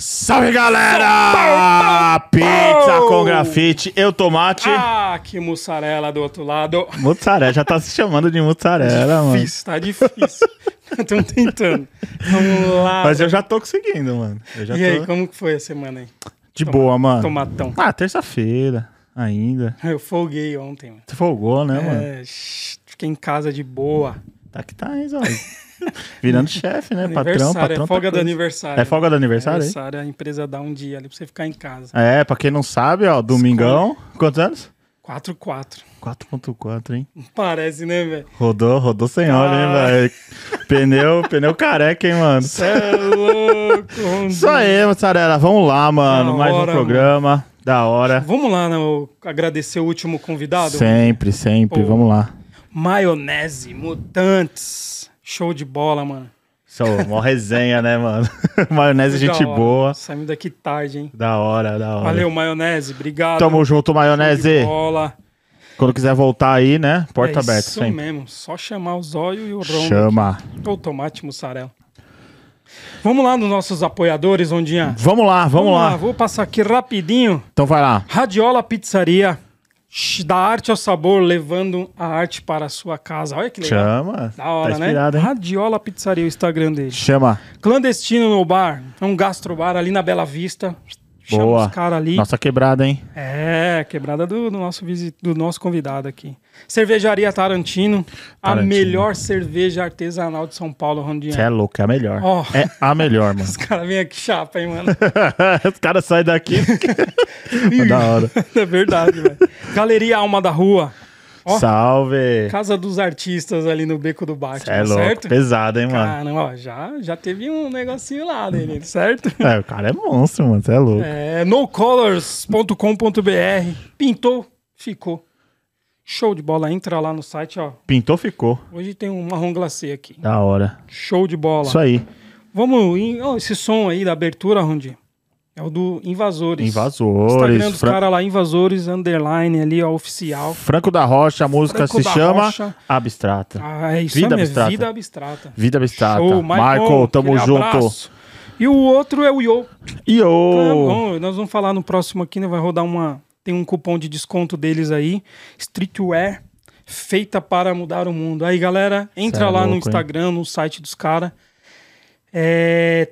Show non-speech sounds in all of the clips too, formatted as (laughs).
Salve galera! Pizza com grafite, eu tomate. Ah, que mussarela do outro lado. Mussarela, já tá se chamando de mussarela, mano. Difícil, tá difícil. (laughs) Estamos tentando. Vamos lá. Mas eu já tô conseguindo, mano. E tô aí, como que foi a semana aí? de boa, mano. Tomatão. Ah, terça-feira ainda. Eu folguei ontem, mano. Você folgou, né, mano? É, shh, fiquei em casa de boa. Tá que tá, hein, Zóio? (laughs) Virando chefe, né? Patrão, Aniversário, patrão. é tá folga do coisa. aniversário. É folga do aniversário? Aniversário, a empresa dá um dia ali pra você ficar em casa. É, pra quem não sabe, ó, domingão. Quantos anos? 4-4. 4.4, hein? Parece, né, velho? Rodou, rodou sem óleo, hein, Ah. velho? Pneu, pneu careca, hein, mano? Cê é louco. Isso aí, mozzarella. Vamos lá, mano. Da Mais hora, um programa. Da hora. Vamos lá, né, agradecer o último convidado. Sempre, sempre. Pô. Vamos lá. Maionese, mutantes. Show de bola, mano. Só uma resenha, né, mano? (laughs) Maionese, gente hora. boa. Saímos daqui tarde, hein? Da hora, da hora. Valeu, maionese. Obrigado. Tamo junto, Show de maionese. bola. Quando quiser voltar aí, né? Porta é aberta Isso sempre. mesmo. Só chamar o zóio e o rombo. Chama. Ou tomate mussarela. Vamos lá nos nossos apoiadores, Ondinha. Vamos lá, vamos, lá. Vou passar aqui rapidinho. Então vai lá. Radiola Pizzaria. Da arte ao sabor, levando a arte para a sua casa. Olha que legal. Chama. Da hora, tá inspirado, né? hein? Radiola Pizzaria, o Instagram dele. Chama. Clandestino no bar. É um gastrobar ali na Bela Vista. Chama Boa. os caras ali. Nossa quebrada, hein? É, quebrada do, do nosso visi- do nosso convidado aqui. Cervejaria Tarantino, a Tarantino. melhor cerveja artesanal de São Paulo, Rondinha. Você é louco, é a melhor. Ó. É a melhor, (laughs) mano. Os caras vêm aqui chapa, hein, mano? (laughs) Os caras saem daqui. (laughs) da hora. é verdade, velho. Galeria Alma da Rua. Ó. Salve. Casa dos Artistas ali no Beco do Batman, é louco. certo? Pesado, hein, mano? Caramba, ó, já, já teve um negocinho lá dele, (laughs) certo? É, o cara é monstro, mano. Você é louco. É, nocolors.com.br. Pintou, ficou. Show de bola. Entra lá no site, ó. Pintou, ficou. Hoje tem um marrom glacê aqui. Da hora. Show de bola. Isso aí. Vamos. Em, esse som aí da abertura, Rondi. É o do Invasores. Invasores. Instagram dos Fran- caras lá, Invasores, underline ali, ó, oficial. Franco da Rocha, a música Franco se chama Rocha. Abstrata. Ah, é isso Vida mesmo. abstrata. Vida abstrata. Vida Abstrata. Show, Michael, tamo aquele junto. abraço. E o outro é o Yo. E É o. bom, nós vamos falar no próximo aqui, né? Vai rodar uma. Tem um cupom de desconto deles aí. Streetwear, feita para mudar o mundo. Aí, galera, entra é lá no louco, hein? Instagram, no site dos caras.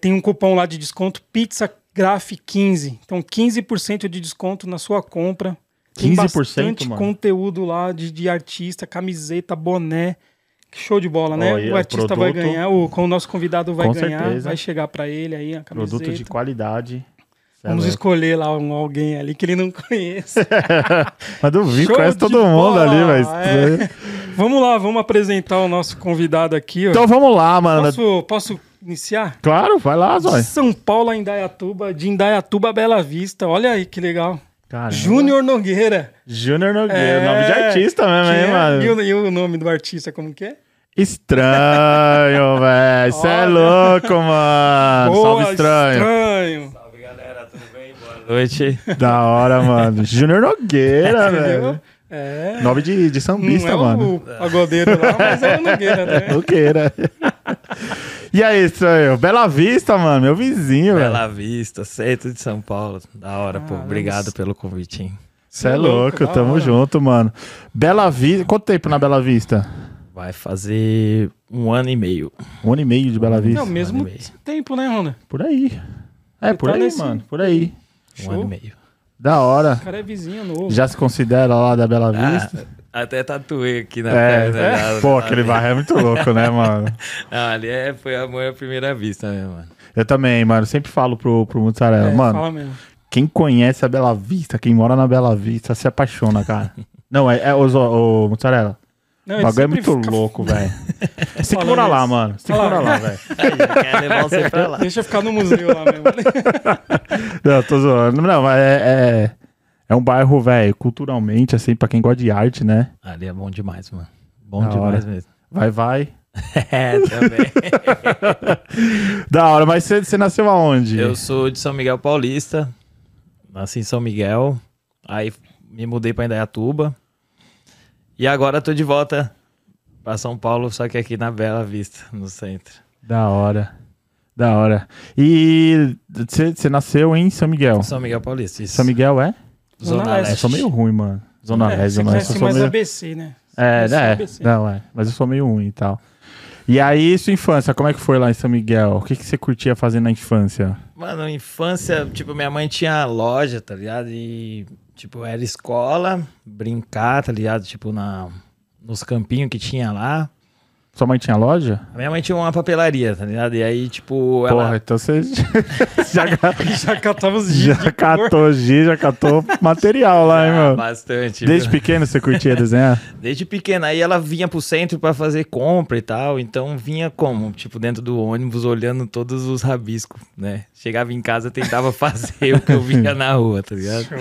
tem um cupom lá de desconto, Pizza Graph 15. Então, 15% de desconto na sua compra. Tem 15%, bastante mano? conteúdo lá de, de artista, camiseta, boné. Show de bola, né? O é artista vai produto- ganhar, o, o nosso convidado vai ganhar, certeza. vai chegar pra ele aí a camiseta. Produto de qualidade. É Vamos louco. escolher lá um, alguém ali que ele não (laughs) conhece. (laughs) Mas duvido, conhece todo mundo bola, ali, mas. é. vamos lá, vamos apresentar o nosso convidado aqui. ó. Então vamos lá, mano. posso, posso iniciar? Claro, vai lá, De Zói. São Paulo a Indaiatuba, de Indaiatuba a Bela Vista. Olha aí que legal. Caramba. Júnior Nogueira. Júnior Nogueira. É. Nome de artista mesmo, hein, é? mano? E o, e o nome do artista, como que é? Estranho, (laughs) velho. Você é louco, mano. Boa, Salve estranho. estranho. Salve galera, tudo bem? Boa noite. Da hora, mano. Júnior Nogueira, (laughs) velho. É. Nome de, de Não sambista, é mano. o pagodeiro lá, mas é o Nogueira, né? (laughs) Nogueira. e aí, estranho? Bela Vista, mano. Meu vizinho, velho. Bela Vista, centro de São Paulo. Da hora, pô. Caramba. Obrigado pelo convite, hein? Você é é louco, louco, tamo hora. junto, mano. Bela Vista. Quanto tempo na Bela Vista? Vai fazer um ano e meio. Um ano e meio de Bela É Vista. o mesmo meio. tempo, né, Ronda? Por aí. É, por tá aí, nesse- mano. Por aí. Um Show. ano e meio. Da hora. O cara é vizinho novo. Já se considera lá da Bela Vista? Ah, até tatuei aqui na é, perna. é. já. Pô, aquele bairro é muito louco, né, mano? (laughs) Não, ali é, foi amor à primeira vista mesmo, mano. Eu também, mano. Sempre falo pro, pro Mussarela. É, mano, Fala mesmo. quem conhece a Bela Vista, quem mora na Bela Vista, se apaixona, cara. (laughs) Não, é, é o, o Mussarela. Não, O bagulho é muito fica- louco, velho. (laughs) Você tem que morar lá, mano. Você tem que morar lá, velho. (laughs) Aí, já quer levar você pra lá. Deixa eu ficar no museu lá mesmo. (laughs) Não, tô zoando. Não, mas é, é, é um bairro, velho, culturalmente, assim, pra quem gosta de arte, né? Ali é bom demais, mano. Bom Da demais hora. mesmo. Vai, vai. É, também. Da hora, mas você, você nasceu aonde? Eu sou de São Miguel Paulista. Nasci em São Miguel. Aí me mudei pra Indaiatuba. E agora tô de volta pra São Paulo, só que aqui na Bela Vista, no centro. Da hora. Da hora. E você você nasceu em São Miguel. São Miguel Paulista. Isso. São Miguel é? Zona Zona Leste. Eu Leste. sou meio ruim, mano. Zona é, Leste, você Zona Leste. sou mais meio... ABC, né? É, né? ABC. Não, é. Mas eu sou meio ruim e tal. E aí, sua infância, como é que foi lá em São Miguel? O que, que você curtia fazer na infância? Mano, infância, tipo, minha mãe tinha loja, tá ligado? E, tipo, era escola, brincar, tá ligado? Tipo, na, nos campinhos que tinha lá. Sua mãe tinha loja? A minha mãe tinha uma papelaria, tá ligado? E aí, tipo, ela... Porra, então você (laughs) já, Já catava os já dias de cor. catou G, já catou material lá, hein, mano? bastante. Desde viu? pequeno você curtia desenhar? (laughs) Desde pequena. Aí ela vinha pro centro pra fazer compra e tal. Então vinha como? Tipo, dentro do ônibus, olhando todos os rabiscos, né? Chegava em casa, tentava (laughs) fazer o que eu via na rua, tá ligado? Show.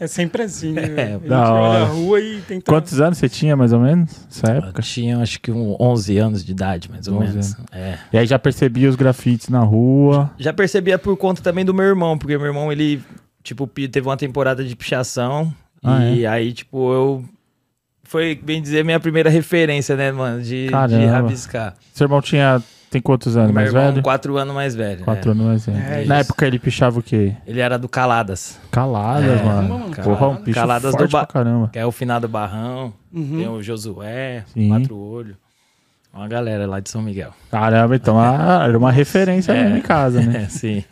É sempre assim, né? É, da olha hora. a rua e tenta. Quantos anos você tinha, mais ou menos, nessa Eu época? tinha, acho que uns 11 anos de idade, mais ou 11 menos. É. E aí já percebia os grafites na rua. Já percebia por conta também do meu irmão, porque meu irmão, ele, tipo, teve uma temporada de pichação. Ah, e aí, tipo, eu. Foi, bem dizer, minha primeira referência, né, mano? De, de rabiscar. Seu irmão tinha. Tem quantos anos? meu mais irmão, velho? quatro anos mais velho. Quatro é. anos mais velho. É, Na isso. época ele pichava o quê? Ele era do Caladas, Caladas, É, mano. mano, Porra, um bicho Caladas do ba- pra caramba. que é o finado Barrão. Uhum. Tem o Josué, Sim. Quatro Olho. Uma galera lá de São Miguel. Caramba, então ah, era uma referência É. mesmo em casa, né? É, (laughs) sim.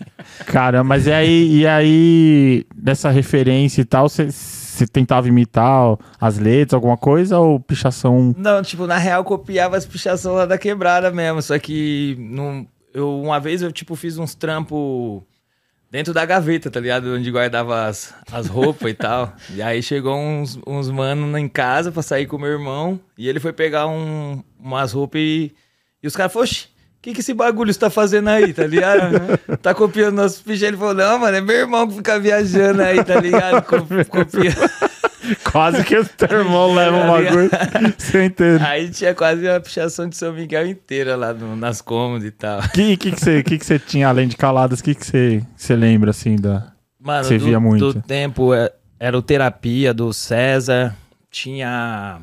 Caramba, mas e aí, e aí dessa referência e tal, você você tentava imitar ó, as letras, alguma coisa, ou pichação... Não, tipo, na real, eu copiava as pichações lá da quebrada mesmo. Só que não, eu, uma vez eu, tipo, fiz uns trampos dentro da gaveta, tá ligado? Onde guardava as, as roupas e tal. E aí chegou uns, uns mano em casa pra sair com o meu irmão. E ele foi pegar um, umas roupas e, e os caras falaram, o que, que esse bagulho você tá fazendo aí, tá ligado? (laughs) tá copiando nossos pichas. Ele falou, não, mano, é meu irmão que fica viajando aí, tá ligado? Co- Copiando. (laughs) Quase que o teu irmão leva o bagulho. (laughs) Você entende? Aí tinha quase uma pichação de São Miguel inteira lá no- nas cômodas e tal. O que, que, que, você, que, que você tinha, além de caladas, o que, que você, você lembra, assim, da... Mano, Você do, via muito. do tempo é, era o Terapia do César, tinha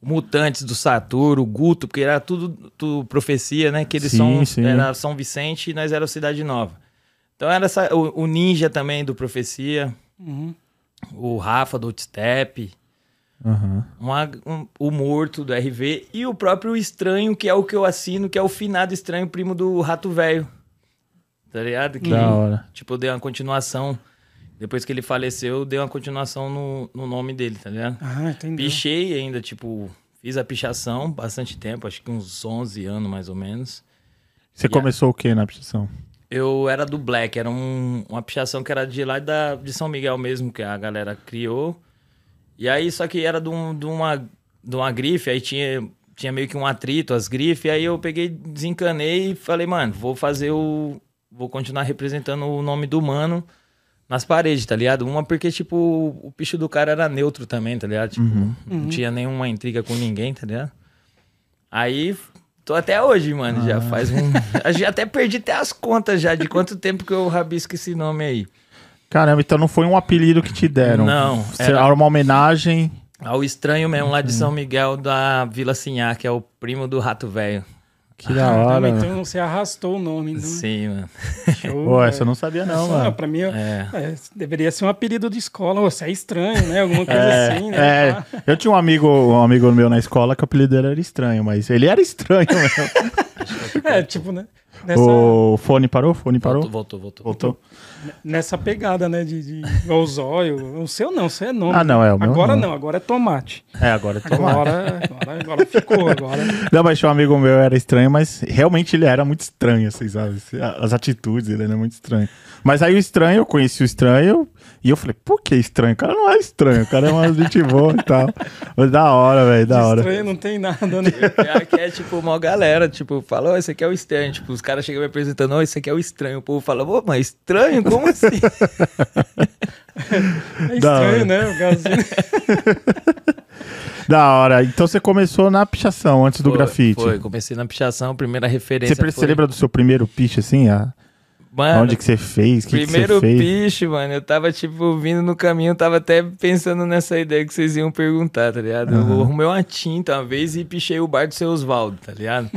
Mutantes do Saturno, o Guto, porque era tudo, tudo profecia, né? Que eles Sim, são sim. era São Vicente e nós era Cidade Nova. Então era essa, o, o Ninja também do Profecia, Uhum. O Rafa do Outstep, Aham. uma- um- o Morto do RV e o próprio Estranho, que é o que eu assino, que é o finado Estranho, primo do Rato Velho. Tá ligado? Que, Da hora. Tipo, eu dei uma continuação. Depois que ele faleceu, eu dei uma continuação no, no nome dele, tá ligado? Ah, entendeu. Pichei ainda, tipo, fiz a pichação bastante tempo, acho que uns 11 anos mais ou menos. Você E a- começou o que na pichação? Eu era do Black, era um- uma pichação que era de lá da, de São Miguel mesmo, que a galera criou. E aí, só que era de, um- de uma, de uma grife, aí tinha, tinha meio que um atrito, as grifes, aí eu peguei, desencanei e falei, mano, vou fazer o. Vou continuar representando o nome do mano nas paredes, tá ligado? Uma porque, tipo, o picho do cara era neutro também, tá ligado? Tipo, não tinha nenhuma intriga com ninguém, tá ligado? Aí, tô até hoje, mano, já faz um... (laughs) Já até perdi até as contas já de quanto tempo que eu rabisco esse nome aí. Caramba, então não foi um apelido que te deram. Não, era- Era uma homenagem... Ao estranho mesmo lá de São Miguel da Vila Sinhá, que é o primo do Rato Velho. Que da Caramba, hora. então você arrastou o nome. Então. Sim, mano. Show, Pô, essa eu não sabia não, Essa, mano. Pra mim, É. é, deveria ser um apelido de escola. Você é estranho, né? Alguma coisa É, assim, né? é. eu tinha um amigo, um amigo meu na escola que o apelido dele era estranho, mas ele era estranho mesmo. (laughs) É, tipo, né? Nessa, o fone parou? O fone parou? Voltou, voltou, voltou. Voltou? Nessa pegada, né? De, de o zóio. O seu não, o seu é nome. Ah, não, é o meu Agora não. agora é tomate. É, agora toma. Agora, agora, agora ficou. Agora. Não, mas um amigo meu era estranho, mas realmente ele era muito estranho, assim, sabe? As atitudes dele eram muito estranho. Mas aí o estranho, eu conheci o estranho e eu falei, por que estranho? O cara não é estranho, o cara é uma (laughs) gente boa e tal. Mas da hora, velho, da hora. estranho não tem nada, né? (laughs) Que é tipo uma galera, tipo, falou, "Ô, esse aqui é o estranho. Tipo, os caras chegam me apresentando, ô, esse aqui é o estranho. O povo fala, ô, mas estranho? Como assim? (laughs) É Da hora. estranho, né? O gazinho. Da hora. Então você começou na pichação antes do Foi, grafite. Foi, comecei na pichação, primeira referência. Você foi- lembra do seu primeiro piche, assim? A... Mano, Onde que você fez? Que, que Primeiro fez? piche, mano, eu tava, tipo, vindo no caminho, tava até pensando nessa ideia que vocês iam perguntar, tá ligado? Eu arrumei uma tinta uma vez e pichei o bar do seu Osvaldo, tá ligado?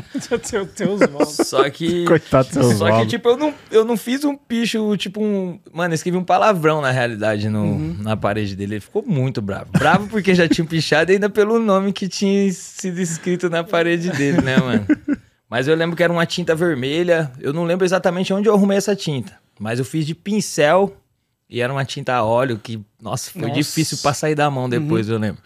Teu, teus voltas. Só que. (laughs) Coitado do seu Só que, Osvaldo. tipo, eu não, eu não fiz um picho, tipo, um. Mano, eu escrevi um palavrão na realidade no, na parede dele. Ele ficou muito bravo. Bravo porque já tinha pichado e ainda pelo nome que tinha sido escrito na parede dele, né, mano? (laughs) Mas eu lembro que era uma tinta vermelha. Eu não lembro exatamente onde eu arrumei essa tinta. Mas eu fiz de pincel e era uma tinta a óleo que, nossa, foi Nossa. difícil pra sair da mão depois, eu lembro.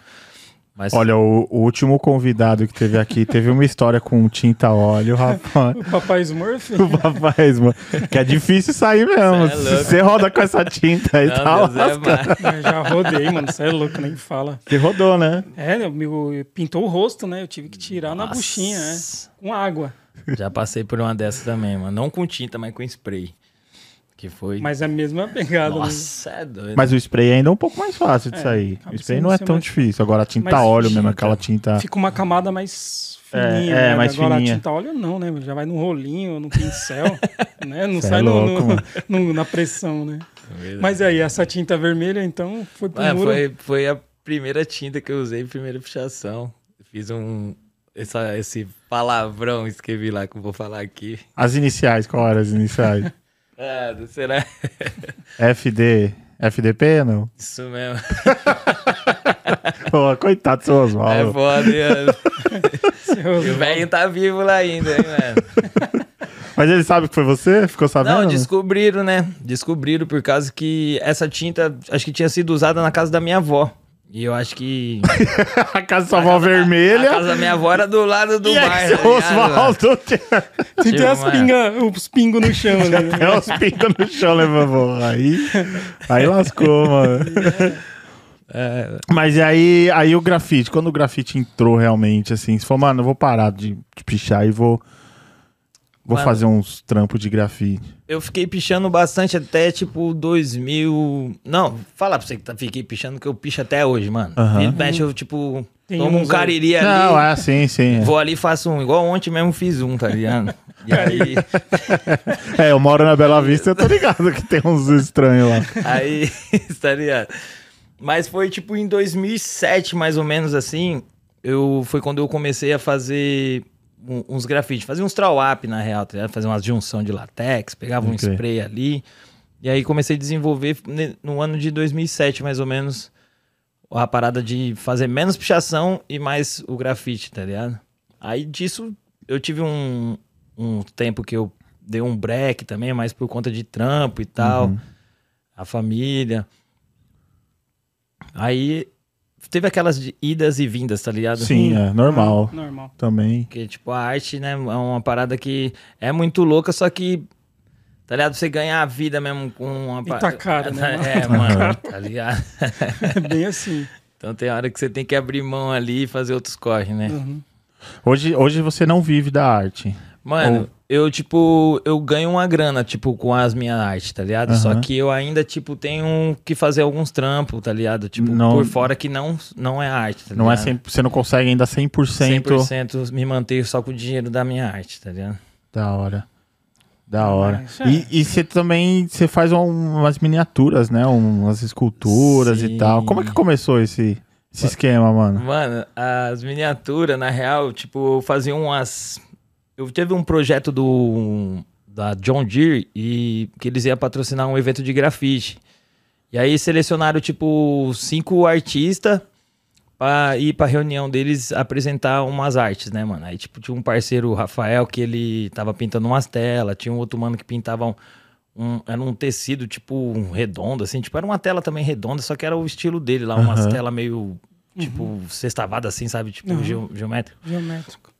Mas Olha, o, o último convidado que teve aqui teve uma história com tinta óleo, rapaz. (laughs) O papai Smurf? O rapaz, mano. Que é difícil sair mesmo. Cê é você roda com essa tinta aí, tá é. Eu já rodei, mano. Você é louco, nem fala. Você rodou, né? É, meu, pintou o rosto, né? Eu tive que tirar na buchinha, né? Nossa. Com água. Já passei por uma dessas também, mano. Não com tinta, mas com spray. Que foi. Mas é a mesma pegada. né? Nossa, é doido. Mas o spray ainda é um pouco mais fácil de É, sair. O spray não é ser tão mais- difícil. Agora a tinta Mais óleo mesmo, tinta. aquela tinta. Fica uma camada mais É, fininha, é, né? mais Agora fininha. a tinta óleo não, né? Já vai no rolinho, no pincel, (laughs) né? Não Cê sai é no- louco, no- mano. (laughs) no- na pressão, né? Mas aí, essa tinta vermelha, então, foi pro É, muro. foi, foi a primeira tinta que eu usei, primeira pichação. Fiz um. Essa, esse palavrão, escrevi lá que eu vou falar aqui. As iniciais, qual eram as iniciais? (laughs) Ah, será? (laughs) FD. FDP, não? Isso mesmo. (laughs) Pô, coitado do seu É Oswaldo. foda, mano? Seus- E o velho tá vivo lá ainda, hein, mano? (laughs) Mas ele sabe que foi você? Ficou sabendo? Não, descobriram, né? Descobriram por causa que essa tinta, acho que tinha sido usada na casa da minha avó. E eu acho que. (laughs) a casa da sua avó vermelha. A casa da minha avó era do lado do e seu tá? Oswaldo tinha Tem Tipo, as pinga, os pingos no chão né? (laughs) até os pingos no chão, né, vovô? Aí, aí lascou, mano. É, Mas e aí, aí o grafite, quando o grafite entrou realmente, assim, você falou, mano, eu vou parar de, de pichar e vou, vou Mano. fazer uns trampos de grafite. eu fiquei pichando bastante até tipo 2000. Não, fala pra você que tá, fiquei pichando que eu picho até hoje, mano. Vira e mexe, eu tipo. Tem tomo um cariri ali. Não, é assim, sim. Vou ali e faço um. Igual ontem mesmo fiz um, tá ligado? E aí. É. (laughs) é, eu moro na Bela Vista, eu tô ligado que tem uns estranhos lá. Aí, (laughs) tá ligado? Mas foi tipo em 2007, mais ou menos assim. Eu, foi quando eu comecei a fazer um- uns grafites. Fazia uns trawap, na real, tá umas junção de latex, pegava um Ok. spray ali. E aí comecei a desenvolver no ano de 2007, mais ou menos, a parada de fazer menos pichação e mais o grafite, tá ligado? Aí disso eu tive um, um tempo que eu dei um break também, mas por conta de trampo e tal Uhum. a família. Aí teve aquelas de idas e vindas, tá ligado? Sim, é normal Ah, normal. também. Porque, tipo, a arte, né, é uma parada que é muito louca, só que, tá ligado? Você ganhar a vida mesmo com uma E tá caro, né, mano? (laughs) É, mano, tá ligado? (laughs) É bem assim. Então tem hora que você tem que abrir mão ali e fazer outros corres, né? Uhum. Hoje, hoje você não vive da arte. Mano, Ou- eu, tipo, eu ganho uma grana, tipo, com as minhas artes, tá ligado? Só Aham. que eu ainda, tipo, tenho que fazer alguns trampos, tá ligado? Tipo, Não- por fora que não, não é arte, tá Não é ligado? 100, você não consegue ainda 100%, 100% me manter só com o dinheiro da minha arte, tá ligado? da hora. Da hora. É. E, e você também você faz um- umas miniaturas, né? Umas esculturas e Sim. tal. Como é que começou esse, esse esquema, mano? Mano, as miniaturas, na real, tipo, eu fazia umas. Eu teve um projeto do da John Deere e que eles iam patrocinar um evento de grafite. E aí selecionaram, tipo, cinco artistas pra ir pra reunião deles apresentar umas artes, né, mano? Aí, tipo, tinha um parceiro, o Rafael, que ele tava pintando umas telas, tinha um outro mano que pintava um. um- era um tecido, tipo, um redondo, assim, tipo, era uma tela também redonda, só que era o estilo dele lá, umas Aham. telas meio, tipo, sextavada assim, sabe? Tipo, Uhum. geo- geométrico. Geométrico.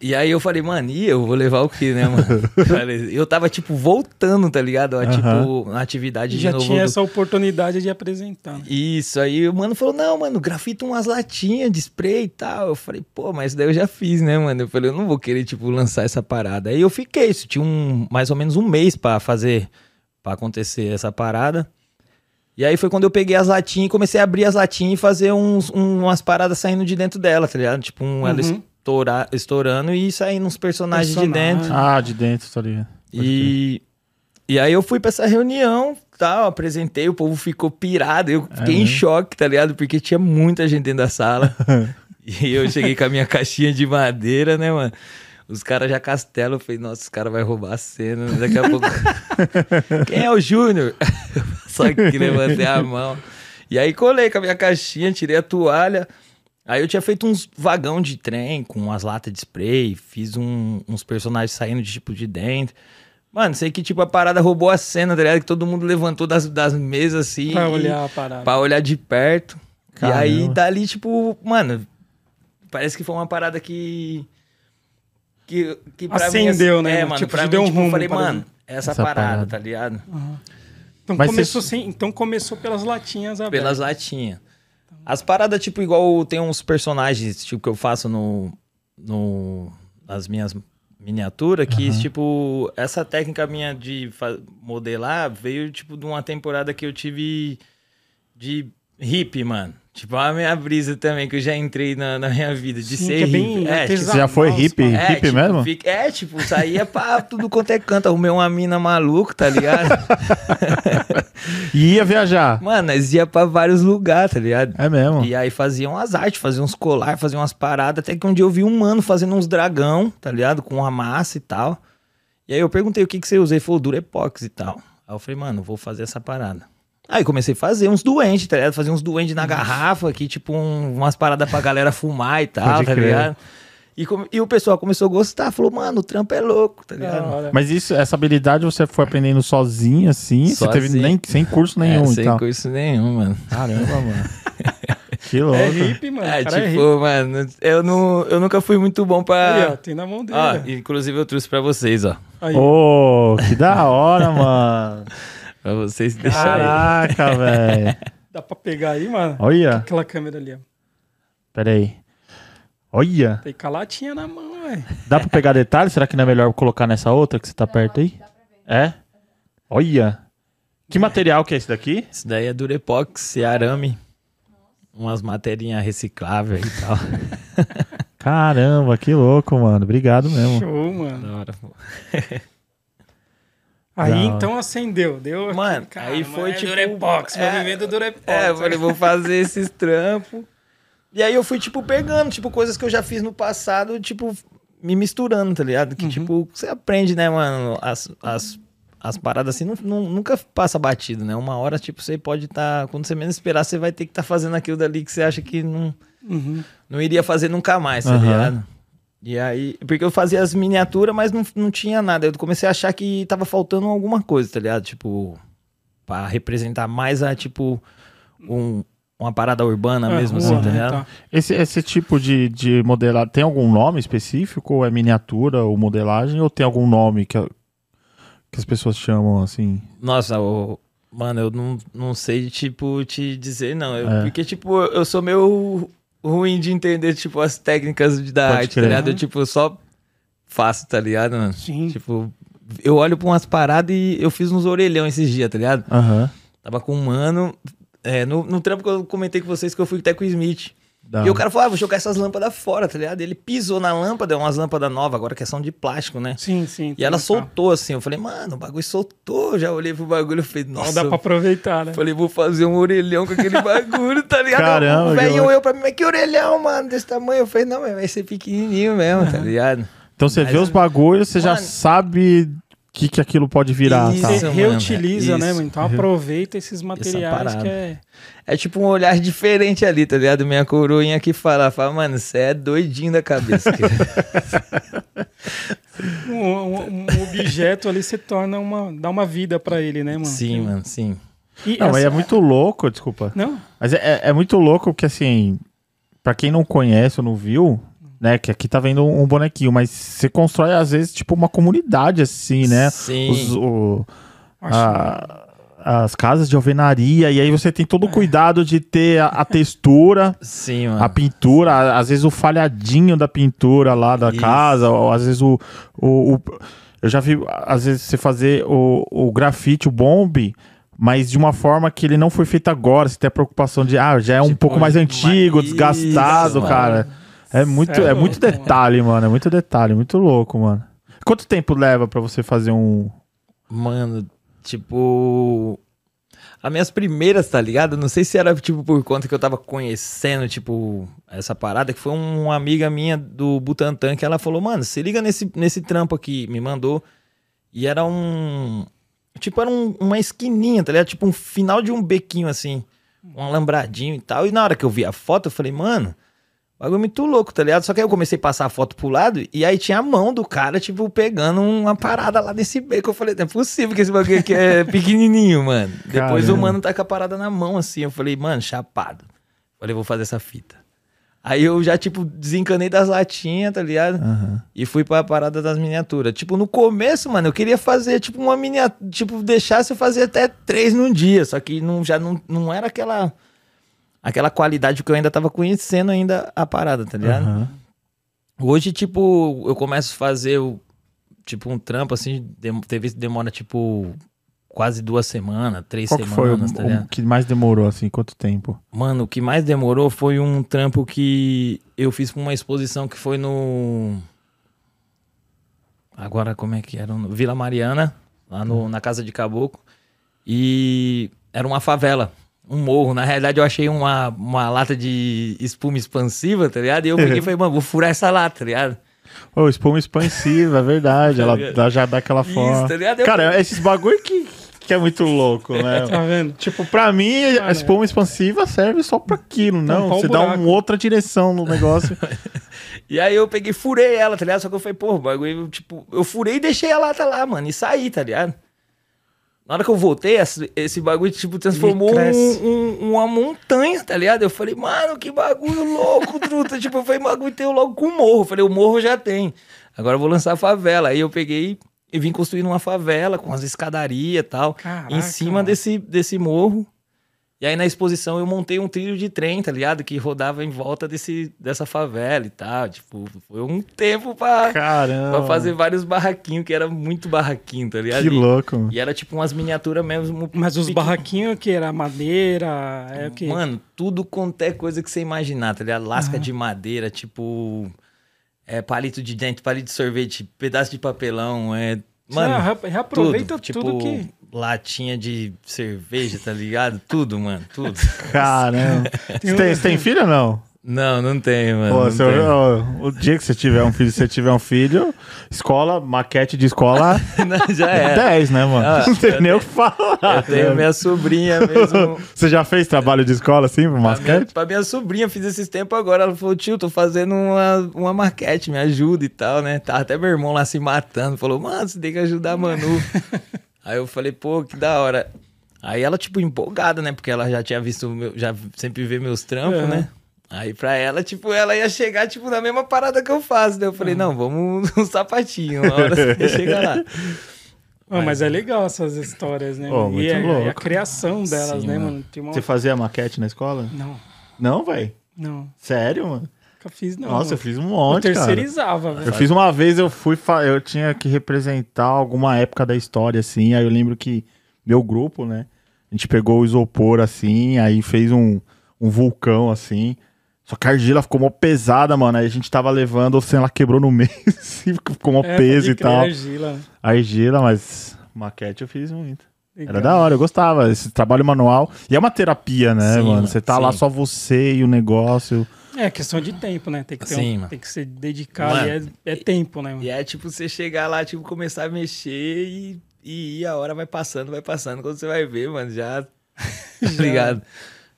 E aí eu falei, mano, e eu vou levar o quê, né, mano? (laughs) Eu tava, tipo, voltando, tá ligado? A, Tipo, na atividade E de já novo. tinha do- essa oportunidade de apresentar. né? Isso, aí o mano falou, não, mano, grafita umas latinhas de spray e tal. Eu falei, pô, mas daí eu já fiz, né, mano? Eu falei, eu não vou querer, tipo, lançar essa parada. Aí eu fiquei, isso tinha um, mais ou menos um mês pra fazer, pra acontecer essa parada. E aí foi quando eu peguei as latinhas e comecei a abrir as latinhas e fazer uns, um- umas paradas saindo de dentro dela, tá ligado? Tipo, um, ela Uhum. Estourar, estourando e saindo uns personagens de Personagem. dentro. Ah, de dentro, tá ligado. Pode E, E aí eu fui pra essa reunião, tal, apresentei, o povo ficou pirado, eu fiquei em mesmo? choque, tá ligado? Porque tinha muita gente dentro da sala. (laughs) e eu cheguei com a minha caixinha de madeira, né, mano? Os caras já castelam, eu falei, nossa, os caras vão roubar a cena, né? daqui a pouco. (laughs) Quem é o Júnior? (laughs) Só que levantei a mão. E aí colei com a minha caixinha, tirei a toalha. Aí eu tinha feito uns vagão de trem com umas latas de spray, fiz um- uns personagens saindo de tipo de dentro. Mano, sei que tipo a parada roubou a cena, tá ligado? Que todo mundo levantou das, das mesas assim. Pra olhar a parada. Pra olhar de perto. E aí Caramba. dali, tipo, mano, parece que foi uma parada que. Que, que pra Acendeu, mim, né, É, mano? Tipo, pra mim, deu um tipo, eu rumo, falei, por mano, essa, Essa parada, parada. tá ligado? Então Mas começou, você- sem, então começou pelas latinhas abertas. Pelas latinhas. As paradas, tipo, igual tem uns personagens, tipo, que eu faço no. no nas minhas miniaturas, que, tipo, essa técnica minha de modelar veio, tipo, de uma temporada que eu tive de hippie, mano. Tipo, a minha brisa também, que eu já entrei na, na minha vida, de Sim, ser que é bem hippie. É, tipo, Você já foi hippie? bagulho. hippie tipo, mesmo? fica- é, tipo, saía pra tudo quanto é canto. Arrumei uma mina maluca, tá ligado? (laughs) E ia viajar. Mano, nós ia pra vários lugares, tá ligado? É mesmo. E aí faziam as artes, faziam uns colar, faziam umas paradas, até que um dia eu vi um mano fazendo uns dragão, tá ligado? Com uma massa e tal. E aí eu perguntei o que que você usa, ele falou Durepox e tal. Aí eu falei, mano, vou fazer essa parada. Aí comecei a fazer uns duendes, tá ligado? Fazer uns duendes na garrafa aqui, tipo um- umas paradas pra galera fumar e tal, Pode tá crer. ligado? E, come- e o pessoal começou a gostar, falou, mano, o trampo é louco, tá ligado? hora. Mas isso, essa habilidade você foi aprendendo sozinho, assim? Você teve Sozinho. nem, sem curso É, nenhum sem e tal. curso nenhum, mano. Caramba, mano. (laughs) que louco. É hippie, mano. É, o cara é hippie. tipo, mano, eu, não, eu nunca fui muito bom pra... Aí, ó, tem na mão dele. Ó, inclusive eu trouxe pra vocês, ó. Ô, que da hora, (laughs) mano. Pra vocês deixarem. Caraca, (laughs) velho. dá pra pegar aí, mano? Olha, Aquela câmera ali, ó. peraí. Olha, Tem com a latinha na mão, velho. dá pra pegar detalhes? Será que não é melhor colocar nessa outra que você tá perto aí? É? Olha. Que material que é esse daqui? Isso daí é Durepox e arame. Umas materinhas recicláveis e tal. (laughs) Caramba, que louco, mano. Obrigado mesmo. Show, mano. Da hora, pô. (laughs) Aí hora. então acendeu, deu. Mano, Cara, aí foi é tipo- Durepox, é, do Durepox. É, eu falei, vou fazer (laughs) esses trampos. E aí eu fui, tipo, pegando, tipo, coisas que eu já fiz no passado, tipo, me misturando, tá ligado? Que, tipo, você aprende, né, mano? As, as, as paradas assim, não, não- nunca passa batido, né? Uma hora, tipo, você pode estar. quando você menos esperar, você vai ter que estar fazendo aquilo dali que você acha que não. Uhum. não iria fazer nunca mais, tá Aham. ligado? E aí, porque eu fazia as miniaturas, mas não, não tinha nada. Eu comecei a achar que tava faltando alguma coisa, tá ligado? Tipo, pra representar mais a, tipo, um- uma parada urbana Ah, mesmo, rua, assim, tá ligado? tá. Esse, esse tipo de, de modelagem tem algum nome específico? Ou é miniatura ou modelagem? Ou tem algum nome que, que as pessoas chamam assim? Nossa, o- mano, eu não, não sei, tipo, te dizer, não. Eu- É. Porque, tipo, eu sou meio ruim de entender, tipo, as técnicas de- da Pode arte, crer. tá ligado? Eu, tipo, só faço, tá ligado, mano? Sim. Tipo, eu olho pra umas paradas e eu fiz uns orelhão esses dias, tá ligado? Aham. Tava com um mano. é, no, no trampo que eu comentei com vocês que eu fui até com o Smith. Da- E o cara falou: ah, vou jogar essas lâmpadas fora, tá ligado? Ele pisou na lâmpada, é umas lâmpadas novas, agora que são de plástico, né? Sim, sim. E ela tá. soltou assim. Eu falei, mano, o bagulho soltou. Já olhei pro bagulho e falei, Não nossa. dá pra aproveitar, né? Falei, vou fazer um orelhão com aquele (laughs) bagulho, tá ligado? Caramba, o velho que olhou pra mim, mas que orelhão, mano, desse tamanho. Eu falei, não, mas vai ser pequenininho mesmo, tá ligado? Então você Mas vê os bagulhos, você já Mano. sabe o que, que aquilo pode virar. Isso. Tá? Você mano, reutiliza, é né, mano? Então aproveita esses materiais que é. É tipo um olhar diferente ali, tá ligado? Minha coroinha que fala, fala, mano, você é doidinho da cabeça. (laughs) Um, um- um objeto ali se torna uma. dá uma vida pra ele, né, mano? sim, mano, sim. E Não, mas essa- é muito louco, desculpa. Não? Mas é, é- é muito louco que, assim, pra quem não conhece ou não viu, né, que aqui tá vendo um bonequinho, mas você constrói, às vezes, tipo, uma comunidade, assim, né? Sim. Os, o- a- as casas de alvenaria, e aí você tem todo o cuidado de ter a, a textura, Sim, a pintura, a- às vezes o falhadinho da pintura lá da Isso. casa, ou às vezes o, o, o- Eu já vi, às vezes, você fazer o, o grafite, o bombe, mas de uma forma que ele não foi feito agora. Você tem a preocupação de, ah, já é um Tipo, pouco mais antigo, desgastado, Isso, cara. É muito, é é muito louco, mano. detalhe, mano. É muito detalhe, muito louco, mano. Quanto tempo leva pra você fazer um. Mano, Tipo. As minhas primeiras, tá ligado? Não sei se era, tipo, por conta que eu tava conhecendo, tipo, essa parada, que foi um- uma amiga minha do Butantan que ela falou, mano, se liga nesse, nesse trampo aqui, me mandou. E era um. Tipo, era um- uma esquininha, tá ligado? Tipo, um final de um bequinho, assim. Um alambradinho e tal. E na hora que eu vi a foto, eu falei, mano, bagulho muito louco, tá ligado? Só que aí eu comecei a passar a foto pro lado e aí tinha a mão do cara, tipo, pegando uma parada lá desse beco. Eu falei, não é possível que esse bagulho aqui é (laughs) pequenininho, mano. Depois o Caramba. mano tá com a parada na mão, assim. Eu falei, mano, chapado. Falei, vou fazer essa fita. Aí eu já, tipo, desencanei das latinhas, tá ligado? Aham. E fui pra parada das miniaturas. Tipo, no começo, mano, eu queria fazer, tipo, uma miniatura. Tipo, deixasse eu fazer até três num dia. Só que não, já não, não era aquela. Aquela qualidade que eu ainda tava conhecendo ainda a parada, tá ligado? Aham. Hoje, tipo, eu começo a fazer, tipo, um trampo, assim, que demora, tipo, quase duas semanas, três Qual que foi o, semanas, tá ligado? o que mais demorou, assim? Quanto tempo? Mano, o que mais demorou foi um trampo que eu fiz pra uma exposição que foi no. Agora, como é que era? No Vila Mariana, lá no, na Casa de Caboclo. E era uma favela, um morro. Na realidade, eu achei uma, uma lata de espuma expansiva, tá ligado? E eu peguei e (laughs) falei, mano, vou furar essa lata, tá ligado? Ô, espuma expansiva, é verdade. ela (laughs) dá- já dá aquela Isso, forma. tá ligado? Eu- Cara, esses bagulho que, que é muito louco, né? (laughs) Tá vendo? Tipo, pra mim, a Cara, espuma expansiva serve só pra aquilo, não. Tampar o Você dá uma outra direção no negócio. E aí eu peguei e furei ela, tá ligado? Só que eu falei, pô, o bagulho, tipo, eu furei e deixei a lata lá, mano, e saí, tá ligado? Na hora que eu voltei, esse, bagulho, tipo, transformou um- um- uma montanha, tá ligado? Eu falei, mano, que bagulho louco, truta. (laughs) tipo, eu falei, bagulho tem logo com o morro. Eu falei, o morro já tem. Agora eu vou lançar a favela. Aí eu peguei e vim construindo uma favela com as escadarias e tal. Caraca, em cima mano. desse, desse morro. E aí na exposição eu montei um trilho de trem, tá ligado? Que rodava em volta desse, dessa favela e tal. Tipo, foi um tempo pra, Caramba. pra fazer vários barraquinhos, que era muito barraquinho, tá ligado? Que E- louco. E era tipo umas miniaturas mesmo. Mas os barraquinhos que era madeira, é o que? Mano, tudo quanto é coisa que você imaginar, tá ligado? Lasca de madeira, tipo. É, palito de dente, palito de sorvete, pedaço de papelão, é. Mano, re- reaproveita tudo, tudo, tipo, que. Latinha de cerveja, tá ligado? Tudo, mano, tudo. Caramba. Você tem, você tem filho ou não? Não, não tem, mano. Pô, não se tem. eu- ó, o dia que você tiver um filho, se você tiver um filho, escola, maquete de escola, (laughs) Não, já é era. 10, né, mano? Ah, não tem eu nem o que falar. Eu tenho minha sobrinha (laughs) mesmo. Você já fez trabalho de escola assim, Pra minha, basquete? pra minha sobrinha, fiz esses tempos agora. Ela falou, tio, tô fazendo uma, uma maquete, me ajuda e tal, né? Tá até meu irmão lá se matando. Falou, mano, você tem que ajudar a Manu. (laughs) Aí eu falei, pô, que da hora. Aí ela, tipo, empolgada, né? Porque ela já tinha visto, meu, já sempre vê meus trampos, Uhum. né? Aí pra ela, tipo, ela ia chegar, tipo, na mesma parada que eu faço. Daí eu falei, não, vamos (laughs) um sapatinho, uma hora você chega lá. (laughs) Ah, mas é legal essas histórias, né? Muito e, a, e a criação delas, Sim, né, mano. mano? Uma... Você fazia maquete na escola? Não, Não, velho. não. Sério, mano? Nunca fiz, não. Nossa, eu fiz um Eu monte, cara. terceirizava, velho. Eu fiz uma vez, eu fui, eu tinha que representar alguma época da história, assim, aí eu lembro que meu grupo, né, a gente pegou o isopor, assim, aí fez um, um vulcão, assim, só que a argila ficou mó pesada, mano, aí a gente tava levando, assim, ela quebrou no (laughs) meio, assim, ficou mó É, peso e tal. Argila. A argila, mas maquete eu fiz muito. Legal. Era da hora, eu gostava, esse trabalho manual. E é uma terapia, né, Sim, mano? Você tá lá sim. só você e o negócio. É questão de tempo, né? Tem que, ter Sim, um, tem que se dedicar. É, é tempo, né? Mano? E é tipo você chegar lá, tipo, começar a mexer e, e ir, a hora vai passando, vai passando. Quando você vai ver, mano, já. (laughs) Tá ligado?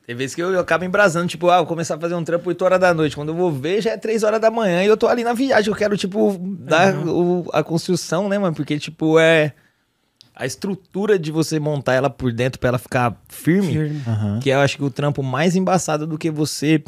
Tem vezes que eu, eu acabo embrasando, tipo, ah, vou começar a fazer um trampo 8 horas da noite. Quando eu vou ver, já é 3 horas da manhã e eu tô ali na viagem. Eu quero, tipo, dar o- a construção, né, mano? Porque, tipo, é. A estrutura de você montar ela por dentro pra ela ficar firme, Firme. Aham. que eu acho que o trampo mais embaçado do que você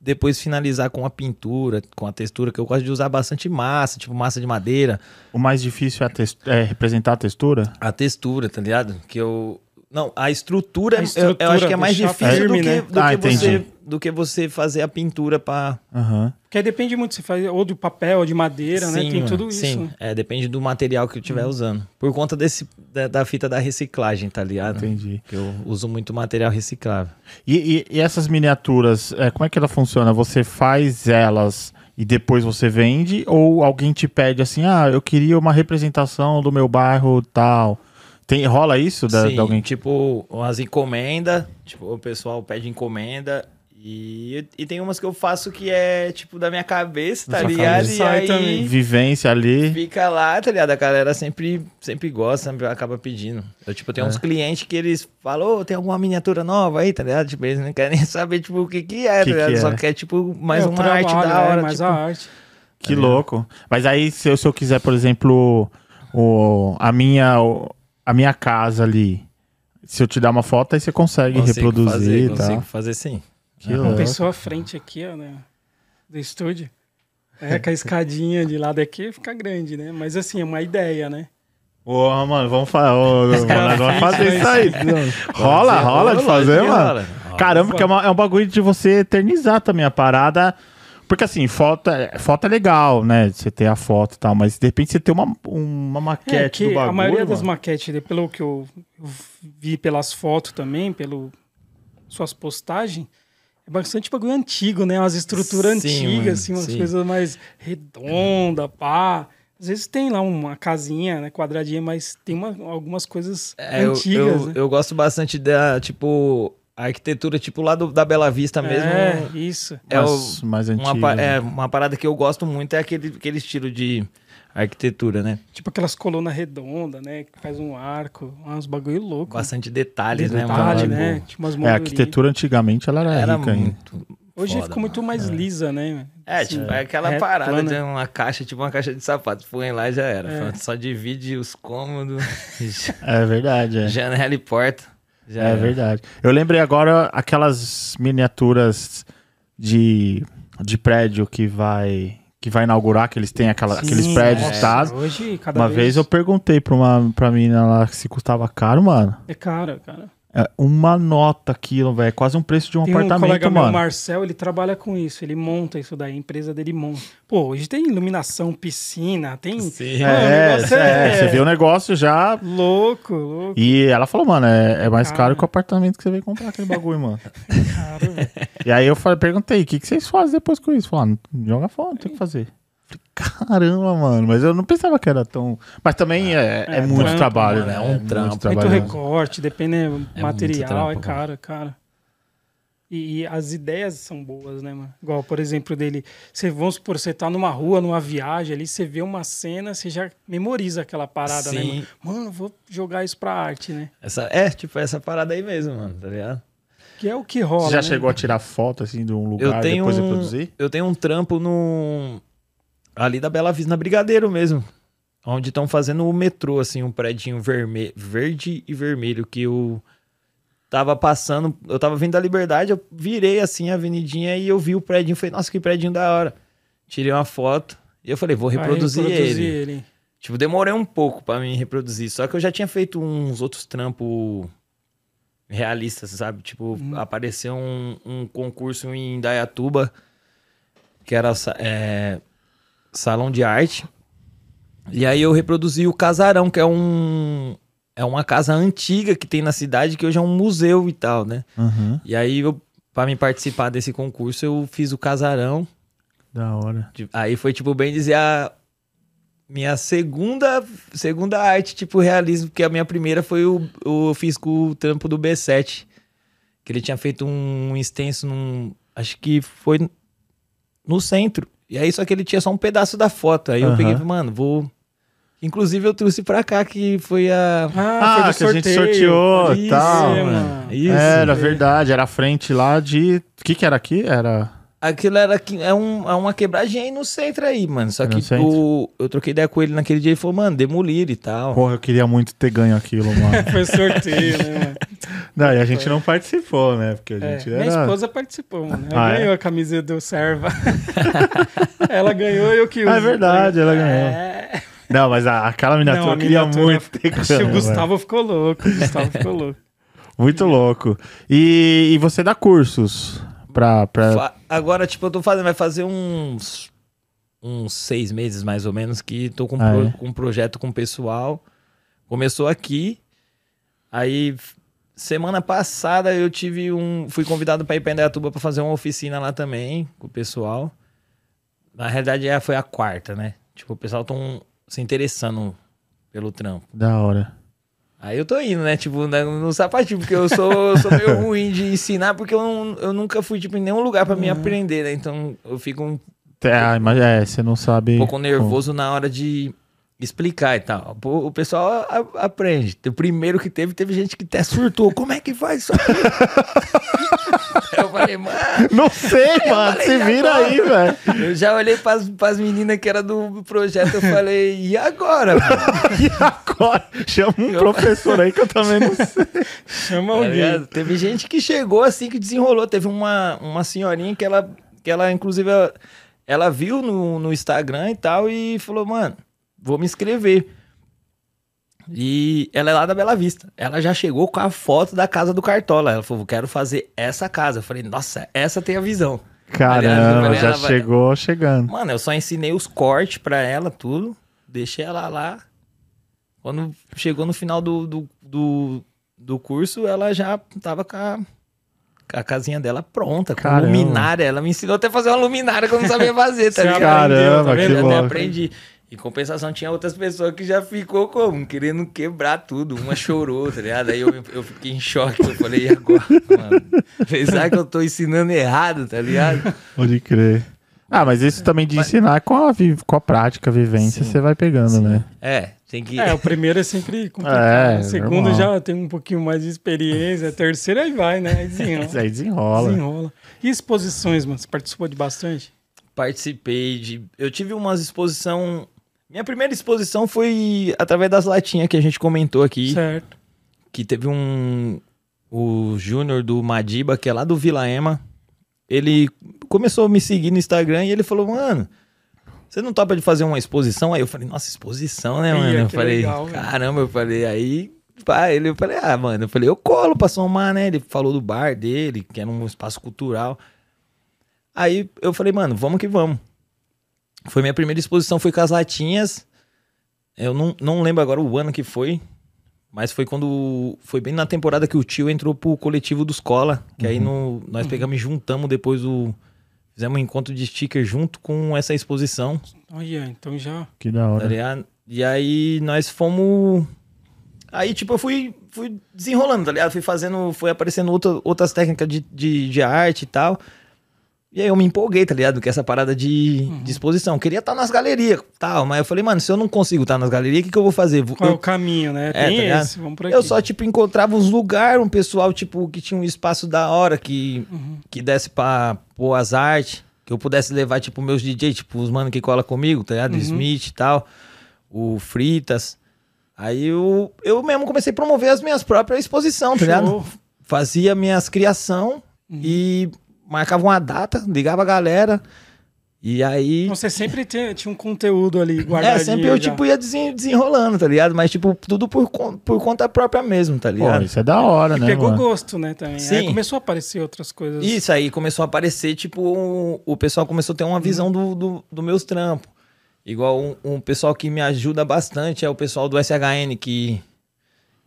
depois finalizar com a pintura, com a textura, que eu gosto de usar bastante massa, tipo massa de madeira. O mais difícil é, a é representar a textura? A textura, tá ligado? Que eu. Não, a estrutura, A eu- eu, estrutura, acho que é mais difícil firme, do, que, né? do, Ah, que você. Do que você fazer a pintura pra. Aham. Porque aí depende muito, se faz ou de papel, ou de madeira, né? Tem mano, tudo isso. Sim, né? é, depende do material que eu estiver usando. Por conta desse, da, da fita da reciclagem, tá ligado? Entendi. Que eu uso muito material reciclável. E, e- e essas miniaturas, é, como é que ela funciona? Você faz elas e depois você vende? Ou alguém te pede assim, ah, eu queria uma representação do meu bairro tal? Tem, rola isso da, Sim, da alguém? tipo, umas encomendas, tipo, o pessoal pede encomenda e, e tem umas que eu faço que é, tipo, da minha cabeça, tá ligado? cabeça. E Sai aí também. Vivência ali. fica lá, tá ligado? A galera sempre, sempre gosta, sempre acaba pedindo. Eu, tipo, tenho É. uns clientes que eles falam, ô, tem alguma miniatura nova aí, tá ligado? Tipo, eles não querem (laughs) saber, tipo, o que que é, Que tá ligado? que Só é? quer, tipo, mais É, uma arte da é, hora, mais tipo... a arte. Que louco. Mas aí, se eu, se eu quiser, por exemplo, o, a, minha, a minha casa ali, se eu te dar uma foto, aí você consegue consigo reproduzir fazer, e Consigo fazer sim. Que Uma louco. pessoa à frente aqui, ó, né? Do estúdio. É, com a escadinha de lado aqui fica grande, né? Mas assim, é uma ideia, né? Ô, mano, vamos, fa ô, mano, vamos fazer isso aí. rola, Pode ser, rola de fazer, mano. rola. Caramba, que é, uma- é um bagulho de você eternizar também a parada. Porque assim, foto é, foto é legal, né? Você ter a foto e tal, mas de repente você ter uma, uma É maquete que do bagulho. a maioria das mano. maquetes, né, pelo que eu eu vi pelas fotos também, pelo suas postagens, é bastante bagulho antigo, né? Umas estruturas Sim, antigas, mano, assim, umas sim. coisas mais redonda, pá. Às vezes tem lá uma casinha, né, quadradinha, mas tem uma, algumas coisas É, eu, antigas, eu, né? eu gosto bastante da, tipo, a arquitetura, tipo, lá do, da Bela Vista mesmo. É, isso. É, o- mais, mais uma, antigo. pa- é, uma parada que eu gosto muito é aquele, aquele estilo de arquitetura, né? Tipo aquelas colunas redondas, né? Que faz um arco, uns bagulho louco. Bastante detalhes, né, Detalhe, mano? né? Tipo, umas É, a arquitetura antigamente ela era, Era rica ainda. muito. Hoje foda, ficou muito mais lisa, né? É, Assim, tipo, é aquela reto, parada plana. de uma caixa, tipo uma caixa de sapato. Põe lá e já era. É. Só divide os cômodos, (laughs) É verdade, é. janela e porta. Já É era. verdade. Eu lembrei agora aquelas miniaturas de, de prédio que vai que vai inaugurar, que eles têm aquela, Sim, aqueles prédios nossa, tá? Hoje, cada Uma vez, vez eu perguntei pra uma pra menina lá se custava caro, mano. É caro, cara. É uma nota aquilo, velho. É quase um preço de um Tem um apartamento, colega meu, mano. Marcel, ele trabalha com isso. Ele monta isso daí, a empresa dele monta. Pô, hoje tem iluminação, piscina, tem... Sim. Mano, o É, negócio é, é- você vê o negócio já. Louco, louco. E ela falou, mano, é, é mais caro que o apartamento que você veio comprar aquele bagulho, mano. (laughs) Caro, velho. E aí eu falei, perguntei, o que, que vocês fazem depois com isso? Falaram, joga fora, não tem o que fazer. Caramba, mano, mas eu não pensava que era tão. Mas também é, é É, muito trampo, trabalho, mano, né? é um muito trampo. Muito trabalho. recorte, depende do muito material, trampo, é mano. caro, cara. E, e as ideias são boas, né, mano? Igual, por exemplo, dele, você, vamos supor, você tá numa rua, numa viagem ali, você vê uma cena, você já memoriza aquela parada, né, Sim. mano? Mano, vou jogar isso pra arte, né? Essa, é, tipo, essa parada aí mesmo, mano, tá ligado? Que é o que rola, Você já né? chegou a tirar foto assim de um Eu lugar tenho, depois de um, produzir? eu tenho um trampo no. Ali da Bela Vista, na Brigadeiro mesmo. Onde estão fazendo o metrô, assim, um prédio verme... verde e vermelho. Que eu tava passando, eu tava vindo da Liberdade, eu virei assim a avenidinha e eu vi o prédio. Falei, nossa, que prédio da hora. Tirei uma foto e eu falei, vou reproduzir, ele. ele. Tipo, demorei um pouco pra mim reproduzir. Só que eu já tinha feito uns outros trampos realistas, sabe? Tipo, apareceu um, um concurso em Dayatuba, que era é, salão de arte. E aí eu reproduzi o Casarão, que é um é uma casa antiga que tem na cidade, que hoje é um museu e tal, né? Uhum. E aí eu para me participar desse concurso, eu fiz o Casarão. Da hora. Aí foi, tipo, bem dizer a minha segunda, segunda arte, tipo, realismo, porque a minha primeira foi o, o eu fiz com o trampo do B7. Que ele tinha feito um extenso num. Acho que foi no centro. E aí, só que ele tinha só um pedaço da foto. Aí eu Aham. peguei e falei, mano, vou. Inclusive, eu trouxe pra cá, que foi a. Ah, Ah, foi do que a gente sorteio. sorteou Isso, e tal. é, mano. mano. Isso. era é. verdade, era a frente lá de. O que que era aqui? Era. Aquilo era que é, um, é uma quebradinha aí no centro aí, mano. Só No que o, eu troquei ideia com ele naquele dia e ele falou, mano, demolir e tal. Porra, eu queria muito ter ganho aquilo, mano. (laughs) Foi sorteio, né, mano? não, e a gente não participou, né? Porque a É, gente minha era. esposa participou, mano. Ela Ah, é? ganhou a camisa do Serva. (laughs) ela ganhou e eu que uso. É verdade, ela ganhou. É. Não, mas a, aquela miniatura Não, eu queria miniatura- muito ter Acho que ganho. o Gustavo ficou louco. O Gustavo ficou louco. Muito louco. E, e você dá cursos pra. pra... Agora, tipo, eu tô fazendo, vai fazer uns uns seis meses mais ou menos que tô com, Ah, pro- é? com um projeto com o pessoal. Começou aqui, aí semana passada eu tive um, fui convidado para ir para Indaiatuba para fazer uma oficina lá também com o pessoal. Na realidade, é, foi a quarta, né? Tipo, o pessoal tão se interessando pelo trampo. Da hora. Aí eu tô indo, né? Tipo, no, no sapatinho, porque eu sou, eu sou meio (laughs) ruim de ensinar, porque eu, não, eu nunca fui, tipo, em nenhum lugar pra me aprender, né? Então eu fico um É, mas é, você não sabe. pouco nervoso na hora de explicar e tal. O pessoal a- aprende. O primeiro que teve, teve gente que até surtou. Como é que faz isso aqui? (laughs) eu falei, mano. Não sei, mano. falei, Se vira agora? aí, velho. Eu já olhei pras, pras meninas que era do projeto, eu falei, e agora? (laughs) E agora? Chama um professor aí que eu também não sei. Chama Tá alguém. Teve gente que chegou assim que desenrolou. Teve uma, uma senhorinha que ela, que ela inclusive, ela, ela viu no, no Instagram e tal e falou, mano, vou me inscrever. E ela é lá da Bela Vista. Ela já chegou com a foto da casa do Cartola. Ela falou, quero fazer essa casa. Eu falei, nossa, essa tem a visão. Caramba, já vai- chegou chegando. Mano, eu só ensinei os cortes pra ela, tudo. Deixei ela lá. Quando chegou no final do, do, do, do curso, ela já tava com a, com a casinha dela pronta, com Caramba. luminária. Ela me ensinou até a fazer uma luminária que eu não sabia fazer, tá ligado? Caramba, Tá vendo? que Eu aprendi. Em compensação, tinha outras pessoas que já ficou como? Querendo quebrar tudo. Uma chorou, tá ligado? Aí eu, eu fiquei em choque. Eu falei, e agora, mano? Apesar que eu tô ensinando errado, tá ligado? Pode crer. Ah, mas isso também de ensinar com a, com a prática, a vivência, Sim. você vai pegando, né? É, tem que. É, o primeiro é sempre complicado. É, o segundo normal. já tem um pouquinho mais de experiência. A terceira aí vai, né? Aí desenrola. Isso (laughs) aí desenrola. desenrola. E exposições, mano? Você participou de bastante? participei de. Eu tive umas exposição. Minha primeira exposição foi através das latinhas que a gente comentou aqui. Certo. Que teve um. O Júnior do Madiba, que é lá do Vila Ema. Ele começou a me seguir no Instagram e ele falou, mano. Você não topa de fazer uma exposição? Aí eu falei, nossa, exposição, né, Ia, mano? Eu falei, legal, caramba, eu falei, aí. Pá, ele, eu falei, ah, mano, eu falei, eu colo pra somar, né? Ele falou do bar dele, que era um espaço cultural. Aí eu falei, mano, vamos que vamos. Foi minha primeira exposição, foi com as latinhas. Eu não, não lembro agora o ano que foi, mas foi quando. Foi bem na temporada que o tio entrou pro coletivo dos Cola. Que aí no, nós pegamos e juntamos depois o. Fizemos um encontro de sticker junto com essa exposição, Olha, então já. Que da tá hora. ligado? E aí nós fomos. Aí, tipo, eu fui, fui desenrolando, tá ligado? Fui fazendo, foi aparecendo outra, outras técnicas de, de, de arte e tal. E aí eu me empolguei, tá ligado? Com essa parada de, de exposição. Queria estar nas galerias tal, mas eu falei, mano, se eu não consigo estar nas galerias, o que, que eu vou fazer? Qual é eu- o caminho, né? É, Tem tá esse, vamos por aqui. eu só, tipo, encontrava uns lugares, um pessoal, tipo, que tinha um espaço da hora, que, Uhum. que desse pra pôr as artes, que eu pudesse levar, tipo, meus DJ, tipo, os mano que cola comigo, tá ligado? Uhum. Smith e tal, o Fritas. Aí eu, eu mesmo comecei a promover as minhas próprias exposições, tá ligado? Fazia minhas criação Uhum. e marcava uma data, ligava a galera. E aí. Então você sempre tinha, tinha um conteúdo ali guardadinho. É, sempre eu, já. tipo, ia desen- desenrolando, tá ligado? Mas, tipo, tudo por, por conta própria mesmo, tá Pô, ligado? isso é da hora, né, Pegou mano? gosto, né, também. Aí Sim. começou a aparecer outras coisas. Isso aí começou a aparecer, tipo, um- o pessoal começou a ter uma visão do, do, do meus trampos. Igual um, um pessoal que me ajuda bastante é o pessoal do SHN, que,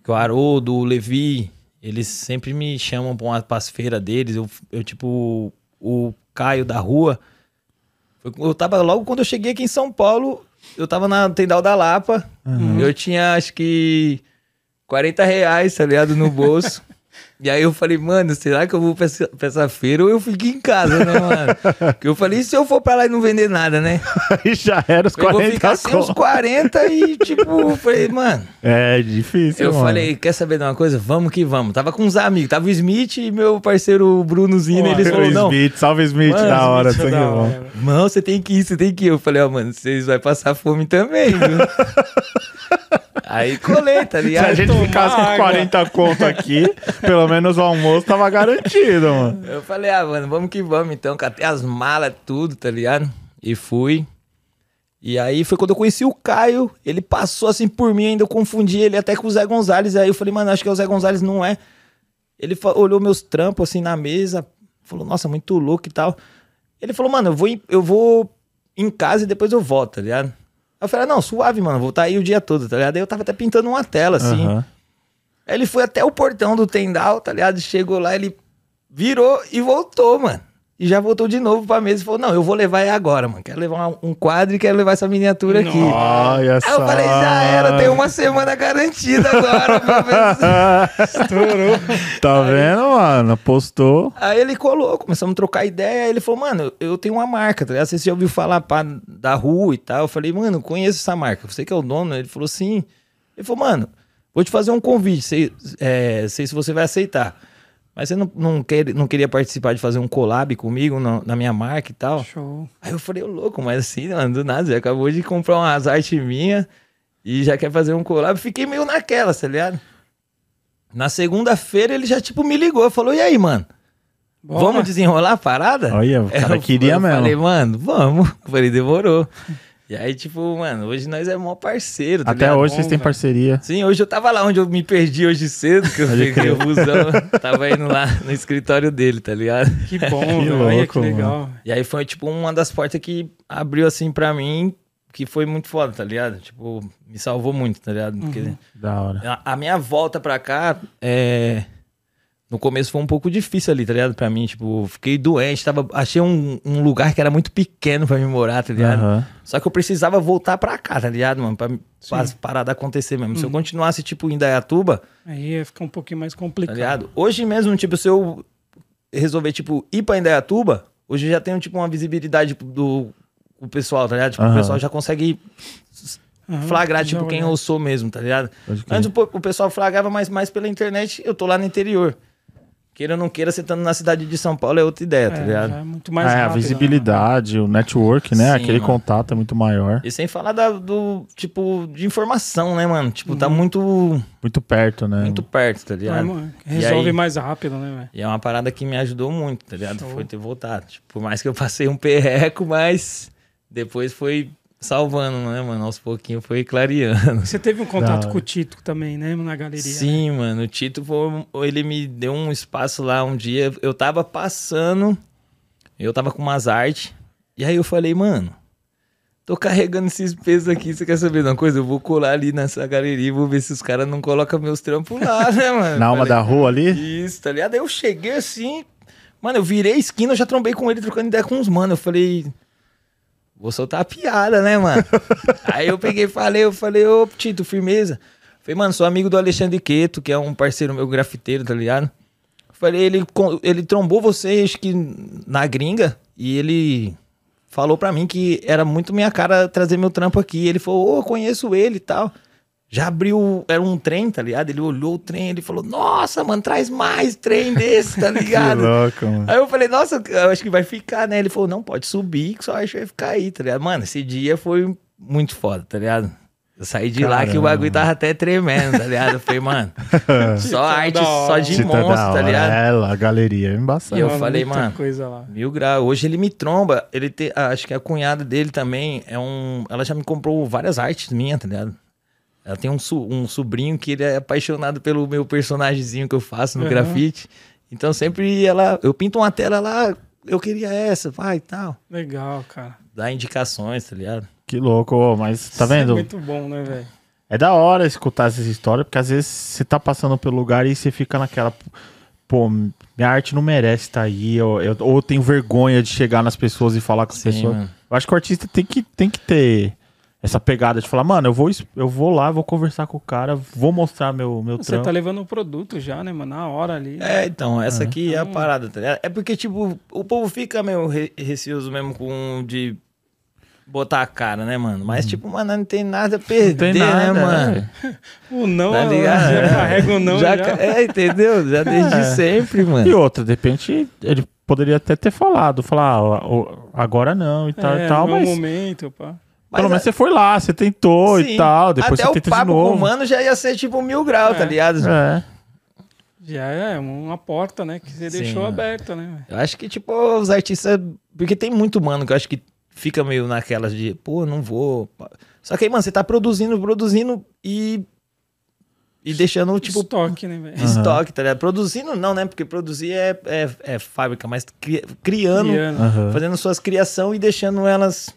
que o Haroldo, o Levi, eles sempre me chamam pra uma pras feiras deles. Eu, eu, tipo, o Caio da rua. Eu tava logo quando eu cheguei aqui em São Paulo, eu tava na Tendal da Lapa. Eu tinha acho que 40 reais, tá ligado, no bolso. (laughs) E aí eu falei, mano, será que eu vou pra essa, pra essa feira ou eu fico em casa, né, mano? (laughs) Porque eu falei, e se eu for pra lá e não vender nada, né? (laughs) Aí já era os Eu vou 40 ficar sem os conto. 40 e, tipo, falei, mano. É difícil, Eu mano. falei, quer saber de uma coisa? Vamos que vamos. Tava com uns amigos, tava o Smith e meu parceiro Brunozinho, Pô, eles O falaram, não, Smith, salve Smith, Mano, da hora, Smith é sangue da bom. hora. Não, você tem que ir, você tem que ir. Eu falei, ó, mano, vocês vão passar fome também, viu? (laughs) Aí colei, tá Se ligado? a gente ficasse com água. 40 conto aqui, pelo menos o almoço tava garantido, mano. Eu falei, ah, mano, vamos que vamos então. Catei as malas, tudo, tá ligado? E fui. E aí foi quando eu conheci o Caio. Ele passou assim por mim, ainda eu confundi ele até com o Zé Gonzalez. Aí eu falei, mano, acho que é o Zé Gonzalez, não é. Ele olhou meus trampos assim na mesa, falou, nossa, muito louco e tal. Ele falou, mano, eu vou, em- eu vou em casa e depois eu volto, tá ligado? Aí eu falei, ah, não, suave, mano, vou estar aí o dia todo, tá ligado? Aí eu tava até pintando uma tela, assim. Aham. Aí ele foi até o portão do Tendal, tá ligado? Chegou lá, ele virou e voltou, mano. E já voltou de novo pra mesa e falou: Não, eu vou levar é agora, mano. Quero levar um- quadro e quero levar essa miniatura aqui. Olha Aí eu falei: Já era, tem uma semana garantida agora. (laughs) Estourou. Tá vendo, mano? Postou. Aí ele colou, começamos a trocar ideia. Aí ele falou, mano, eu tenho uma marca, tá ligado? Você já ouviu falar pá, da rua e tal? Eu falei, mano, conheço essa marca. Você que é o dono? Ele falou, sim. Ele falou, mano, vou te fazer um convite. Sei, é, sei se você vai aceitar. Mas você não, não, quer, não queria participar de fazer um collab comigo na, na minha marca e tal? Show. Aí eu falei, ô louco, mas assim, mano, do nada, você acabou de comprar umas artes minhas e já quer fazer um collab. Fiquei meio naquela, tá ligado? Na segunda-feira ele já, tipo, me ligou, falou, e aí, mano? Bora. Vamos desenrolar a parada? Olha, o (laughs) cara Eu- queria eu mesmo. Falei, mano, vamos. Eu falei, demorou. E aí, tipo, mano, hoje nós é mó parceiro, tá Até ligado? hoje vocês têm parceria. Sim, hoje eu tava lá onde eu me perdi hoje cedo, que eu peguei o busão, (laughs) tava indo lá no escritório dele, tá ligado? Que bom, (laughs) Que velho. Olha louco, que legal. E aí foi, tipo, uma das portas que abriu, assim, pra mim, que foi muito foda, tá ligado? Tipo, me salvou muito, tá ligado? Porque Da hora. a, a minha volta pra cá, é... No começo foi um pouco difícil ali, tá ligado? Pra mim, tipo, fiquei doente, tava, achei um, um lugar que era muito pequeno pra me morar, tá ligado? Aham. Só que eu precisava voltar pra cá, tá ligado, mano? Pra, pra parada acontecer mesmo. Se eu continuasse, tipo, em Dayatuba, Aí ia ficar um pouquinho mais tá complicado. ligado? Hoje mesmo, tipo, se eu resolver, tipo, ir pra Indaiatuba, hoje eu já tenho, tipo, uma visibilidade do o pessoal, tá ligado? Tipo, Aham. o pessoal já consegue flagrar, tipo, quem olhar. eu sou mesmo, tá ligado? Antes o, o pessoal flagrava mais, mais pela internet, eu tô lá no interior. Queira ou não queira, você estando na cidade de São Paulo é outra ideia, tá É, ligado? já é muito mais é, a rápido, né? visibilidade, o network, né? Sim, Aquele mano. contato é muito maior. E sem falar da- do, tipo, de informação, né, mano? Tipo, Uhum. tá muito, Muito perto, né? muito perto, tá ligado? mano, E Resolve aí- mais rápido, né, velho? E é uma parada que me ajudou muito, tá ligado? Show. Foi ter voltado. Tipo, por mais que eu passei um (laughs) perreco, mas depois foi salvando, né, mano? Aos pouquinhos foi clareando. Você teve um contato com o Tito também, né, na galeria? Sim, mano. O Tito, foi, ele me deu um espaço lá um dia. Eu tava passando, eu tava com umas artes. E aí eu falei, mano, tô carregando esses pesos aqui. Você quer saber de uma coisa? Eu vou colar ali nessa galeria e vou ver se os caras não colocam meus trampos lá, né, mano? (laughs) Na alma Falei, da rua ali? Isso, tá ligado? Aí eu cheguei assim, mano, eu virei a esquina, eu já trombei com ele trocando ideia com uns mano. Eu falei, vou soltar a piada, né, mano? (laughs) Aí eu peguei e falei, eu falei, ô Tito, firmeza. Falei, mano, sou amigo do Alexandre Queto, que é um parceiro meu grafiteiro, tá ligado? Falei, ele, ele trombou você, acho que na gringa, e ele falou pra mim que era muito minha cara trazer meu trampo aqui. Ele falou, ô, eu conheço ele e tal. Já abriu, era um trem, tá ligado? Ele olhou o trem, ele falou, nossa, mano, traz mais trem desse, tá (laughs) Que ligado? louco, mano. Aí eu falei, nossa, eu acho que vai ficar, né? Ele falou, não, pode subir, que só acho que vai ficar aí, tá ligado? Mano, esse dia foi muito foda, tá ligado? Eu saí de lá que o Caramba. bagulho tava até tremendo, tá ligado? Eu falei, mano, (laughs) só arte, só de Tita é monstro, tá ligado? É, lá, a galeria é E embaçado. eu falei, muita mano, coisa lá. Mil graus. Hoje ele me tromba. Ele te, acho que a cunhada dele também é um. Ela já me comprou várias artes minhas, tá ligado? Ela tem um, so- um sobrinho que ele é apaixonado pelo meu personagemzinho que eu faço no Uhum. grafite. Então sempre ela. Eu pinto uma tela lá, eu queria essa, vai e tal. Legal, cara. Dá indicações, tá ligado? Que louco, ô, mas tá Isso é vendo? muito bom, né, velho? É da hora escutar essas histórias, porque às vezes você tá passando pelo lugar e você fica naquela. Pô, minha arte não merece estar aí, ou eu, ou eu tenho vergonha de chegar nas pessoas e falar com as Sim, pessoas. mano. Eu acho que o artista tem que, tem que ter essa pegada de falar, mano, eu vou, eu vou lá, vou conversar com o cara, vou mostrar meu, meu Você trampo. tá levando o produto já, né, mano? Na hora ali. né? É, então, essa aqui é a Então- parada, tá ligado? É porque, tipo, o povo fica meio re- receoso mesmo com de botar a cara, né, mano? Mas, tipo, mano, não tem nada a perder, tem nada, né, mano? (laughs) O não, Tá ela ligado? (laughs) já carrega o não já. ca- É, entendeu? Já (laughs) desde É. sempre, mano. E outra, de repente, ele poderia até ter falado, falar, ah, agora não e tal é, e tal, mas momento, pá. Pelo Mas menos a- você foi lá, você tentou Sim, e tal, depois Até você o tenta de papo com novo. o mano já ia ser, tipo, mil graus, É. tá ligado? É. Já é uma porta, né? Que você Sim, deixou mano. aberta, né? Eu acho que, tipo, os artistas. Porque tem muito mano que eu acho que fica meio naquelas de, pô, não vou. Só que aí, mano, você tá produzindo, produzindo e. E deixando, tipo, Estoque, né, velho? estoque, tá ligado? Produzindo não, né? Porque produzir é, é, é fábrica, mas cri- criando, Criando. Aham. fazendo suas criação e deixando elas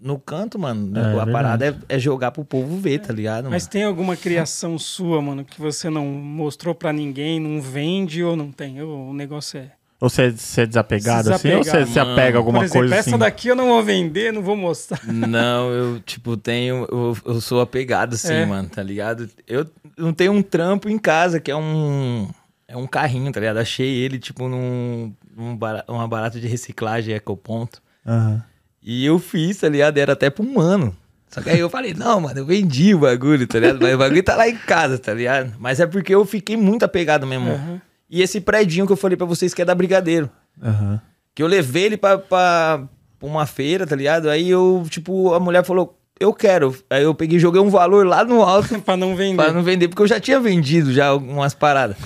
no canto, mano. É, a verdade. parada é, é jogar pro povo ver, tá ligado? Mas mano? tem alguma criação sua, mano, que você não mostrou pra ninguém, não vende ou não tem? O, o negócio é. Ou você, você é desapegado Se assim? Ou você se apega a alguma Por exemplo, coisa essa assim? daqui eu não vou vender, não vou mostrar. Não, eu, tipo, tenho. Eu, eu sou apegado, sim, É. mano, tá ligado? Eu não tenho um trampo em casa que é um. É um carrinho, tá ligado? Achei ele, tipo, num. num uma barata de reciclagem, Ecoponto. Aham. E eu fiz, tá ligado? Era até pra um mano. Só que aí eu falei, não, mano, eu vendi o bagulho, tá ligado? Mas o bagulho tá lá em casa, tá ligado? Mas é porque eu fiquei muito apegado mesmo. Aham. E esse predinho que eu falei pra vocês que é da Brigadeiro. Aham. Que eu levei ele pra, pra, pra uma feira, tá ligado? Aí eu, tipo, a mulher falou, eu quero. Aí eu peguei e joguei um valor lá no alto (laughs) pra não vender. pra não vender, porque eu já tinha vendido já algumas paradas.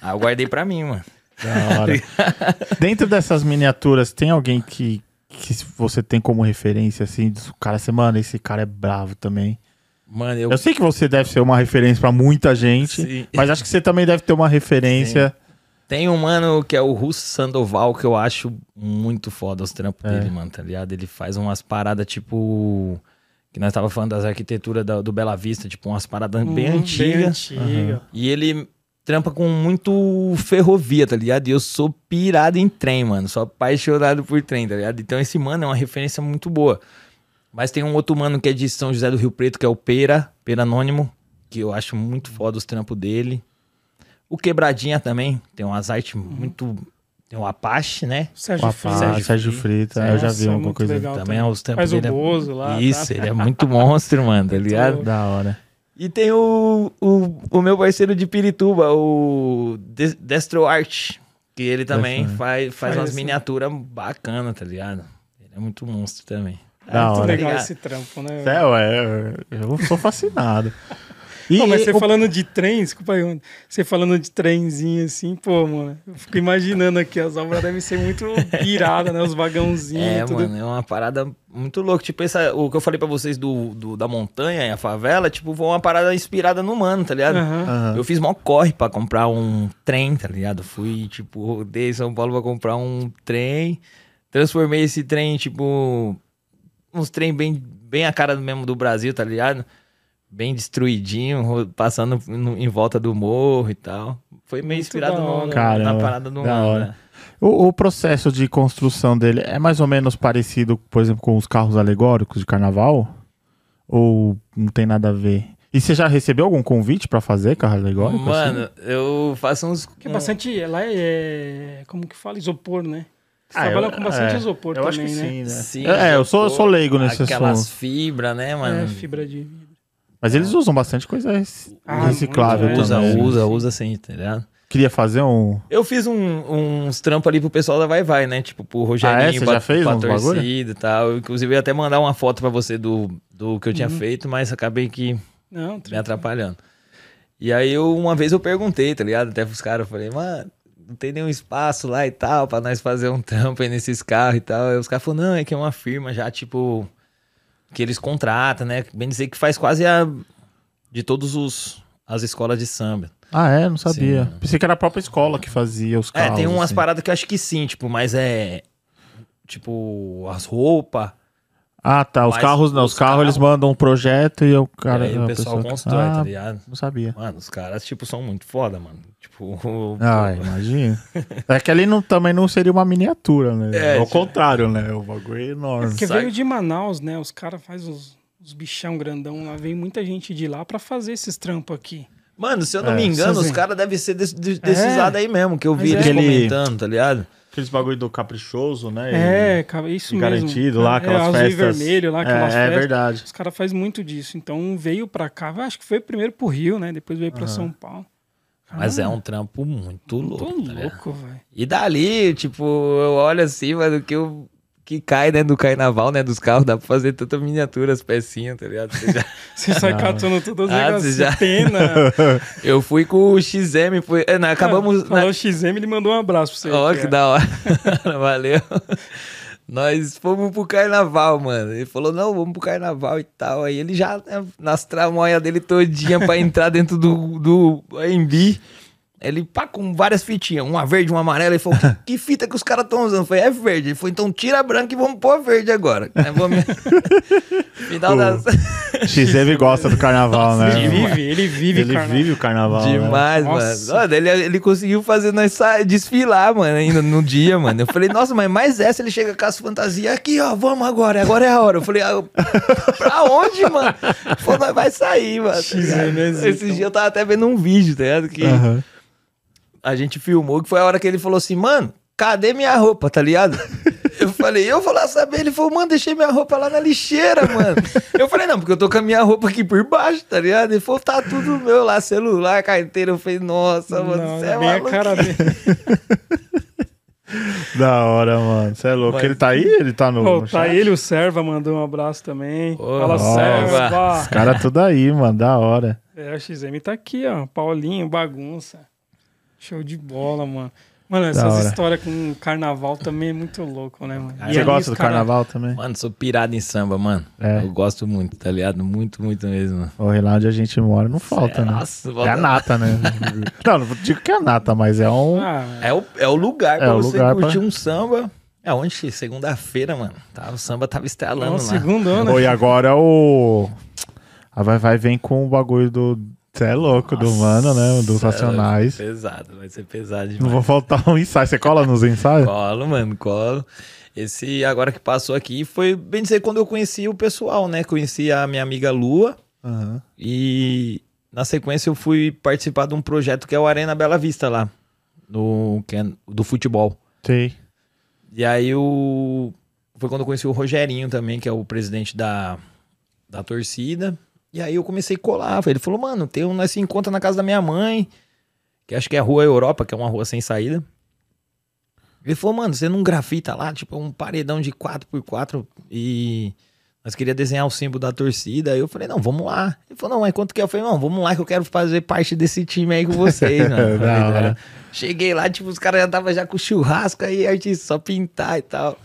Aí eu guardei pra mim, mano. Da hora. (laughs) Dentro dessas miniaturas, tem alguém que, que você tem como referência, assim, do cara, você, mano, esse cara é bravo também. Mano, eu. Eu sei que você deve ser uma referência pra muita gente, Sim. (laughs) mas acho que você também deve ter uma referência. Tem um mano que é o Russo Sandoval, que eu acho muito foda os trampos É. dele, mano, tá ligado? Ele faz umas paradas tipo. Que nós tava falando das arquiteturas do Bela Vista, tipo, umas paradas Hum, bem antigas. antiga. E ele trampa com muito ferrovia, tá ligado? E eu sou pirado em trem, mano. Sou apaixonado por trem, tá ligado? Então esse mano é uma referência muito boa. Mas tem um outro mano que é de São José do Rio Preto, que é o Pera, Pera Anônimo, que eu acho muito foda os trampos dele. O Quebradinha também, tem umas artes muito... Tem o Apache, né? Sérgio O Freitas. Sérgio. Frita, eu já Nossa, vi alguma muito coisa. legal. Também é os trampos Faz o dele. é- Bozo lá. Isso, tá? ele é muito monstro, mano, tá (laughs) ligado? Da hora. E tem o, o, o meu parceiro de Pirituba, o De- Destro Art, que ele também Destro, faz, faz Faz umas miniaturas bacanas, tá ligado? Ele é muito monstro também. Da Muito hora. legal esse trampo, né? É, ué, eu sou fascinado. E, Pô, mas você o- falando de trem, desculpa aí. Você falando de trenzinho assim, pô, mano. Eu fico imaginando aqui, as obras devem ser muito iradas, né? Os vagãozinhos, É, tudo. mano, é uma parada muito louca. Tipo, essa, o que eu falei pra vocês do, do- da montanha e a favela, tipo, foi uma parada inspirada no mano, tá ligado? Aham. Aham. Eu fiz mó corre pra comprar um trem, tá ligado? Fui, tipo, rodei São Paulo pra comprar um trem. Transformei esse trem, tipo, uns trem bem, bem a cara mesmo do Brasil, tá ligado? Bem destruidinho, passando no- em volta do morro e tal. Foi meio Muito inspirado no- hora. na parada do da hora. né? O, o processo de construção dele é mais ou menos parecido, por exemplo, com os carros alegóricos de carnaval? Ou não tem nada a ver? E você já recebeu algum convite pra fazer carro alegórico? assim? Mano, eu faço uns. Porque bastante. Lá é. Como que fala? Isopor, né? Você Ah, trabalha eu- com bastante é, isopor eu também, acho que né? sim, né? Sim, é, eu sou, eu sou leigo nesse Aquelas assunto. fibras, né, mano? É, fibra de vidro. Mas eles usam bastante coisa Ah, reciclável é. Usa, também. usa, usa sim, tá ligado? Queria fazer um... Eu fiz um- uns trampos ali pro pessoal da Vai Vai, né? Tipo, pro Rogerinho, Ah, é? Você pra, já fez pra bagulho? torcida e tal. Inclusive, eu ia até mandar uma foto pra você do, do que eu Uhum. tinha feito, mas acabei que Não, me atrapalhando. E aí, eu, uma vez eu perguntei, tá ligado? Até pros caras, eu falei, mano, não tem nenhum espaço lá e tal, pra nós fazer um (laughs) trampo aí nesses carros e tal. Aí os caras falaram, não, é que é uma firma já, tipo, que eles contratam, né? Bem dizer que faz quase a... de todos os... as escolas de samba. Ah, é? Não sabia. Sim. Pensei que era a própria escola que fazia os carros. É, tem umas assim. paradas que eu acho que sim, tipo, mas é. Tipo, as roupas. Ah, tá. Os Mas carros não. Os, os carros carros- eles mandam um projeto e o cara... e aí o pessoal pessoa- constrói, ah, tá ligado? Não sabia. Mano, os caras, tipo, são muito foda, mano. Tipo. Ah, (laughs) imagina. é que ali não, também não seria uma miniatura, né? É, Ao contrário, né? O bagulho é enorme. Porque Sai- veio de Manaus, né? Os caras fazem os, os bichão grandão lá. Vem muita gente de lá pra fazer esses trampos aqui. Mano, se eu não É, me engano, os caras devem ser desse, de- desses É. lados aí mesmo, que eu vi Mas eles é. Comentando, tá ligado? Aqueles bagulho do caprichoso, né? É, cara, isso E mesmo. garantido lá, É, aquelas azul festas. e vermelho lá, aquelas é, é festas. verdade. Os caras fazem muito disso. Então veio pra cá, eu acho que foi primeiro pro Rio, né? Depois veio pra São Paulo. Mas é um trampo muito louco. Tá ligado? louco, velho. E dali, tipo, eu olho assim, mano, que eu. Que cai, né, do carnaval, né, dos carros, dá pra fazer tanta miniatura, as pecinhas, tá ligado? Você já- (laughs) Você sai catando todas as Ah, negócios. já- Pena. (laughs) Eu fui com o XM, foi, é, nós acabamos... Falou na- o XM, ele mandou um abraço pra você. Ó, que que é. da hora. (laughs) Valeu. Nós fomos pro carnaval, mano. Ele falou, não, vamos pro carnaval e tal. Aí ele já, né, nas tramóias dele todinha pra entrar dentro do, do AMB. Ele pá, com várias fitinhas, uma verde, uma amarela. Ele falou: que, (laughs) que fita que os caras estão usando? Eu falei: é verde. Ele falou: então tira a branca e vamos pôr a verde agora. (laughs) Aí me... Final das. XM gosta do carnaval, né? Ele vive, ele vive, Ele carnaval. vive o carnaval. né? Demais, Nossa. mano. Olha, ele, ele conseguiu fazer nós sa- desfilar, mano, ainda no dia, mano. Eu falei, nossa, mas mais essa ele chega com as fantasias aqui, ó, vamos agora, agora é a hora. Eu falei, ah, (laughs) pra onde, mano? Ele Falou, nós vai sair, mano. XM, Esse dia eu tava até vendo um vídeo, tá ligado? Que Aham. A gente filmou, que foi a hora que ele falou assim, mano, cadê minha roupa, tá ligado? (laughs) Eu falei, eu vou lá saber. Ele falou, mano, deixei minha roupa lá na lixeira, mano. Eu falei, não, porque eu tô com a minha roupa aqui por baixo, tá ligado? Ele falou, tá tudo meu lá, celular, carteira. Eu falei, nossa, mano, Não, você é bem a maluco. cara dele. (laughs) Da hora, mano. Você é louco. Mas- Ele tá aí? Ele tá no. Pô, no tá ele, o Serva mandou um abraço também. Ô, Fala, nossa. Serva. Os caras tudo aí, mano. Da hora. É, o XM tá aqui, ó. Paulinho, bagunça. Show de bola, mano. Mano, essas hora. histórias com carnaval também é muito louco, né, mano? E Você gosta os do cara- carnaval também? Mano, sou pirado em samba, mano. É. Eu gosto muito, tá ligado? Muito, muito mesmo. O lá onde a gente mora não falta, É, né? nossa, É a nata, né? (laughs) não, não digo que é a nata, mas é um. Ah, É o, é o lugar É pra o você lugar pra- curtir um samba. É onde? Segunda-feira, mano. Tá, o samba tava estrelando nossa, lá. segundo ano. Oi, agora o. A Vai Vai vem com o bagulho do. Você é louco, do mano, né? Dos Nossa, Racionais. Pesado, vai ser pesado Não demais. vou faltar um ensaio. Você cola nos ensaios? Colo, mano, colo. Esse agora que passou aqui foi bem dizer quando eu conheci o pessoal, né? Conheci a minha amiga Lua Aham. e na sequência eu fui participar de um projeto que é o Arena Bela Vista lá, no que é do futebol. Sei. E aí o foi quando eu conheci o Rogerinho também, que é o presidente da, da torcida. E aí eu comecei a colar. Ele falou, mano, tem um, nós se encontra na casa da minha mãe, que acho que é a Rua Europa, que é uma rua sem saída. Ele falou, mano, você não grafita lá, tipo, um paredão de 4x4 e nós queria desenhar o símbolo da torcida. Aí eu falei, não, vamos lá. Ele falou, não, mas quanto que é? Eu falei, não, vamos lá que eu quero fazer parte desse time aí com vocês, mano. (laughs) Falei? Cheguei lá, tipo, os caras já estavam já com churrasco aí, artista, só pintar e tal.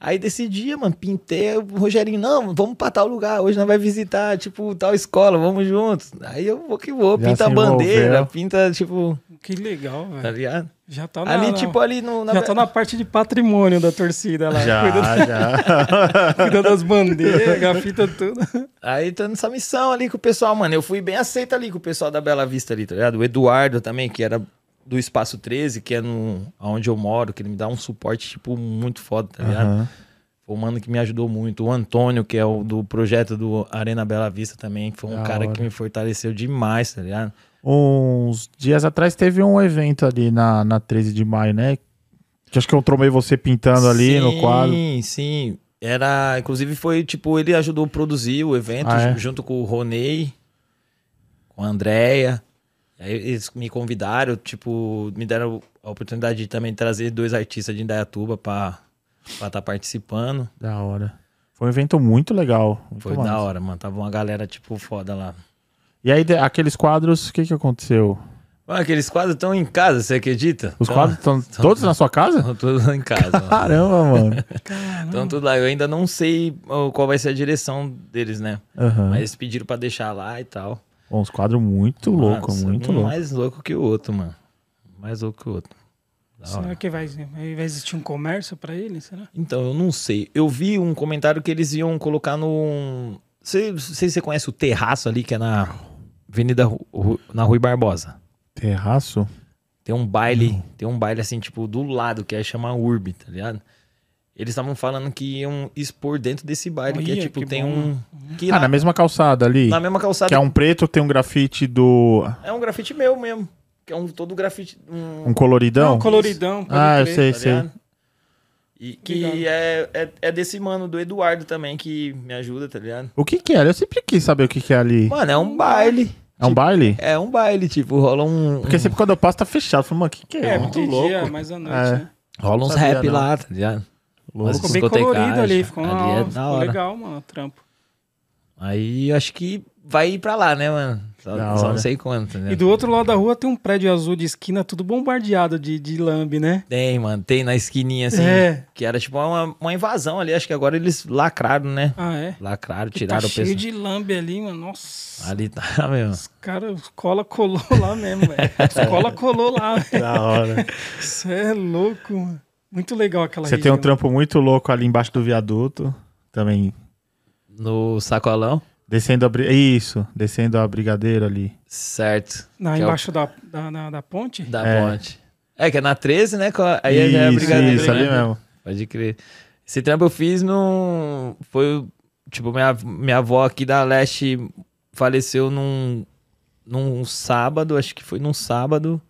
Aí desse dia, mano, pintei, o Rogerinho, não, vamos pra tal lugar, hoje nós vai visitar, tipo, tal escola, vamos juntos. Aí eu vou que vou, Já pinta a bandeira, envolveu. pinta, tipo, Que legal, tá velho. ligado? Já tá na, ali, na- tipo, ali no... na- já tá na parte de patrimônio da torcida lá. Cuida, Já, já. (laughs) cuida das bandeiras, grafita tudo. Aí tô nessa missão ali com o pessoal, mano. Eu fui bem aceito ali com o pessoal da Bela Vista ali, tá ligado? O Eduardo também, que era do Espaço 13, que é no, onde eu moro, que ele me dá um suporte, tipo, muito foda, tá ligado? Aham. Foi um mano que me ajudou muito. O Antônio, que é o do projeto do Arena Bela Vista também, que foi um Da cara hora. que me fortaleceu demais, tá ligado? Uns dias atrás teve um evento ali na, na 13 de maio, né? Que acho que eu tromei você pintando ali no quadro. Sim, sim. Era, inclusive foi, tipo, ele ajudou a produzir o evento Ah, é? junto com o Ronei, com a Andrea. Aí eles me convidaram, tipo, me deram a oportunidade de também trazer dois artistas de Indaiatuba pra estar tá participando. Da hora. Foi um evento muito legal. muito Foi massa. da hora, mano. Tava uma galera, tipo, foda lá. E aí, aqueles quadros, o que que aconteceu? Mano, aqueles quadros estão em casa, você acredita? Os Tão- quadros estão todos na sua casa? Estão todos em casa. Caramba, mano. Estão tudo lá. Eu ainda não sei qual vai ser a direção deles, né? Aham. Mas eles pediram pra deixar lá e tal. Bom, uns quadros muito loucos, Nossa, muito um loucos. mais louco que o outro, mano. Mais louco que o outro. Da Será hora. que vai, vai existir um comércio pra ele? Será? Então, eu não sei. Eu vi um comentário que eles iam colocar no. Você- Não sei se você conhece o terraço ali, que é na Avenida Ru- na Rui Barbosa. Terraço? Tem um baile, tem um baile assim, tipo, do lado, que é chama Urb, tá ligado? Eles estavam falando que iam expor dentro desse baile, que é tipo, que tem bom. um. Que Ah, lá- na mesma calçada ali. na mesma calçada. Que é um preto, tem um grafite do. É um grafite meu mesmo. Que é um todo grafite. Um, Um coloridão? Não, coloridão. pode Ah, eu crer. sei, tá sei. ligado? E que é, é, é desse mano do Eduardo também que me ajuda, tá ligado? O que que é? Eu sempre quis saber o que que é ali. Mano, é um baile. É um baile? É um baile, tipo, rola um. Porque sempre quando eu passo tá fechado. Eu falo, mano, o que que é? É, muito louco. dia, mais à noite, É. né? rola uns sabia, rap não. lá, tá ligado? Louco. Ficou bem colorido ali, ficou, Ali uma, é ficou legal, mano, trampo. Aí acho que vai ir pra lá, né, mano? Só, só não sei quanto, né? E do outro lado da rua tem um prédio azul de esquina, tudo bombardeado de, de lambe, né? Tem, mano. Tem na esquininha, assim. É. Que era tipo uma, uma invasão ali. Acho que agora eles lacraram, né? Ah, é? Lacraram, Que tiraram tá o cheio pessoal. de lambe ali, mano. Nossa. Ali tá, (laughs) meu. Os caras, cola colou lá mesmo, velho. Os cola colou lá, velho. (laughs) Da hora. (laughs) Isso é louco, mano. Muito legal aquela Você tem um região. trampo muito louco ali embaixo do viaduto. Também. No sacolão. Descendo a. Isso, descendo a brigadeira ali. Certo. Na, Que é o- embaixo da, da, da, da ponte? Da É. ponte. É, que é na 13, né? Aí já é a isso, brigadeira. isso, ali né? mesmo. Pode crer. Esse trampo eu fiz no. Foi. Tipo, minha, minha avó aqui da Leste faleceu num. Num sábado, acho que foi num sábado.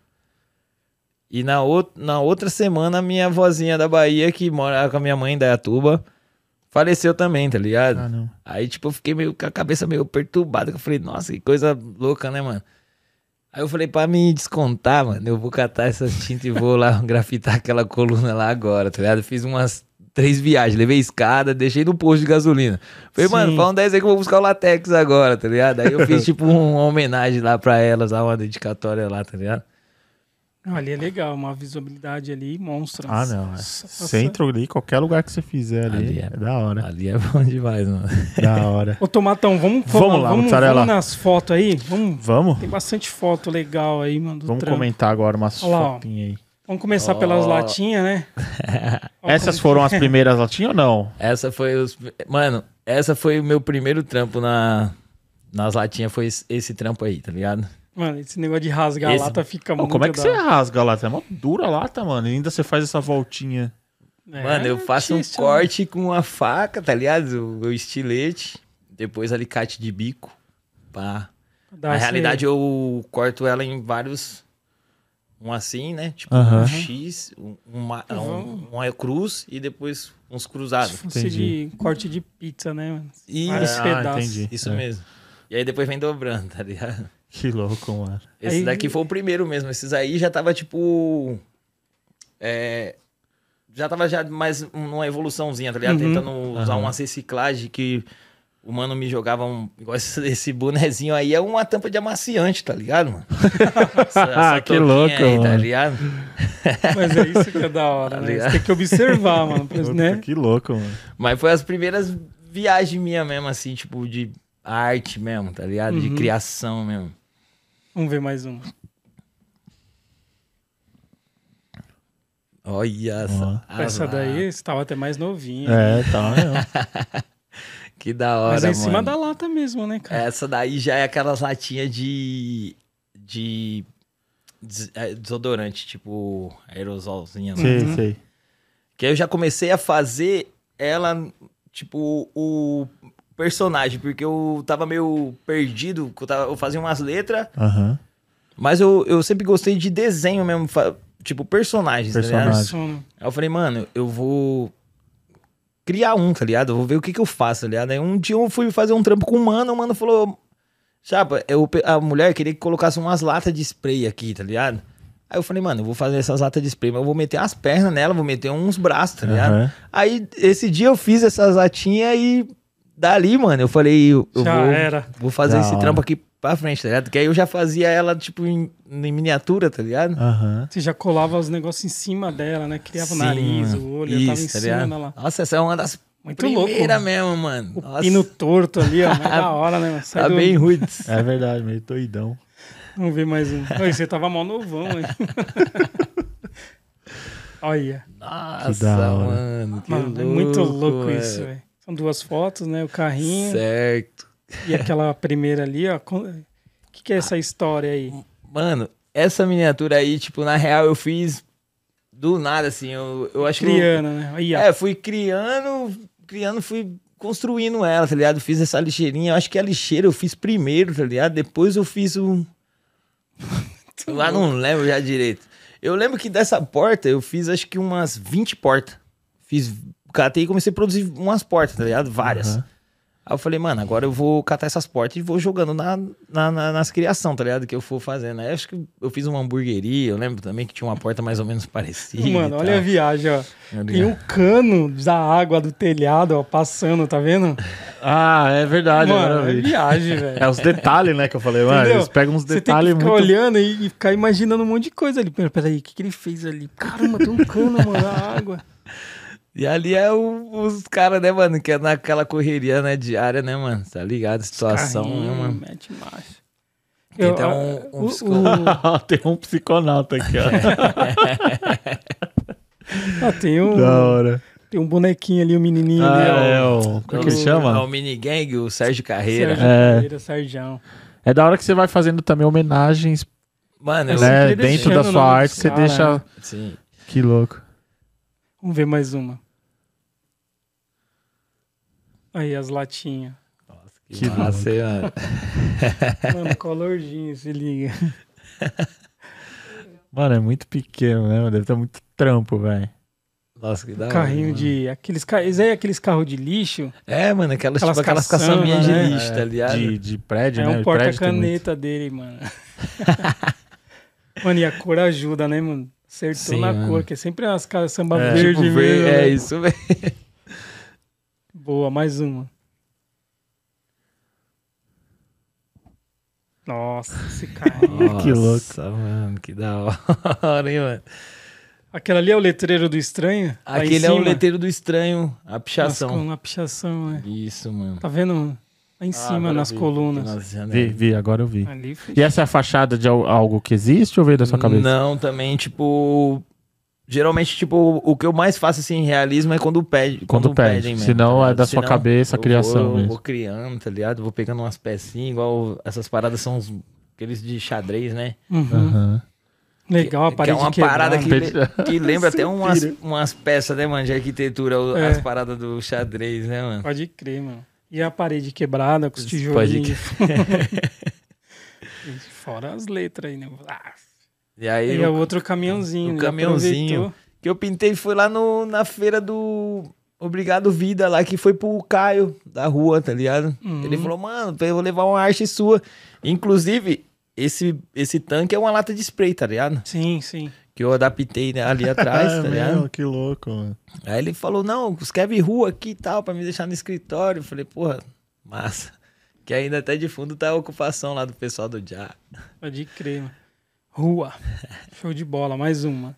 E na, na outra semana, minha avózinha da Bahia, que mora com a minha mãe da Yatuba, faleceu também, tá ligado? Ah, não. Aí, tipo, eu fiquei meio com a cabeça meio perturbada. Eu falei, nossa, que coisa louca, né, mano? Aí eu falei, pra me descontar, mano, eu vou catar essas tintas e vou lá (laughs) grafitar aquela coluna lá agora, tá ligado? Fiz umas três viagens, levei escada, deixei no posto de gasolina. Falei, Sim. mano, fala um 10 aí que eu vou buscar o latex agora, tá ligado? Aí eu fiz, (laughs) tipo, uma homenagem lá pra elas, lá, uma dedicatória lá, tá ligado? Ali é legal, uma visibilidade ali monstra. Ah, não. É. Centro ali, qualquer lugar que você fizer ali. Ali é. é. da hora. Ali é bom demais, mano. (laughs) Da hora. Ô, Tomatão, vamos, Vamos vamos, lá, vamos, vamos nas fotos aí? Vamos, Vamos? tem bastante foto legal aí, mano, do Vamos trampo. comentar agora umas fotinhas aí. Vamos começar pelas Ó. latinhas, né? (laughs) Essas foram as primeiras latinhas ou não? Essa foi os. Mano, essa foi o meu primeiro trampo na, nas latinhas, foi esse trampo aí, tá ligado? Mano, esse negócio de rasgar Esse- a lata fica Ô, muito como é que da você rasga a lata? É uma dura a lata, mano. E ainda você faz essa voltinha. É, Mano, eu faço um corte com uma faca, tá ligado? O, o estilete, depois alicate de bico. Pá. Dá Na realidade, eu corto ela em vários. Um assim, né? Tipo um X, um- uma, um, uma cruz e depois uns Se cruzados. fosse Entendi. de corte de pizza, né, mano? Isso, Vários Ah, pedaços. entendi. isso É. mesmo. E aí depois vem dobrando, tá ligado? Que louco, mano. Esse Aí- daqui foi o primeiro mesmo. Esses aí já tava tipo. É, já tava já mais numa evoluçãozinha, tá ligado? Uhum. Tentando usar Aham. uma reciclagem que o mano me jogava um. Igual esse, esse bonezinho aí é uma tampa de amaciante, tá ligado, mano? (laughs) Essa- essa Que touquinha louco, aí, Tá mano. ligado? Mas é isso que é da hora, (laughs) Tá né? Você tem que observar, mano, Puta, né? Que louco, mano. Mas foi as primeiras viagens minhas mesmo, assim, tipo, de arte mesmo, tá ligado? De Uhum. criação mesmo. Vamos ver mais um. Olha essa. Essa daí você tava até mais novinho. É, tá mesmo. (laughs) Que da hora, Mas é em cima mano. da lata mesmo, né, cara? Essa daí já é aquelas latinhas de. de. é, desodorante, tipo aerosolzinha. né? Sei, Uhum. sei. Que aí eu já comecei a fazer ela, tipo, o personagem, porque eu tava meio perdido, eu, tava- eu fazia umas letras, Aham. mas eu, eu sempre gostei de desenho mesmo, tipo, personagens, tá ligado? Personagem. Aí eu falei, mano, eu vou criar um, tá ligado? Eu vou ver o que que eu faço, tá ligado? Aí um dia eu fui fazer um trampo com um mano, o mano falou, chapa, eu, a mulher queria que colocasse umas latas de spray aqui, tá ligado? Aí eu falei, mano, eu vou fazer essas latas de spray, mas eu vou meter as pernas nela, vou meter uns braços, tá ligado? Aham. Aí esse dia eu fiz essas latinhas e dali, mano, eu falei, eu, eu Já vou, era. vou fazer Da esse hora. trampo aqui pra frente, tá ligado? Que aí eu já fazia ela, tipo, em, em miniatura, tá ligado? Você já colava os negócios em cima dela, né? Criava o Sim, nariz, mano. o olho, eu tava em Isso, tá cima dela. Nossa, essa é uma das Muito louco. primeiras mesmo, mano. O Nossa, pino torto ali, ó. Da (laughs) hora, né? mano? Sai tá do- bem ruim. É verdade, meio doidão. Vamos ver mais um. Oi, você tava mó novão, hein? (laughs) Olha. Nossa, da hora. mano. Que Mano, é muito louco velho. isso, velho. São duas fotos, né? O carrinho Certo. e aquela primeira ali, ó. O que, que é essa história aí? Mano, essa miniatura aí, tipo, na real eu fiz do nada, assim. Eu, eu acho que. eu- Criando, né? Aí. É, fui criando, criando, fui construindo ela, tá ligado? Fiz essa lixeirinha. Eu acho que a lixeira eu fiz primeiro, tá ligado? Depois eu fiz um. Lá (laughs) não lembro já direito. Eu lembro que dessa porta eu fiz acho que umas 20 portas. Fiz. Catei e comecei a produzir umas portas, tá ligado? Várias. Aham. Aí eu falei, mano, agora eu vou catar essas portas e vou jogando na, na, na- nas criação, tá ligado? Que eu for fazendo. Aí acho que eu fiz uma hamburgueria, eu lembro também que tinha uma porta mais ou menos parecida. Mano, e olha a viagem, ó. Tem um ligado? cano da água do telhado, ó, passando, tá vendo? Ah, é verdade. agora Mano, é vi. viagem, (laughs) velho. É os detalhes, né, que eu falei, mano. Entendeu? Eles pegam uns Você tem que detalhes ficar muito. olhando e, e ficar imaginando um monte de coisa ali. Pera- Peraí, o que, que ele fez ali? Caramba, tem um cano, mano, na água. E ali é o- os caras, né, mano, que é naquela correria, né, diária, né, mano? Tá ligado? Situação, né, mano? Mete marcha. Tem Eu, até ah, um- um o- psicólogo. o- (laughs) tem um psiconauta aqui, ó. (laughs) ah, tem, um, da hora. tem um bonequinho ali, um menininho Ah, ali, ó. é, o... Como é que ele É chama? o mini gang, o Sérgio Carreira. Sérgio É. Carreira, Sérgio. É da hora que você vai fazendo também homenagens, Mano, eu... né? Dentro da o sua arte, você cara, deixa... né? Sim. Que louco. Vamos ver mais uma. Aí, as latinhas. Que, Que massa, hein, mano. (laughs) Mano, colorzinho, se liga. Mano, é muito pequeno, né? mano? Deve ter muito trampo, velho. Nossa, que da hora, Carrinho mano. de. Aqueles, ca- isso aí é aqueles carros de lixo. É, mano, aquelas, Aquelas tipo, aquelas caçamba, caçambinhas de né? lixo, tá ligado? De, de prédio, É né? um tem muito. porta-caneta dele, mano. (laughs) mano, e a cor ajuda, né, mano? Acertou Sim, na mano. cor, que é sempre umas caras samba É. verde Tipo, mesmo. ver... é né? isso, velho. Boa, mais uma. Nossa, esse carrinho. (laughs) Que louco. Nossa, mano, que da hora, hein, mano. Aquela ali é o letreiro do estranho? Aquele é o letreiro do estranho, a pichação. col- Na pichação, é. Isso, mano. Tá vendo? Lá em Ah, cima, agora nas vi. colunas. Nas. Vi, vi, agora eu vi. Ali. E essa é a fachada de al- algo que existe ou veio da sua cabeça? Não, também, tipo. Geralmente, tipo, o que eu mais faço assim em realismo é quando pede. Quando pede. pedem mesmo, Senão tá é da sua cabeça a eu criação Vou, eu mesmo. vou criando, tá ligado? Vou pegando umas pecinhas, igual essas paradas são os, aqueles de xadrez, né? Uhum. Aham. Legal, a que é parede uma quebrada. parada que, (laughs) que lembra até umas, umas peças, né, mano, de arquitetura, É. as paradas do xadrez, né, mano? Pode crer, mano. E a parede quebrada com os tijolinhos. (laughs) Fora as letras aí, né? Ah, E aí, E é o, outro caminhãozinho. o né? caminhãozinho. Que eu pintei foi lá no, na feira do Obrigado Vida, lá que foi pro Caio da rua, tá ligado? Uhum. Ele falou, mano, eu vou levar uma arte sua. Inclusive, esse, esse tanque é uma lata de spray, tá ligado? Sim, sim. Que eu adaptei né, ali atrás, (laughs) É tá ligado? que louco, mano. Aí ele falou, não, escreve rua aqui e tal, pra me deixar no escritório. Eu falei, porra, massa. Que ainda até de fundo tá a ocupação lá do pessoal do Já. Pode crer, mano. Rua. Show de bola. Mais uma.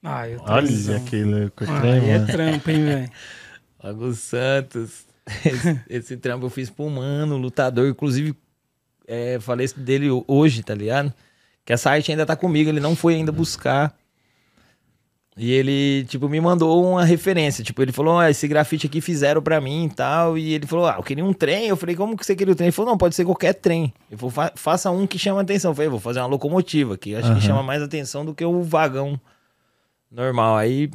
Ah, eu Olha que louco. Ah, trem, é trampo, hein, velho? (laughs) Lago Santos. Esse, esse trampo eu fiz pro mano, lutador. Inclusive, é, falei isso dele hoje, tá ligado? Que essa arte ainda tá comigo, ele não foi ainda buscar. E ele, tipo, me mandou uma referência. Tipo, ele falou: ah, esse grafite aqui fizeram pra mim e tal. E ele falou: ah, eu queria um trem. Eu falei: como que você queria o trem? Ele falou: não, pode ser qualquer trem. Ele falou: "Fa- faça um que chama atenção. Eu falei: vou fazer uma locomotiva, que acho Aham. que chama mais atenção do que o vagão normal. Aí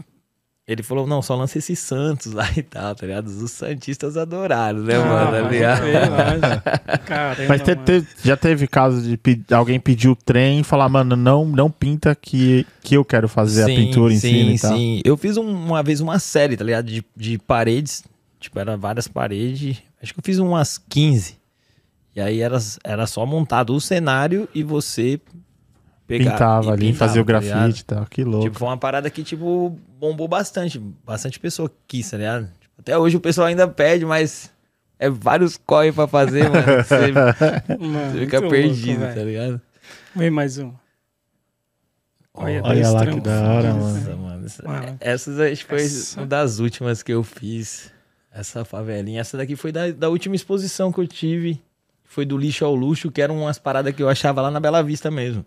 ele falou: não, só lança esse Santos lá (laughs) e tal, tá ligado? Os Santistas adoraram, né, Ah, mano? Tá crer, lógico. (laughs) Caramba, Mas te- te- já teve caso de pe- alguém pedir o trem e falar, mano, não, não pinta que, que eu quero fazer a pintura em sim, cima e tal. Sim, Eu fiz um- uma vez uma série, tá ligado? De, de paredes. Tipo, era várias paredes. Acho que eu fiz umas 15. E aí era, era só montado o cenário e você pegar, Pintava e ali, pintava, fazia o tá grafite e tal. Que louco. Tipo, foi uma parada que, tipo, bombou bastante. Bastante pessoa quis, tá ligado? Tipo, até hoje o pessoal ainda pede, mas é vários corre pra fazer, mano. (laughs) Você, Mano, você fica perdido, louco, tá ligado? Vem mais um. Olha, Olha lá que da hora, mano. Nossa, mano. essa- Mano, Essas acho foi essa- uma das últimas que eu fiz. Essa favelinha. Essa daqui foi da, da última exposição que eu tive. Foi do lixo ao luxo, que eram umas paradas que eu achava lá na Bela Vista mesmo.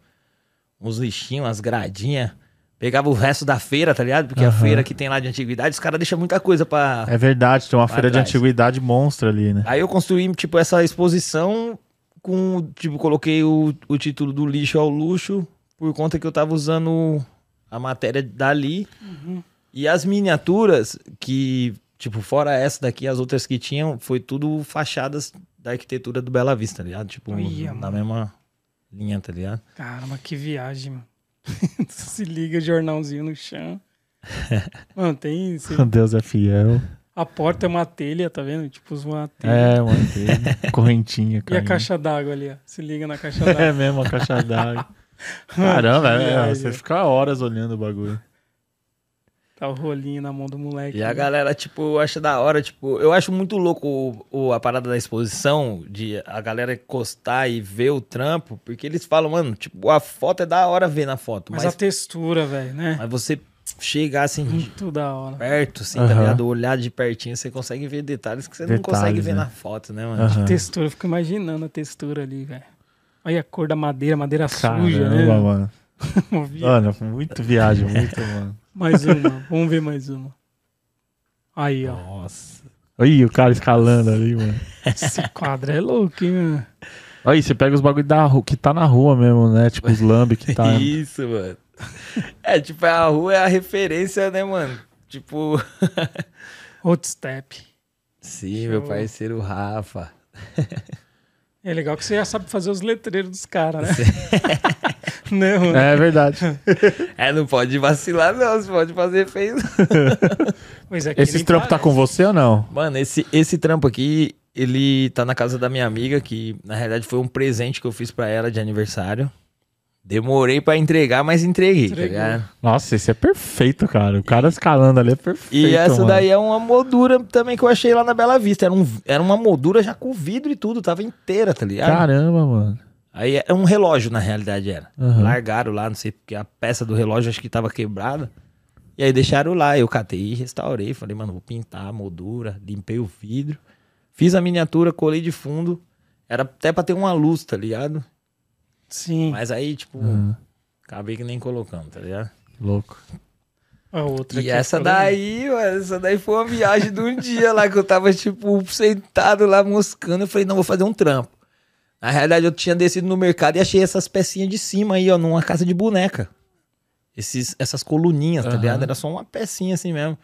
Uns lixinhos, umas gradinhas. Pegava o resto da feira, tá ligado? Porque a Aham. feira que tem lá de antiguidade, os caras deixam muita coisa pra. É verdade, tem uma feira de trás. antiguidade monstra ali, né? Aí eu construí, tipo, essa exposição com. Tipo, coloquei o, o título do lixo ao luxo, por conta que eu tava usando a matéria dali. E as miniaturas, que, tipo, fora essa daqui, as outras que tinham, foi tudo fachadas da arquitetura do Bela Vista, tá ligado? Tipo, Olha, na mano. mesma linha, tá ligado? Caramba, que viagem, mano. (laughs) Se liga, jornalzinho no chão. (laughs) Mano, tem. Deus é fiel. A porta é uma telha, tá vendo? Tipo, uma telha. É, uma telha, correntinha, (laughs) E a caixa d'água ali, ó. Se liga na caixa d'água. É mesmo, a caixa d'água. Caramba, é, você fica horas olhando o bagulho. Tá o rolinho na mão do moleque. E a né? galera, tipo, acha da hora, tipo, eu acho muito louco o, o- a parada da exposição, de a galera encostar e ver o trampo, porque eles falam, mano, tipo, a foto é da hora ver na foto, Mas, mas, a textura, velho, né? mas você chegar assim Muito da hora. perto, assim, tá Aham. ligado? Olhar de pertinho, você consegue ver detalhes que você não Detalhes, consegue ver né? na foto, né, mano? Aham. Textura, eu fico imaginando a textura ali, velho. Olha a cor da madeira, madeira suja, Caramba, né? mano. (laughs) Mano, muito viagem, muito, mano. Mais uma, vamos ver mais uma. Aí, ó. Nossa. Aí, o cara escalando ali, mano. Esse quadro é louco, hein, mano? Aí, você pega os bagulho da rua, que tá na rua mesmo, né? Tipo os lambe que tá. Isso, mano. É, tipo, a rua é a referência, né, mano? Tipo. (laughs) Hot step. Sim, meu Show. parceiro Rafa. É legal que você já sabe fazer os letreiros dos caras, né? (laughs) (laughs) Não. É verdade. (laughs) É, não pode vacilar, não. Você pode fazer feio. Pois (laughs) é, que Esses nem trampos tá parece. com você ou não? Mano, esse, esse trampo aqui, ele tá na casa da minha amiga, que na realidade foi um presente que eu fiz pra ela de aniversário. Demorei pra entregar, mas entreguei, tá Entregou. ligado? Nossa, esse é perfeito, cara. O cara escalando ali é perfeito. E essa mano. daí é uma moldura também que eu achei lá na Bela Vista. Era, um, era uma moldura já com vidro e tudo, tava inteira, tá ligado? Caramba, mano. Aí é um relógio, na realidade, era. Aham. Largaram lá, não sei, porque a peça do relógio acho que tava quebrada. E aí deixaram lá, eu catei e restaurei. Falei, mano, vou pintar a moldura, limpei o vidro. Fiz a miniatura, colei de fundo. Era até pra ter uma luz, tá ligado? Sim. Mas aí, tipo, Aham. acabei que nem colocando, tá ligado? Louco. A outra E aqui essa daí, mano, essa daí foi uma viagem de um dia lá que eu tava, tipo, sentado lá moscando. Eu falei, não, vou fazer um trampo. Na realidade, eu tinha descido no mercado e achei essas pecinhas de cima aí, ó, numa casa de boneca. Esses, essas coluninhas, tá Aham. ligado? Era só uma pecinha assim mesmo.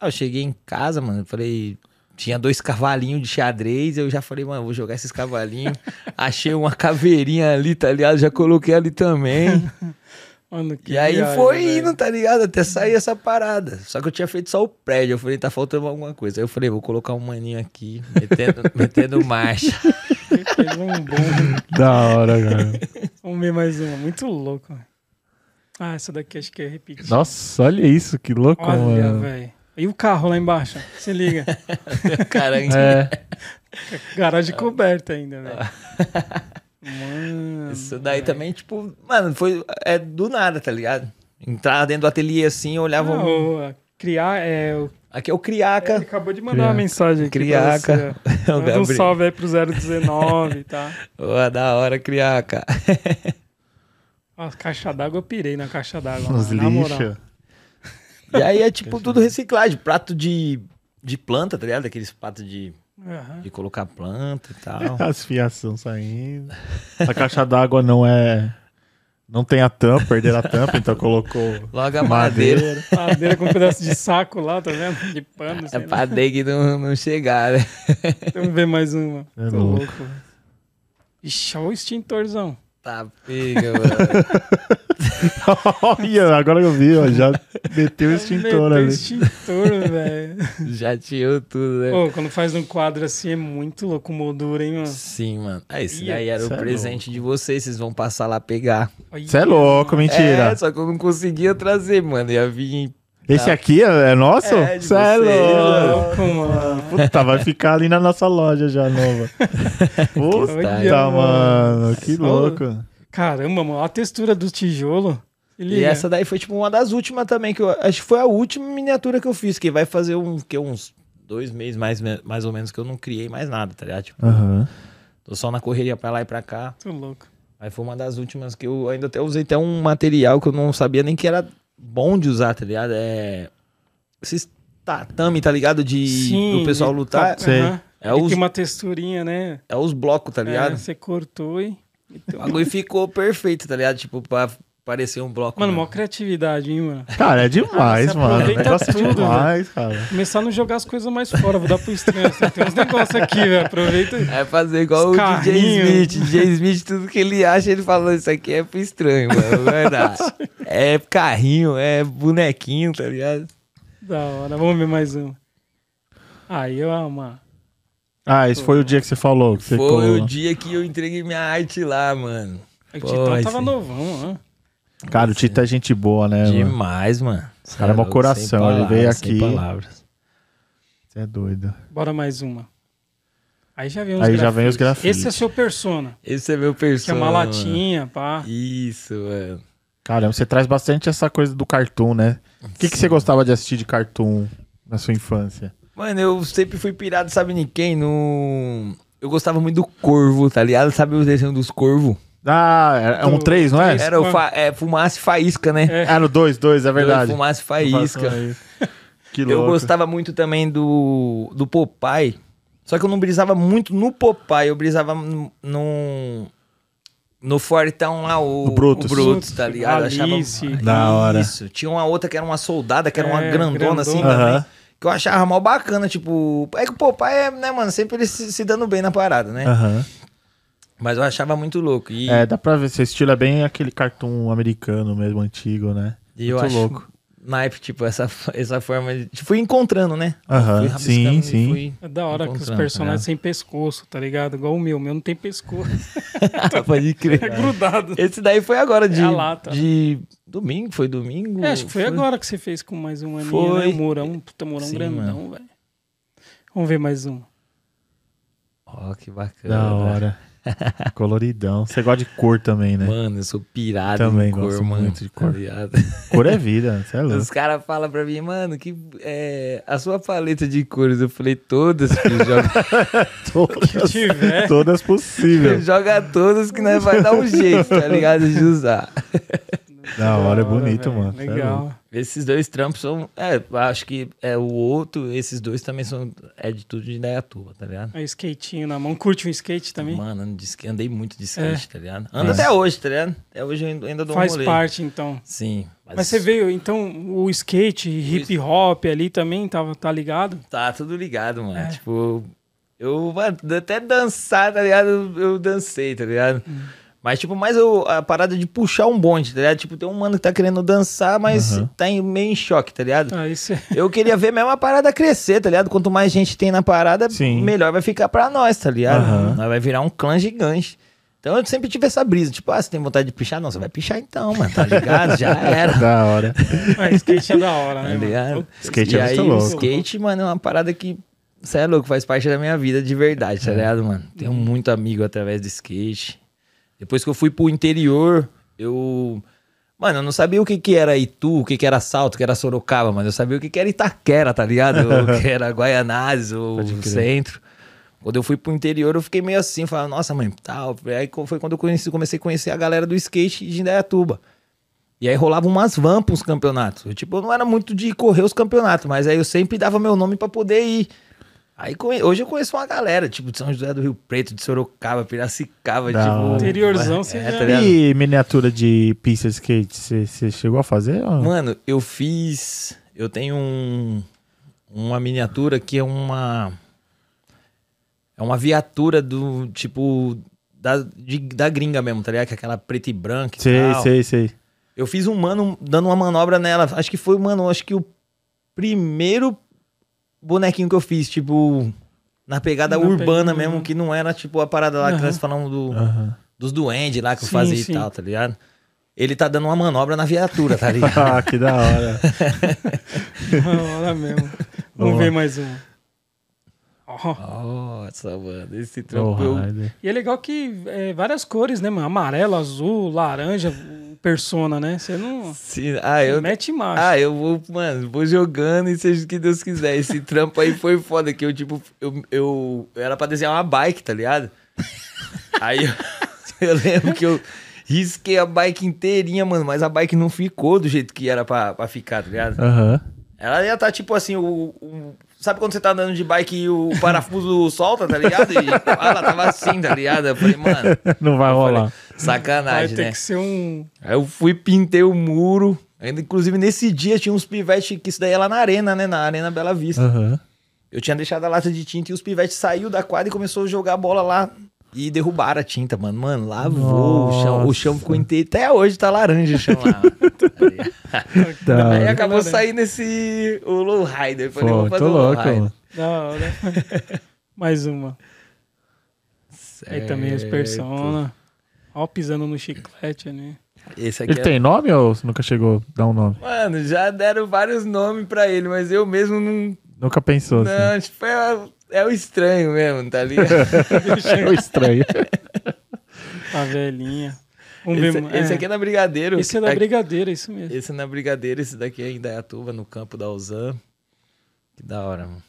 Aí eu cheguei em casa, mano, eu falei. Tinha dois cavalinhos de xadrez, eu já falei, mano, vou jogar esses cavalinhos. (laughs) Achei uma caveirinha ali, tá ligado? Já coloquei ali também. (laughs) Mano, que E aí viagem, foi velho. indo, tá ligado? Até sair essa parada. Só que eu tinha feito só o prédio. Eu falei, tá faltando alguma coisa. Aí eu falei, vou colocar um maninho aqui, metendo, (laughs) metendo marcha. Fez um bom. Da hora, cara. Vamos ver mais uma. Muito louco. velho. Ah, essa daqui acho que é repetir. Nossa, olha isso, que louco, Olha, mano. velho. E o carro lá embaixo? Se liga. (laughs) Caramba. É, Garagem coberta ainda, velho. Mano. Isso daí velho. também, tipo, mano, foi é do nada, tá ligado? Entrar dentro do ateliê assim, olhava. Ah, um- o- criar é. O... Aqui é o Ele Criaca. acabou de mandar Criaca. uma mensagem aqui. Criaca. Ó. (laughs) É Manda um salve aí pro 019, tá? (laughs) Ô, da hora, Criaca. (laughs) A caixa d'água eu pirei na caixa d'água. uns mano, na. E aí é tipo tudo reciclagem. Prato de, de planta, tá ligado? Aqueles pratos de, Aham. de colocar planta e tal. As fiação saindo. A caixa d'água não é. Não tem a tampa, perderam a tampa, então colocou Logo a madeira. Madeira com um pedaço de saco lá, tá vendo? De pano. É pra dengue não, não chegar, né? Vamos ver mais uma. É Tô louco. louco. Ixi, olha o extintorzão. Tá pega, mano. (laughs) (laughs) Olha, agora eu vi, ó, já meteu o extintor Meteu ali. extintor, (laughs) velho. Já tirou tudo, né? Pô, quando faz um quadro assim é muito louco, moldura, hein, mano? Sim, mano. Ah, esse Ih, daí era o é presente de vocês. Vocês vão passar lá pegar. Você é louco, mentira. É, só que eu não conseguia trazer, mano. Ia vir. Esse aqui é, é nosso? É, de Você é vocês, louco. Mano. Puta, vai ficar ali na nossa loja já nova. (laughs) Puta, mano, que louco. Caramba, mano, olha a textura do tijolo. E essa daí foi tipo uma das últimas também. que eu Acho que foi a última miniatura que eu fiz. Que vai fazer um, que, uns dois meses mais, mais ou menos que eu não criei mais nada, tá ligado? Tipo, Aham. tô só na correria pra lá e pra cá. Muito louco. Aí foi uma das últimas que eu ainda até usei até um material que eu não sabia nem que era bom de usar, tá ligado? É. Esses tatame, tá ligado? De do pessoal lutar. tá-. É os- tem uma texturinha, né? É os blocos, tá É, ligado? você cortou e. O bagulho ficou perfeito, tá ligado? Tipo, pra parecer um bloco. Mano, né? mó criatividade, hein, mano. Cara, é demais, Ah, mano. É tudo, demais, cara. Começar a não jogar as coisas mais fora, vou dar pro estranho. Você tem uns negócios aqui, velho. Aproveita. É fazer igual Os o DJ. Smith. DJ Smith, tudo que ele acha, ele fala, isso aqui é pro estranho, mano. Verdade. (laughs) é carrinho, é bonequinho, tá ligado? Da hora. Vamos ver mais um. Aí eu uma. Ah, esse foi o dia que você falou. Que você Foi colou. o dia que eu entreguei minha arte lá, mano. O Pô, Titão tava novão, né? Cara, o Tito é gente boa, né? mano? Demais, mano. cara é mó louco, coração, sem ele veio palavras, sem aqui. palavras. Você é doido. Bora mais uma. Aí já vem os Aí já grafites. vem os grafites. Esse é seu persona. Esse é meu Que é uma latinha, pá. Isso, mano. Caramba, você traz bastante essa coisa do cartoon, né? O que, que você gostava de assistir de cartoon na sua infância? Mano, eu sempre fui pirado, sabe em quem? No... Eu gostava muito do Corvo, tá ligado? Sabe o desenho dos Corvos? Ah, é um Do- 3, não é? Era o fa... é, Fumaça e Faísca, né? É. Ah, no 2, 2, é verdade. Fumaça e Faísca. (laughs) Que Eu louco. gostava muito também do, do Popeye. Só que eu não brisava muito no Popeye, eu brisava no. No, no Fortão lá, o, No Brutus. o Brutus, tá ligado? Eu Alice. Achava... Da hora. Isso. Tinha uma outra que era uma soldada, que era uma É, grandona, assim grandona. também. Aham. Que eu achava mal bacana, tipo. É que o Popeye, é, né, mano? Sempre ele se, se dando bem na parada, né? Aham. Mas eu achava muito louco. E, É, dá pra ver. Seu estilo é bem aquele cartoon americano mesmo, antigo, né? e eu muito acho. louco. Naipe, tipo, essa, (laughs) essa forma de. Fui encontrando, né? Aham, Fui rabiscando sim, sim. fui É da hora que os personagens tá sem pescoço, tá ligado? Igual o meu. O meu não tem pescoço. ligado? (laughs) Pode crer. (laughs) É grudado. Esse daí foi agora de, É a lata. de domingo, foi domingo? É, acho que foi, agora que você fez com mais uma aninha, Foi. né? O Mourão, puta Mourão Sim, grandão, velho. Vamos ver mais um. Ó, que bacana. Da hora. (laughs) Coloridão. Você gosta de cor também, né? Mano, eu sou pirado Também em cor, gosto mano. muito de cor. tá ligado? (laughs) Cor é vida, você é louco. Os caras falam pra mim, mano, que é, a sua paleta de cores, eu falei, todas, filho, joga, (laughs) Todas, tiver. todas possíveis. joga todas que nós vai dar um jeito, tá ligado? De usar. Da hora, é bonito, velho. mano. É. Legal. Esses dois trampos são, é, acho que é o outro, esses dois também são, é de tudo de Indaiatuba, tá ligado? Aí, skatinho na mão. Curte um skate também? Mano, andei muito de skate, É. tá ligado? Ando É. até hoje, tá ligado? Até hoje eu ainda- dou um Faz rolê. parte, então. Sim. Mas você veio, então, o skate, hip hop ali também, tava, tá ligado? Tá tudo ligado, mano. É. Tipo, eu mano, até dançar, tá ligado? Eu, eu dancei, tá ligado? Hum. Mas, tipo, mais eu- a parada de puxar um bonde, tá ligado? Tipo, tem um mano que tá querendo dançar, mas Aham. tá em- meio em choque, tá ligado? Aí você... Eu queria ver mesmo a parada crescer, tá ligado? Quanto mais gente tem na parada, Sim. melhor vai ficar pra nós, tá ligado? Aham. Nós vai virar um clã gigante. Então eu sempre tive essa brisa, tipo, ah, você tem vontade de pichar? Não, você vai pichar então, mano, tá ligado? Já (laughs) era. Da hora. Ah, skate é da hora, né? Tá mano? ligado? Skate e é aí, muito o louco. skate, mano, é uma parada que, você é louco, faz parte da minha vida de verdade, tá ligado, mano? Tenho muito amigo através do skate. Depois que eu fui pro interior, eu... Mano, eu não sabia o que que era Itu, o que que era Salto, o que era Sorocaba, mano. Eu sabia o que que era Itaquera, tá ligado? o (laughs) que era Guaianazes, o centro. Quando eu fui pro interior, eu fiquei meio assim, falando, nossa, mãe, tal. Aí foi quando eu conheci, comecei a conhecer a galera do skate de Indaiatuba. E aí rolava umas vans pros campeonatos. Eu, tipo, eu não era muito de correr os campeonatos, mas aí eu sempre dava meu nome pra poder ir. Aí hoje eu conheço uma galera, tipo, de São José do Rio Preto, de Sorocaba, Piracicaba, Da tipo. Interiorzão, você é, já- tá? E miniatura de pista de skate, você chegou a fazer? ou- Mano, eu fiz. Eu tenho um, uma miniatura que é uma. É uma viatura do tipo. Da, de- da gringa mesmo, tá ligado? Que é aquela preta e branca e Sei, tal. sei, sei. Eu fiz um mano dando uma manobra nela. Acho que foi, mano, acho que o primeiro bonequinho que eu fiz, tipo, na pegada Na urbana pegada- mesmo, que não era tipo a parada lá que Aham. nós falamos do, Aham. dos duendes lá que eu Sim, fazia sim. e tal, tá ligado? Ele tá dando uma manobra na viatura, tá (laughs) ligado? Ah, que da hora. (laughs) Da hora mesmo. Vamos Boa. ver mais um. Ó. Nossa, mano, esse trampo. eu-? E é legal que é, várias cores, né, mano? Amarelo, azul, laranja, persona, né? Você não se- ah, eu. mete marcha. Ah, eu vou, mano, vou jogando e seja o que Deus quiser. Esse (laughs) trampo aí foi foda, que eu, tipo, eu, eu, eu era pra desenhar uma bike, tá ligado? Aí eu, (laughs) eu lembro que eu risquei a bike inteirinha, mano, mas a bike não ficou do jeito que era pra, pra ficar, tá ligado? Aham. Ela ia tá tipo assim, o, o- Sabe quando você tá andando de bike e o parafuso (laughs) solta, tá ligado? E ela tava assim, tá ligado? Eu falei, mano, (laughs) Não vai falei, rolar. Vai sacanagem, ter né? que ser um. Aí eu fui, pintei o muro. Ainda, inclusive, nesse dia tinha uns pivetes, que isso daí é lá na arena, né? Na Arena Bela Vista. Aham. Eu tinha deixado a lata de tinta e os pivetes saiu da quadra e começou a jogar a bola lá E derrubaram a tinta, mano. Mano, lavou o chão. O chão Nossa. ficou inteiro. Até hoje tá laranja o chão lá. (laughs) Aí hora. acabou saindo esse. O lowrider. Falei, Pô, vou fazer tô louco, mano. Da hora. (laughs) Mais uma. Aí também os Certo. Persona. Ó, pisando no chiclete ali. Esse aqui Ele é- tem nome ou nunca chegou a dar um nome? Mano, já deram vários nomes pra ele, mas eu mesmo não. Nunca pensou assim. Não, tipo, é, é o estranho mesmo, tá ligado? (laughs) É o estranho. (laughs) A velhinha. Vamos esse, ver. esse aqui é na Brigadeiro. Esse é da Aqui- Brigadeira, isso mesmo. Esse é na Brigadeiro, esse daqui é em Indaiatuba, no campo da Uzan. Que da hora, mano.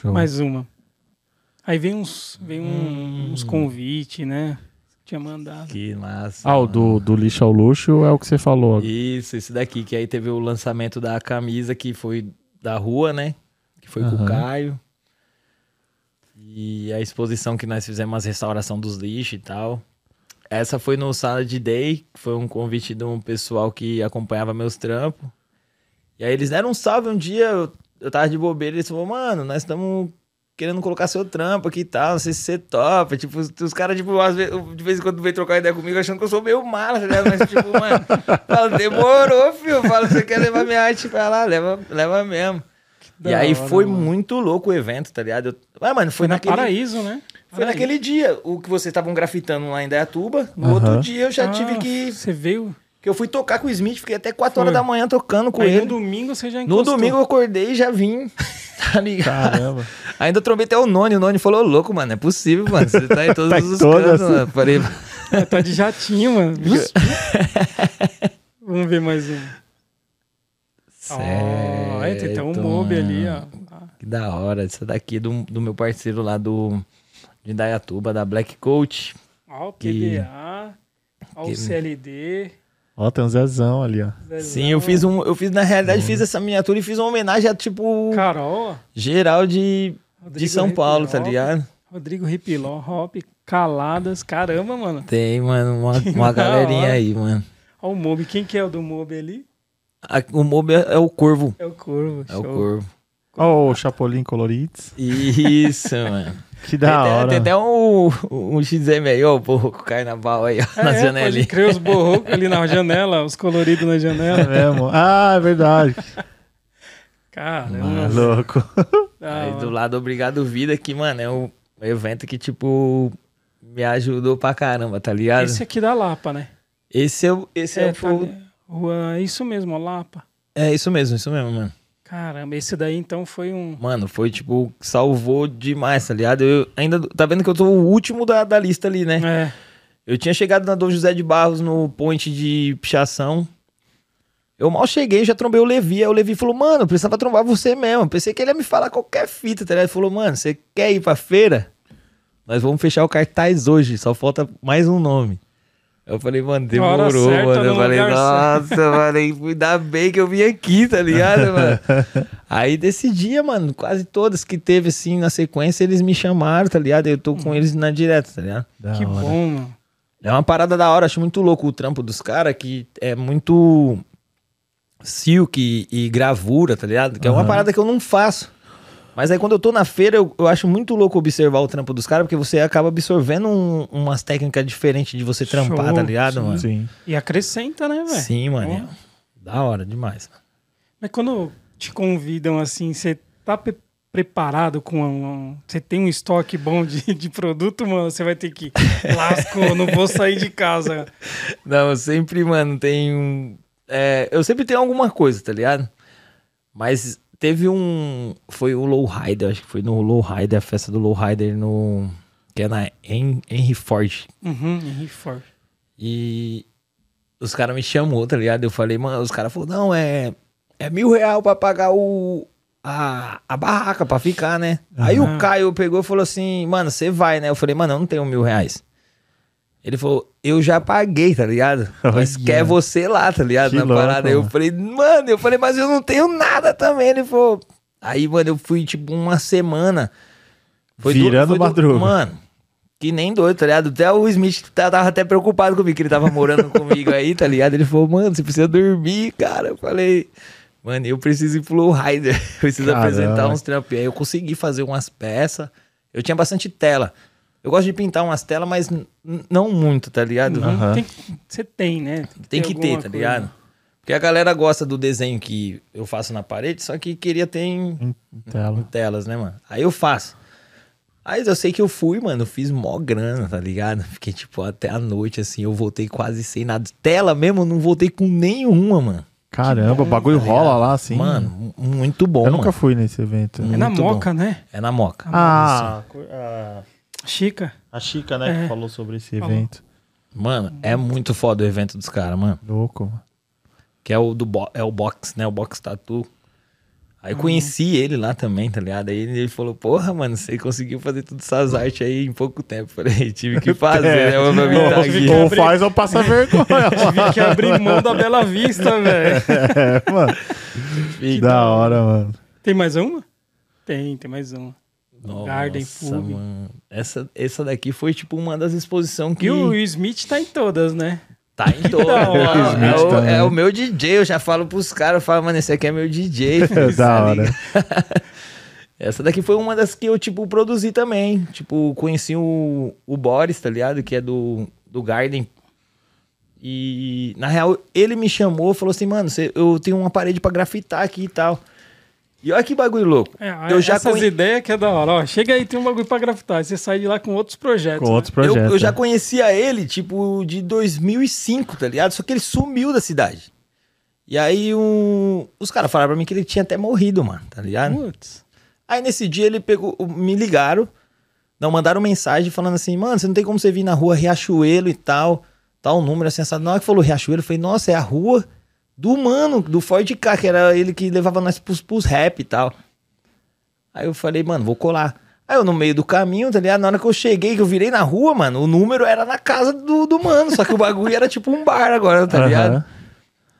Show. Mais uma. Aí vem uns, vem um- Hum. uns convites, né? Tinha mandado. Que massa. Ah, o do, do lixo ao luxo é o que você falou. Isso, esse daqui, que aí teve o lançamento da camisa que foi da rua, né? Que foi com Aham. o Caio. E a exposição que nós fizemos, as restauração dos lixos e tal. Essa foi no Sala de Day, que foi um convite de um pessoal que acompanhava meus trampos. E aí eles deram um salve um dia, eu, eu tava de bobeira, eles falaram, mano, nós estamos querendo colocar seu trampo aqui e tal, não sei se você topa. Tipo, os, caras, tipo, vezes, de vez em quando vem trocar ideia comigo achando que eu sou meio mala, tá ligado? Mas, tipo, mano, falo, demorou, filho. Falo, você quer levar minha arte pra lá? Leva, leva mesmo. E Da aí hora, foi mano. muito louco o evento, tá ligado? Eu, ah, mano, foi, Foi na naquele... Paraíso, né? Foi Paraíso. naquele dia, o que vocês estavam grafitando lá em Dayatuba. No outro dia eu já Ah, tive que... Você veio. Que eu fui tocar com o Smith, fiquei até 4 Foi. horas da manhã tocando com Aí ele. no domingo você já No encostou. domingo eu acordei e já vim. (laughs) Tá ligado? Caramba. Ainda trombei até o Noni. O Noni falou, louco, mano, é possível, mano. Você tá em (laughs) todos Tá em os cantos, mano. Falei, (laughs) É, tá de jatinho, mano. Vamos ver mais um. Ó, aí tem até um certo, mob ali, ó. Que da hora. Essa daqui é do, do meu parceiro lá do de Indaiatuba, da Black Coach. Ó, o PDA. Ó, o CLD. Ó, tem um Zezão ali, ó. Zezão. Sim, eu fiz um. Eu fiz, na realidade, fiz essa miniatura e fiz uma homenagem a, tipo, Carol, geral de, de São Paulo, tá Ripiló. ligado? Rodrigo Ripiló, Hop, Caladas. Caramba, mano. Tem, mano, uma, uma (laughs) galerinha aí, mano. Ó o Mob. Quem que é o do Mob ali? O Mob é, é o Corvo. É o Corvo. É o show. Corvo. Ó, o Chapolin Colorides. Isso, (laughs) mano. Que Tem da até- hora. Tem até um, um XM aí, ó, o porro com carnaval aí, ó, É, na é, janelinha. pode crer os borrocos ali na (laughs) janela, os coloridos na É janela. mesmo? Ah, é verdade. Caramba. Louco. da Aí do lado Obrigado Vida, que, mano, é um evento que, tipo, me ajudou pra caramba, tá ligado? Esse aqui da Lapa, né? Esse é, o- esse é, É, o- tá. Rua, isso mesmo, Lapa. é isso mesmo, isso mesmo, mano. Caramba, esse daí então foi um. Mano, foi, tipo, salvou demais, tá ligado? Eu ainda, tá vendo que eu tô o último da, da lista ali, né? É. Eu tinha chegado na Dom José de Barros no point de pichação. Eu mal cheguei, já trombei o Levi. Aí o Levi falou, mano, eu precisava trombar você mesmo. Pensei que ele ia me falar qualquer fita, tá ligado? Ele falou, mano, você quer ir pra feira? Nós vamos fechar o cartaz hoje, só falta mais um nome. Eu falei, mano, demorou, certa, mano. Eu falei, nossa, mano, ainda bem que eu vim aqui, tá ligado, mano? (laughs) Aí desse dia, mano, quase todas que teve assim na sequência, eles me chamaram, tá ligado? Eu tô com eles na direta, tá ligado? Da que hora. bom, mano. É uma parada da hora, acho muito louco o trampo dos caras, que é muito silk e, e gravura, tá ligado? Que é uma parada que eu não faço. Mas aí quando eu tô na feira, eu, eu acho muito louco observar o trampo dos caras, porque você acaba absorvendo um- umas técnicas diferentes de você trampar, Show, tá ligado, sim. mano? Sim. E acrescenta, né, velho? Sim, mano. Da hora demais. Mas quando te convidam assim, você tá pre- preparado com um. Você tem um estoque bom de, (laughs) de produto, mano? Você vai ter que. (laughs) Lascou, não vou sair de casa. Não, eu sempre, mano, tenho. é, eu sempre tenho alguma coisa, tá ligado? Mas teve um. Foi o Lowrider, acho que foi no Lowrider, a festa do Lowrider no. Que é na Hen- Henry Ford. Uhum, Henry Ford. E os caras me chamou, tá ligado? Eu falei, mano, os caras falaram, não, é. É mil real pra pagar o. A, a barraca pra ficar, né? Aí Aham. o Caio pegou e falou assim, mano, você vai, né? Eu falei, mano, eu não tenho mil reais. Ele falou, eu já paguei, tá ligado? Mas Olha. quer você lá, tá ligado? Que Na louco, parada. Eu mano. falei, mano, eu falei, mas eu não tenho nada também. Ele falou. Aí, mano, eu fui tipo uma semana. du- Virando madruga. Mano, que nem doido, tá ligado? Até o Smith tá- tava até preocupado comigo, que ele tava morando comigo aí, tá ligado? Ele falou, mano, você precisa dormir, cara. Eu falei, mano, eu preciso ir pro Lowrider. (laughs) Preciso Caramba. apresentar uns trampos. Aí eu consegui fazer umas peças. Eu tinha bastante tela. Eu gosto de pintar umas telas, mas não muito, tá ligado? Uhum. Tem- Você tem, né? Tem que ter, alguma tá coisa. ligado? Porque a galera gosta do desenho que eu faço na parede, só que queria ter em Tela. telas, né, mano? Aí eu faço. Aí eu sei que eu fui, mano, eu fiz mó grana, tá ligado? (laughs) Fiquei, tipo, até a noite, assim, eu voltei quase sem nada. Tela mesmo, eu não voltei com nenhuma, mano. Caramba, o bagulho tá rola lá assim. Mano, mu- muito bom, eu mano. nunca fui nesse evento. É na Muito Moca, né? É na Moca. Ah, a, Chica. a Chica, né, É. falou sobre esse Falou. evento. Mano, é muito foda o evento dos caras, mano. Louco. mano. Que é o do bo é o box, né? O box tatu. Aí eu conheci ele lá também, tá ligado? Aí ele falou, porra, mano, você conseguiu fazer todas essas artes aí em pouco tempo. (laughs) Falei, tive que fazer, né? Pra mim tá aqui. Ou faz ou passa (laughs) vergonha. Tive que abrir mão da Bela Vista, (laughs) velho. é, mano. Que da hora, mano. Tem mais uma? Tem, tem mais uma. Garden Nossa, Pub. mano. Essa, essa daqui foi tipo uma das exposições que E o Will Smith tá em todas, né? tá em (laughs) todas. da hora. É, o, é o meu DJ, eu já falo pros caras, eu falo, mano, esse aqui é meu DJ. (laughs) filho, da hora. (laughs) Essa daqui foi uma das que eu, tipo, produzi também. Tipo, conheci o, o Boris, tá ligado? Que é do, do Garden. E, na real, ele me chamou falou assim, mano, você- eu tenho uma parede pra grafitar aqui e tal. E olha que bagulho louco. É, eu já essas conhe- ideias que é da hora. Ó, chega aí, tem um bagulho pra grafitar. Você sai de lá com outros projetos. Com né? outros Eu, projetos. eu já né? conhecia ele, tipo, de 2005, tá ligado? Só que ele sumiu da cidade. E aí um, os caras falaram pra mim que ele tinha até morrido, mano, tá ligado? Putz. Aí nesse dia ele pegou, me ligaram, não mandaram mensagem falando assim, mano, você não tem como você vir na rua Riachuelo e tal, tal número assim, assado. Na hora que falou Riachuelo, eu falei, nossa, é a rua do mano, do Ford K, que era ele que levava nós pros, pros rap e tal. Aí eu falei, mano, vou colar. Aí eu no meio do caminho, tá ligado? Na hora que eu cheguei, que eu virei na rua, mano, o número era na casa do, do mano, só que o bagulho era tipo um bar agora, tá ligado? Aham.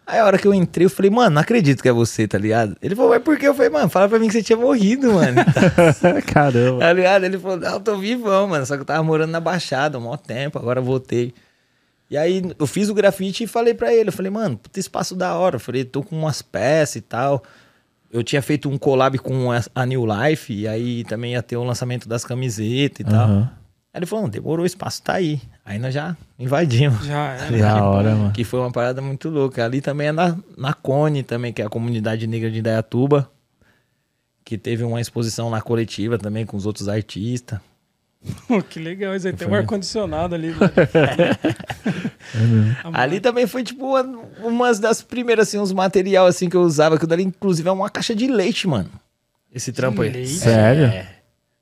Aí a hora que eu entrei, eu falei, mano, não acredito que é você, tá ligado? Ele falou, mas por quê? Eu falei, mano, fala pra mim que você tinha morrido, mano. (laughs) Caramba. Tá ligado? Ele falou, não, eu tô vivão, mano. Só que eu tava morando na Baixada há um maior tempo, agora voltei. E aí eu fiz o grafite e falei pra ele, eu falei, mano, puta espaço da hora. Eu falei, tô com umas peças e tal. Eu tinha feito um collab com a- New Life, e aí também ia ter o lançamento das camisetas e tal. Aham. Aí ele falou, não, demorou, o espaço tá aí. Aí nós já invadimos. Já era. Da hora, mano. Que foi uma parada muito louca. Ali também é na, na Cone, também, que é a comunidade negra de Indaiatuba. Que teve uma exposição na coletiva também com os outros artistas. (laughs) Pô, que legal. Isso aí tem um ar-condicionado ali. (laughs) velho. Ali também foi, tipo, uma, umas das primeiras, assim, uns material, assim, que eu usava. Que dali, inclusive, é uma caixa de leite, mano. Esse trampo aí. leite? Sério? É,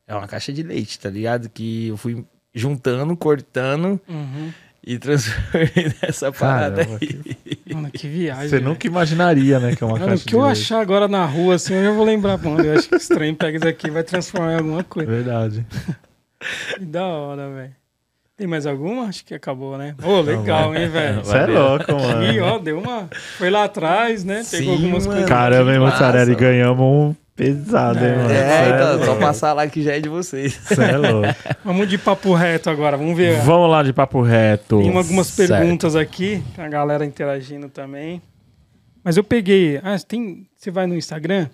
é uma caixa de leite, tá ligado? Que eu fui juntando, cortando Uhum. e transformei (laughs) nessa parada Caramba, aí. Mano, que viagem. Você nunca imaginaria, né, que é uma Mano, o caixa que de eu leite. achar agora na rua, assim, eu já vou lembrar, mano. Eu acho que estranho pega isso aqui e vai transformar em alguma coisa. Verdade. Que da hora, velho. Tem mais alguma? Acho que acabou, né? Ô, legal, hein, velho? Você é louco, mano. Ih, ó, deu uma. Foi lá atrás, né? Sim, Pegou algumas mano. coisas. Caramba, hein, massa, ganhamos um pesado, hein, É, mano. É, Cê então, só louco. passar lá que já é de vocês. Cê é louco. (laughs) Vamos de papo reto agora, vamos ver. Vamos lá de papo reto. Tem algumas Certo. perguntas aqui, a galera interagindo também. Mas eu peguei. Ah, tem. Você vai no Instagram?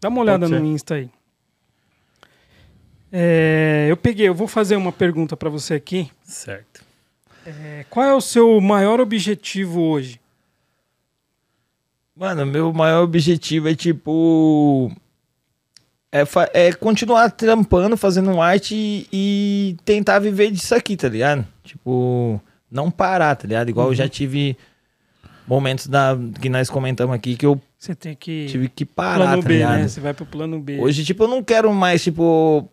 Dá uma olhada no. Insta aí. É, eu peguei, eu vou fazer uma pergunta pra você aqui. Certo. É, qual é o seu maior objetivo hoje? Mano, meu maior objetivo é tipo. É, é continuar trampando, fazendo arte e, e tentar viver disso aqui, tá ligado? Tipo, não parar, tá ligado? Igual eu já tive momentos da, que nós comentamos aqui que eu Você tem que. tive que parar, plano tá B, ligado? né? Você vai pro plano B. Hoje, tipo, eu não quero mais, tipo.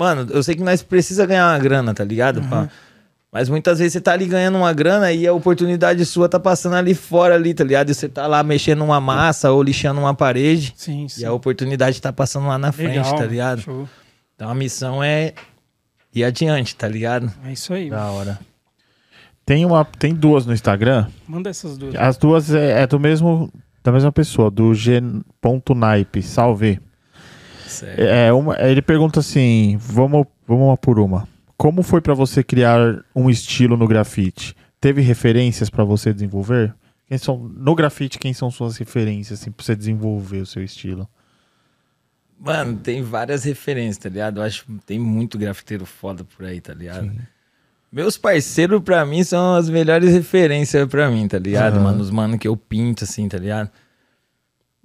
Mano, eu sei que nós precisa ganhar uma grana, tá ligado? pá? Mas muitas vezes você tá ali ganhando uma grana e a oportunidade sua tá passando ali fora, ali, tá ligado? E você tá lá mexendo uma massa ou lixando uma parede Sim, sim. e a oportunidade tá passando lá na frente, Legal, tá ligado? Show. Então a missão é ir adiante, tá ligado? É isso aí. Da hora. Tem, uma, tem duas no Instagram. Manda essas duas. As duas é, é do mesmo, da mesma pessoa, do G.naipe. Salve. Certo. É, uma, ele pergunta assim: vamos, vamos uma por uma. Como foi pra você criar um estilo no grafite? Teve referências pra você desenvolver? Quem são, no grafite, quem são suas referências assim, pra você desenvolver o seu estilo? Mano, tem várias referências, tá ligado? Eu acho que tem muito grafiteiro foda por aí, tá ligado? Meus parceiros, pra mim, são as melhores referências pra mim, tá ligado, Aham. mano? Os mano que eu pinto, assim, tá ligado?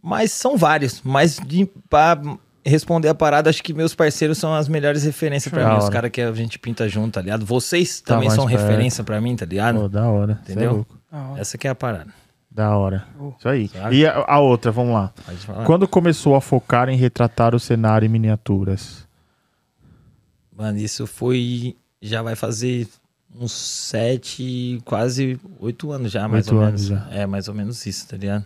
Mas são vários. Mas de, pra responder a parada, acho que meus parceiros são as melhores referências pra Da mim. Os caras que a gente pinta junto, tá ligado? Vocês Tá também são perto. referência pra mim, tá ligado? Pô, da hora. É Entendeu? hora. Essa que é a parada. Da hora. Oh. Isso aí. Sabe? E a, a outra, vamos lá. Quando começou a focar em retratar o cenário em miniaturas? Mano, isso foi. Já vai fazer uns sete, quase oito anos já, mais Oito ou anos menos. já. É, mais ou menos isso, tá ligado?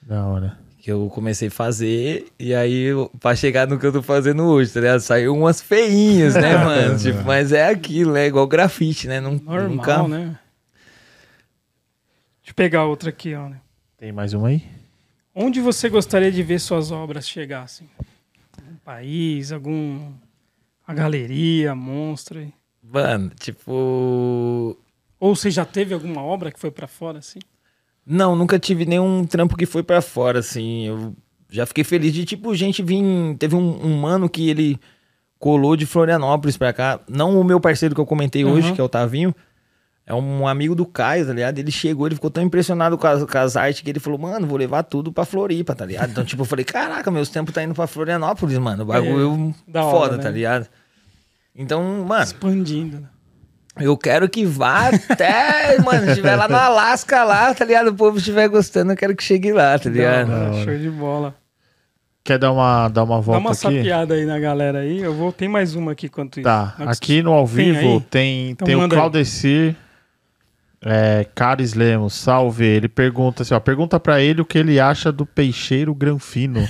Da hora. Que eu comecei a fazer, e aí, pra chegar no que eu tô fazendo hoje, tá ligado? Saiu umas feinhas, né, (laughs) mano? Tipo, mas é aquilo, é igual grafite, né? Não, Normal, nunca... né? Deixa eu pegar outra aqui, ó. né? Tem mais uma aí? Onde você gostaria de ver suas obras chegassem? Algum país, algum. A galeria, monstra. aí? Mano, tipo. Ou você já teve alguma obra que foi pra fora, assim? Não, nunca tive nenhum trampo que foi pra fora, assim. Eu já fiquei feliz de, tipo, gente vir. Teve um, um mano que ele colou de Florianópolis pra cá. Não o meu parceiro que eu comentei hoje, Uhum. que é o Tavinho. É um amigo do Caio, tá ligado? Ele chegou, ele ficou tão impressionado com as, com as artes que ele falou, mano, vou levar tudo pra Floripa, tá ligado? Então, tipo, eu falei, caraca, meus tempos tá indo pra Florianópolis, mano. O bagulho da hora, foda, né? tá ligado? Então, mano, Expandindo, né? Eu quero que vá até, mano, estiver lá no Alasca lá, tá ligado? O povo estiver gostando, eu quero que chegue lá, tá ligado? Hora. Show de bola. Quer dar uma, dar uma Dá volta uma aqui? sapiada aí na galera aí. Eu vou. Tem mais uma aqui enquanto isso. Tá, aqui no ao Tem vivo aí? tem, Então tem o manda aí. É, Caris Lemos, salve. Ele pergunta assim, ó, pergunta pra ele o que ele acha do peixeiro granfino. (laughs)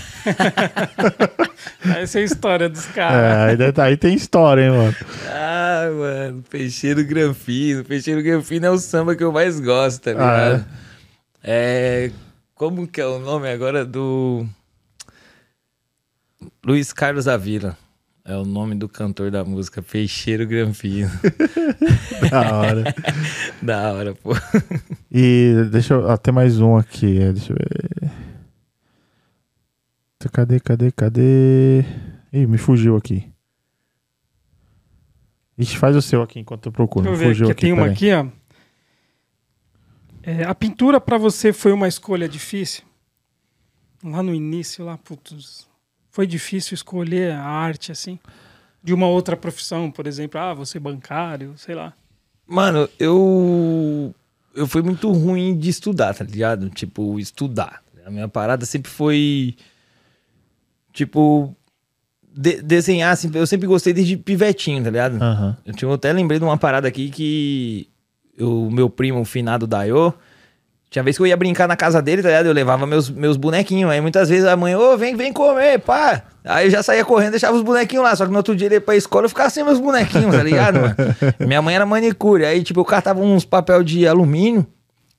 Essa é a história dos caras. é, aí, deve- aí tem história, hein, mano. Ah, mano, Peixeiro Granfino. Peixeiro Granfino é o samba que eu mais gosto, tá Ah, ligado? é? Como que é o nome agora do. Luiz Carlos Avila. É o nome do cantor da música Peixeiro Granfino. (laughs) Da hora. (laughs) da hora, pô. E deixa eu. Ah, tem mais um aqui. é, Deixa eu ver. Cadê, cadê, cadê? Ih, me fugiu aqui. Ixi, faz o seu aqui enquanto eu procuro. Deixa eu Me ver fugiu aqui. aqui, Tem uma peraí. aqui, ó. É, a pintura pra você foi uma escolha difícil? Lá no início, lá, putz, foi difícil escolher a arte, assim? De uma outra profissão, por exemplo, ah, você é bancário, sei lá. Mano, eu. Eu fui muito ruim de estudar, tá ligado? Tipo, estudar. A minha parada sempre foi. Tipo. de- desenhar, assim. Eu sempre gostei desde pivetinho, tá ligado? Aham. Eu, tinha, eu até lembrei de uma parada aqui que. O meu primo, o finado Dayo. Tinha vez que eu ia brincar na casa dele, tá ligado? Eu levava meus, meus bonequinhos. Aí muitas vezes a mãe, ô, vem, vem comer, pá. Aí eu já saía correndo, deixava os bonequinhos lá. Só que no outro dia ele ia pra escola, eu ficava sem meus bonequinhos, tá ligado, mano? (laughs) Minha mãe era manicure. Aí, tipo, eu catava uns papel de alumínio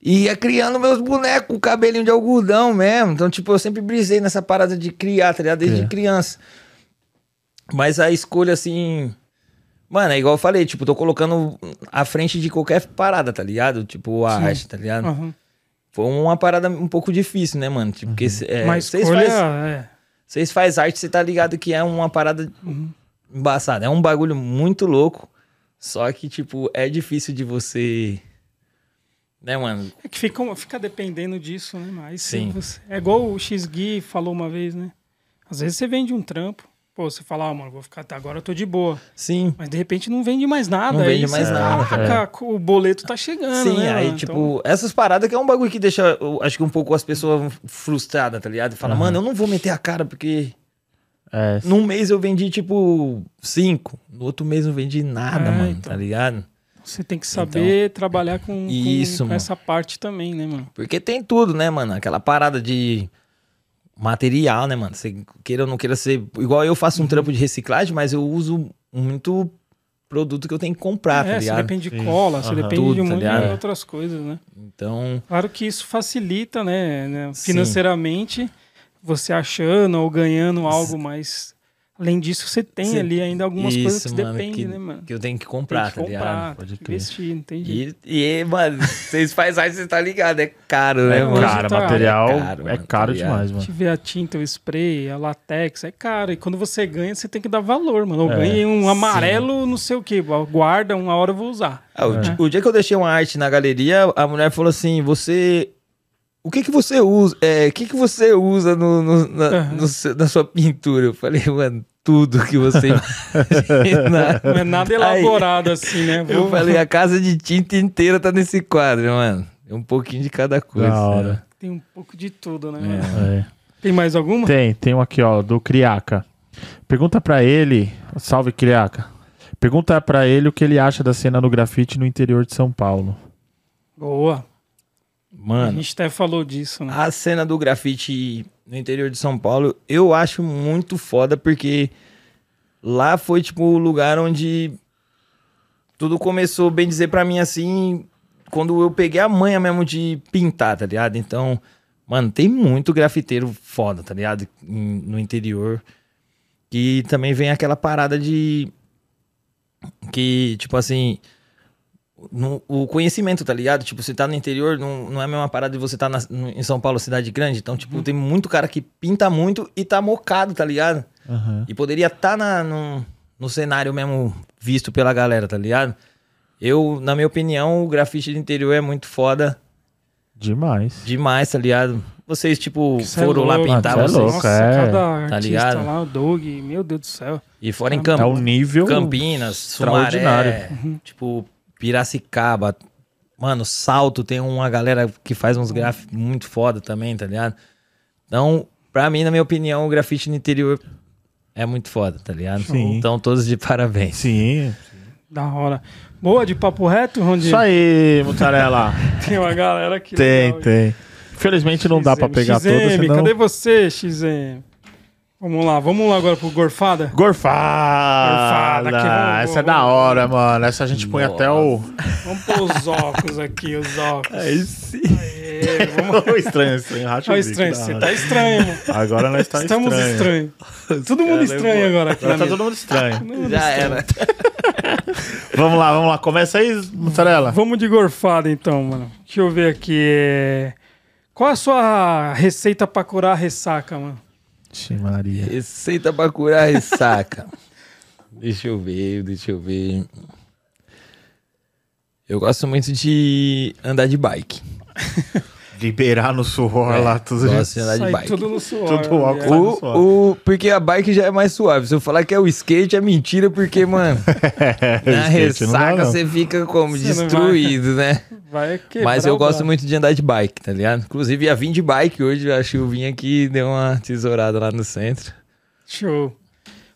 e ia criando meus bonecos cabelinho de algodão mesmo. Então, tipo, eu sempre brisei nessa parada de criar, tá ligado? Desde É. criança. Mas a escolha, assim. Mano, é igual eu falei, tipo, tô colocando à frente de qualquer parada, tá ligado? Tipo, a Sim. arte, tá ligado? Aham. Foi uma parada um pouco difícil, né, mano? Tipo, porque cê- é, Mas vocês escolha, faz, é. vocês faz arte, você tá ligado que é uma parada Uhum. embaçada. É um bagulho muito louco. Só que, tipo, é difícil de você. Né, mano? É que fica, fica dependendo disso, né? Mas Sim. você- é igual o X-Gui falou uma vez, né? Às vezes você vende um trampo, pô, você fala, ah, mano, vou ficar até agora, eu tô de boa. Sim. Mas de repente não vende mais nada. Não aí vende mais nada, Caraca, o boleto tá chegando, Sim, né? aí, mano? tipo, Então, essas paradas que é um bagulho que deixa, eu acho que um pouco as pessoas frustradas, tá ligado? Fala, mano, eu não vou meter a cara porque É, num mês eu vendi, tipo, cinco. No outro mês não vendi nada, É, mano, então. tá ligado? você tem que saber trabalhar com, com- Isso, com mano. essa parte também, né, mano? Porque tem tudo, né, mano? Aquela parada de material, né, mano? Você queira ou não queira ser. Igual eu faço Uhum. um trampo de reciclagem, mas eu uso muito produto que eu tenho que comprar, tá é, você ligado? depende de Sim. cola, você Aham. depende Tudo, de um tá monte de outras coisas, né? Então, Claro que isso facilita, né, né, Sim. financeiramente, você achando ou ganhando algo mais Além disso, você tem Cê- ali ainda algumas coisas que Isso, mano, depende, que, né, mano? que eu tenho que Tem comprar, que tá ligado? comprar, Pode tem que crer. investir, tem jeito. E, e mano, (laughs) vocês fazem arte, você tá ligado, é caro, né, É mano? caro, tá- material é é caro, caro, mano, tá ligado? demais, A mano. gente vê a tinta, o spray, a latex, é caro. E quando você ganha, você tem que dar valor, mano. Eu É, ganhei um amarelo, não sei o que, guarda, uma hora eu vou usar. Ah, o, di- o dia que eu deixei uma arte na galeria, a mulher falou assim: você. O que que você usa? É, o que que você usa no, no- na, no na sua pintura? Eu falei, mano, tudo que você (laughs) imaginar. Não é nada Aí, elaborado assim, né? Eu falei, a casa de tinta inteira tá nesse quadro, mano. É um pouquinho de cada coisa. Da hora. Tem um pouco de tudo, né? É. mano? É. Tem mais alguma? Tem, tem um aqui, ó, do Criaca. Pergunta pra ele, salve Criaca. Pergunta pra ele o que ele acha da cena no grafite no interior de São Paulo. Boa. A Mano, gente até falou disso, né? a cena do grafite no interior de São Paulo, eu acho muito foda, porque lá foi, tipo, o lugar onde tudo começou, bem dizer, pra mim, assim, quando eu peguei a manha mesmo de pintar, tá ligado? Então, mano, tem muito grafiteiro foda, tá ligado? No interior. E também vem aquela parada de. Que, tipo assim. No- o conhecimento, tá ligado? Tipo, você tá no interior, não, não é a mesma parada de você tá na- no- em São Paulo, cidade grande. Então, tipo, tem muito cara que pinta muito e tá mocado, tá ligado? Aham. E poderia estar no, no cenário mesmo visto pela galera, tá ligado? Eu, na minha opinião, o grafite do interior é muito foda Demais. demais, tá ligado? Vocês, tipo, Cê é foram lá louco. pintar, cê é vocês. louco. Nossa, é. cada artista ligado? lá, o Doug, meu Deus do céu. E fora em É Camp... É um nível Campinas, extraordinário. Sumaré, tipo, Piracicaba. Mano, Salto tem uma galera que faz uns grafes muito foda também, tá ligado? Então, pra mim, na minha opinião, o grafite no interior é muito foda, tá ligado? Sim. Então, todos de parabéns. Sim. Da hora. Boa, de papo reto, onde Isso aí, Mutarela. (laughs) tem uma galera que. tem, legal. tem. Infelizmente não dá pra pegar XM, todas, senão... cadê você, XM? Vamos lá, vamos lá agora pro Gorfada. Gorfada! Gorfada, vamos- Essa é da hora, mano. Essa a gente põe até o... Vamos pôr os óculos aqui, os óculos. Aí sim. Aê, vamos... (laughs) estranho, estranho. Racha Olha o o bico, estranho, da você tá estranho, mano. Agora nós tá Estamos estranho. estranhos. Todo mundo estranho agora aqui. Agora tá todo mundo estranho. Todo mundo Já estranho. era. (laughs) vamos lá, vamos lá. Começa aí, Mutarela. Vamos de gorfada então, mano. Deixa eu ver aqui. é, Qual a sua receita pra curar a ressaca, mano? Ixi, Maria. Receita pra curar ressaca. (laughs) deixa eu ver, deixa eu ver. Eu gosto muito de andar de bike. (laughs) Liberar no suor É, lá, tudo gosto de andar de bike. tudo no suor. Tudo né? álcool. no suave. O, o, porque a bike já é mais suave. Se eu falar que é o skate, é mentira, porque, mano, (laughs) na dá, ressaca não. você fica como? Você Destruído, né? (laughs) Vai quebrar Mas eu o gosto muito de andar de bike, tá ligado? Inclusive, ia vir de bike hoje, a chuvinha aqui deu uma tesourada lá no centro. Show.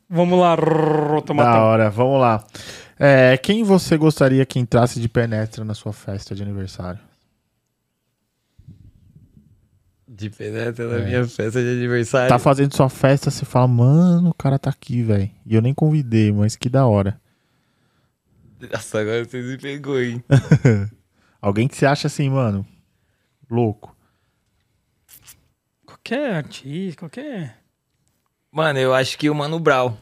Vamos lá, rrr, Da hora, vamos lá. É, quem você gostaria que entrasse de penetra na sua festa de aniversário? De penetra na minha festa de aniversário. Tá fazendo sua festa, você fala, mano, o cara tá aqui, velho. E eu nem convidei, mas que da hora. Nossa, agora você me pegou, hein? (laughs) Alguém que você acha assim, mano, louco. Qualquer artista, qualquer. Mano, eu acho que o Mano Brown.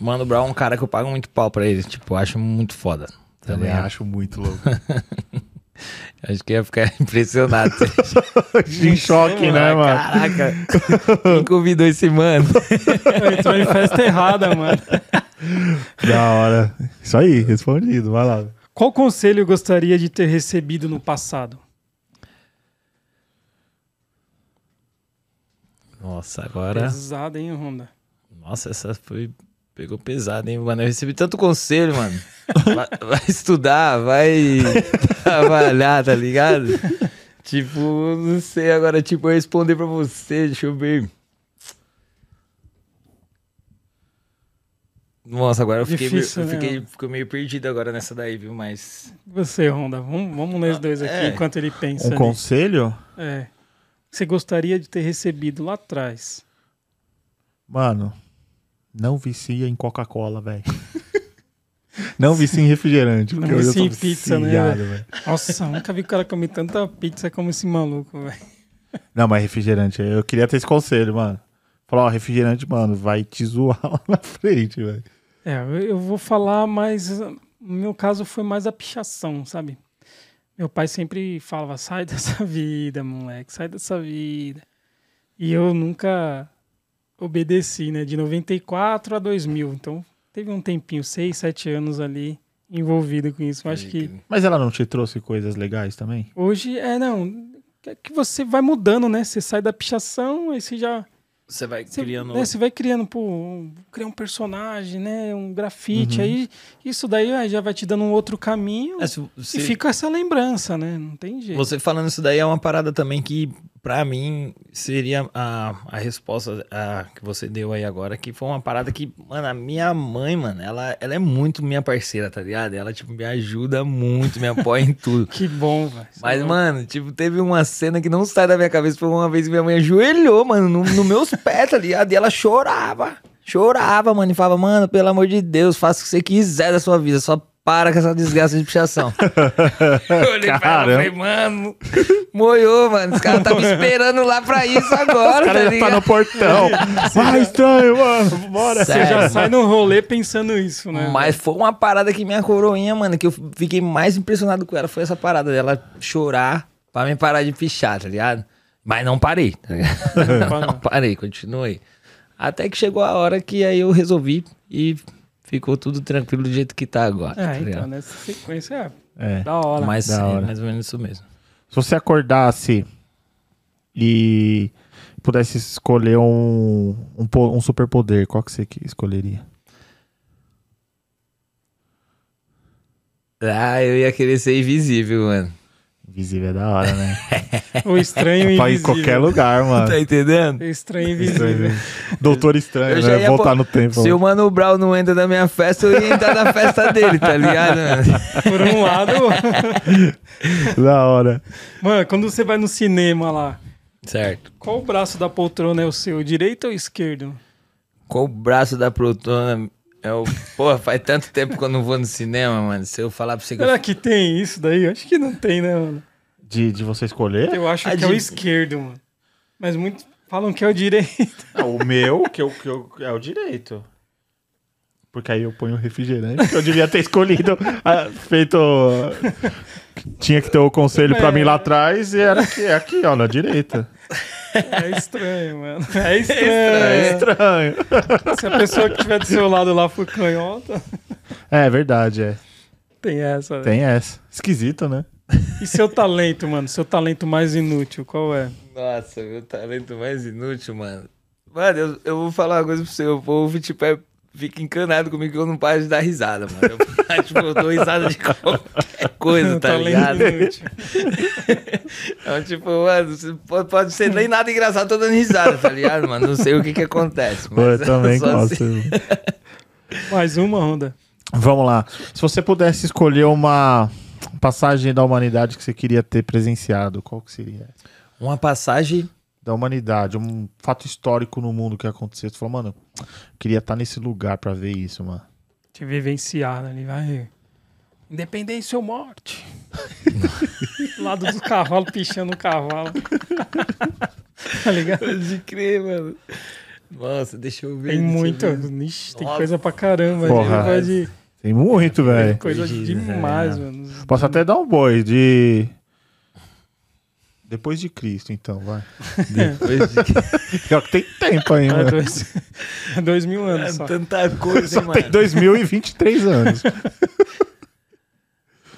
O Mano Brown é um cara que eu pago muito pau pra ele. Tipo, eu acho muito foda. Tá Também acho muito louco. (laughs) Acho que ia ficar (laughs) impressionado. (laughs) em choque, né, mano? Caraca, (laughs) quem convidou esse mano? Entrou em festa errada, mano. Da hora. Isso aí, respondido, vai lá. Qual conselho gostaria de ter recebido no passado? Nossa, agora. Pesado, hein, Honda? Nossa, essa foi. Pegou pesado, hein, mano? Eu recebi tanto conselho, mano. (laughs) Vai, vai estudar, vai (laughs) trabalhar, tá ligado? Tipo, não sei agora, tipo, eu responder pra você, deixa eu ver. Nossa, agora eu fiquei, Difícil, meio, eu né? fiquei, meio perdido agora nessa daí, viu? Mas. Você, Honda. Vamos, vamos nós dois aqui é. enquanto ele pensa. Um ali. conselho? É. Você gostaria de ter recebido lá atrás? Mano, não vicia em Coca-Cola, velho. (laughs) não vicia em refrigerante. Não porque hoje eu vicia em pizza, né, viciado, velho. Nossa, nunca vi o cara comer tanta pizza como esse maluco, velho. Não, mas refrigerante, eu queria ter esse conselho, mano. Falou, ó, refrigerante, mano, vai te zoar (laughs) lá na frente, velho. É, eu- vou falar mais. No meu caso foi mais a pichação, sabe? Meu pai sempre falava: sai dessa (laughs) vida, moleque, sai dessa vida. E eu nunca obedeci, né? De 94 a 2000. Então teve um tempinho, seis, sete anos ali envolvido com isso. Acho que Mas ela não te trouxe coisas legais também? hoje é, não. É que você vai mudando, né? Você sai da pichação, aí você já. Você vai Você, criando. né, você vai criando, pô, um- criar um personagem, né? Um grafite. Uhum. Aí isso daí aí já vai te dando um outro caminho. É, se- E se- fica essa lembrança, né? Não tem jeito. Você falando isso daí é uma parada também que, pra mim, seria a, a resposta a, que você deu aí agora, que foi uma parada que, mano, a minha mãe, mano, ela, ela é muito minha parceira, tá ligado? Ela, tipo, me ajuda muito, me apoia em tudo. (laughs) Que bom, velho. Mas, mano, tipo, teve uma cena que não sai da minha cabeça. Foi uma vez que minha mãe ajoelhou, mano, no, no meus (laughs) pés, tá ligado? E ela chorava. Chorava, mano. E falava, mano, pelo amor de Deus, faça o que você quiser da sua vida. Só para com essa desgraça de pichação. (laughs) Eu olhei pra ela e Caramba. falei, mano, moiou, mano. Os caras estavam (laughs) esperando lá pra isso agora, O cara tá tá no portão. (laughs) ah, estranho, mano. Bora. Você Sério, já mano. sai no rolê pensando isso, né? Mas foi uma parada que minha coroinha, mano, que eu fiquei mais impressionado com ela. Foi essa parada dela chorar pra me parar de pichar, tá ligado? Mas não parei, tá ligado? não parei, continuei. Até que chegou a hora que aí eu resolvi e ficou tudo tranquilo do jeito que tá agora. É, tá então, ligado? nessa sequência É. é da hora. Mas Da é hora. mais ou menos isso mesmo. Se você acordasse e pudesse escolher um, um, um superpoder, qual que você escolheria? Ah, eu ia querer ser invisível, mano. Invisível é da hora, né? (laughs) O estranho Pra ir em invisível. qualquer lugar, mano. Tá entendendo? O estranho invisível. Doutor Estranho, Eu né? Voltar pô- no tempo. Se o Mano Brown não entra na minha festa, eu ia entrar na festa dele, tá ligado, mano? (laughs) Por um lado, (laughs) Da hora. mano, quando você vai no cinema lá, Certo. qual o braço da poltrona é o seu? Direito ou esquerdo? Qual o braço da Protona é o. Porra, faz tanto tempo que eu não vou no cinema, mano. Se eu falar pra você que eu Será que tem isso daí? Eu Acho que não tem, né, mano? De, de você escolher? Eu acho A que é o de- esquerdo, mano. Mas muitos falam que é o direito. (laughs) Não, o meu, que eu, que eu, é o direito. Porque aí eu ponho o refrigerante, que eu devia ter escolhido, (laughs) feito... Tinha que ter o conselho pra É. mim lá atrás e era aqui, é aqui, ó, na direita. É estranho, mano. É É estranho. estranho. Se a pessoa que estiver do seu lado lá for canhota, É verdade, é. tem essa. né? Tem essa. Esquisito, né? E seu talento, mano? Seu talento mais inútil, qual é? Nossa, meu talento mais inútil, mano. Mano, eu, eu vou falar uma coisa pro seu. O povo, tipo, é, fica encanado comigo que eu não paro de dar risada, mano. Eu, tipo, eu dou risada de qualquer coisa, (laughs) tá ligado? Então, (laughs) tipo, mano, pode, pode ser nem nada engraçado, tô dando risada, tá ligado, mano? Não sei o que que acontece. Pô, eu Mas (laughs) também gosto. assim- Mais uma onda. Vamos lá. Se você pudesse escolher uma passagem da humanidade que você queria ter presenciado, qual que seria? Uma passagem. Da humanidade, um fato histórico no mundo que aconteceu. Você falou, mano, eu queria estar nesse lugar pra ver isso, mano. Te vivenciar, né? Ele vai. Independência ou morte. (laughs) Lado do cavalo, pichando o cavalo. (laughs) tá ligado? Pode crer, mano. Nossa, deixa eu ver. Tem muita. ver. Ixi, tem Nossa. coisa pra caramba. Porra. De, Tem muito, velho. coisa demais, né? mano. Posso até dar um boi de. Depois de Cristo, então, vai. (laughs) Depois de- (laughs) Pior que tem tempo ainda. É dois, é dois mil anos só. Tanta coisa, Só hein, tem mano. 2023 anos. (laughs)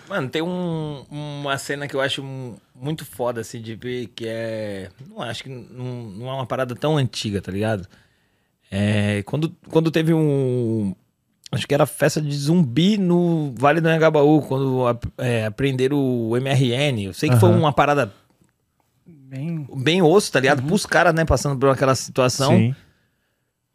Mano, tem um- uma cena que eu acho mu- muito foda, assim, de ver, que é... Não acho que não, não é uma parada tão antiga, tá ligado? É, quando, quando teve um... Acho que era festa de zumbi no Vale do Anhangabaú, quando é, aprenderam o MRN. Eu sei que foi Aham. uma parada Bem. bem osso, tá ligado? Pros caras, né, passando por aquela situação. Sim.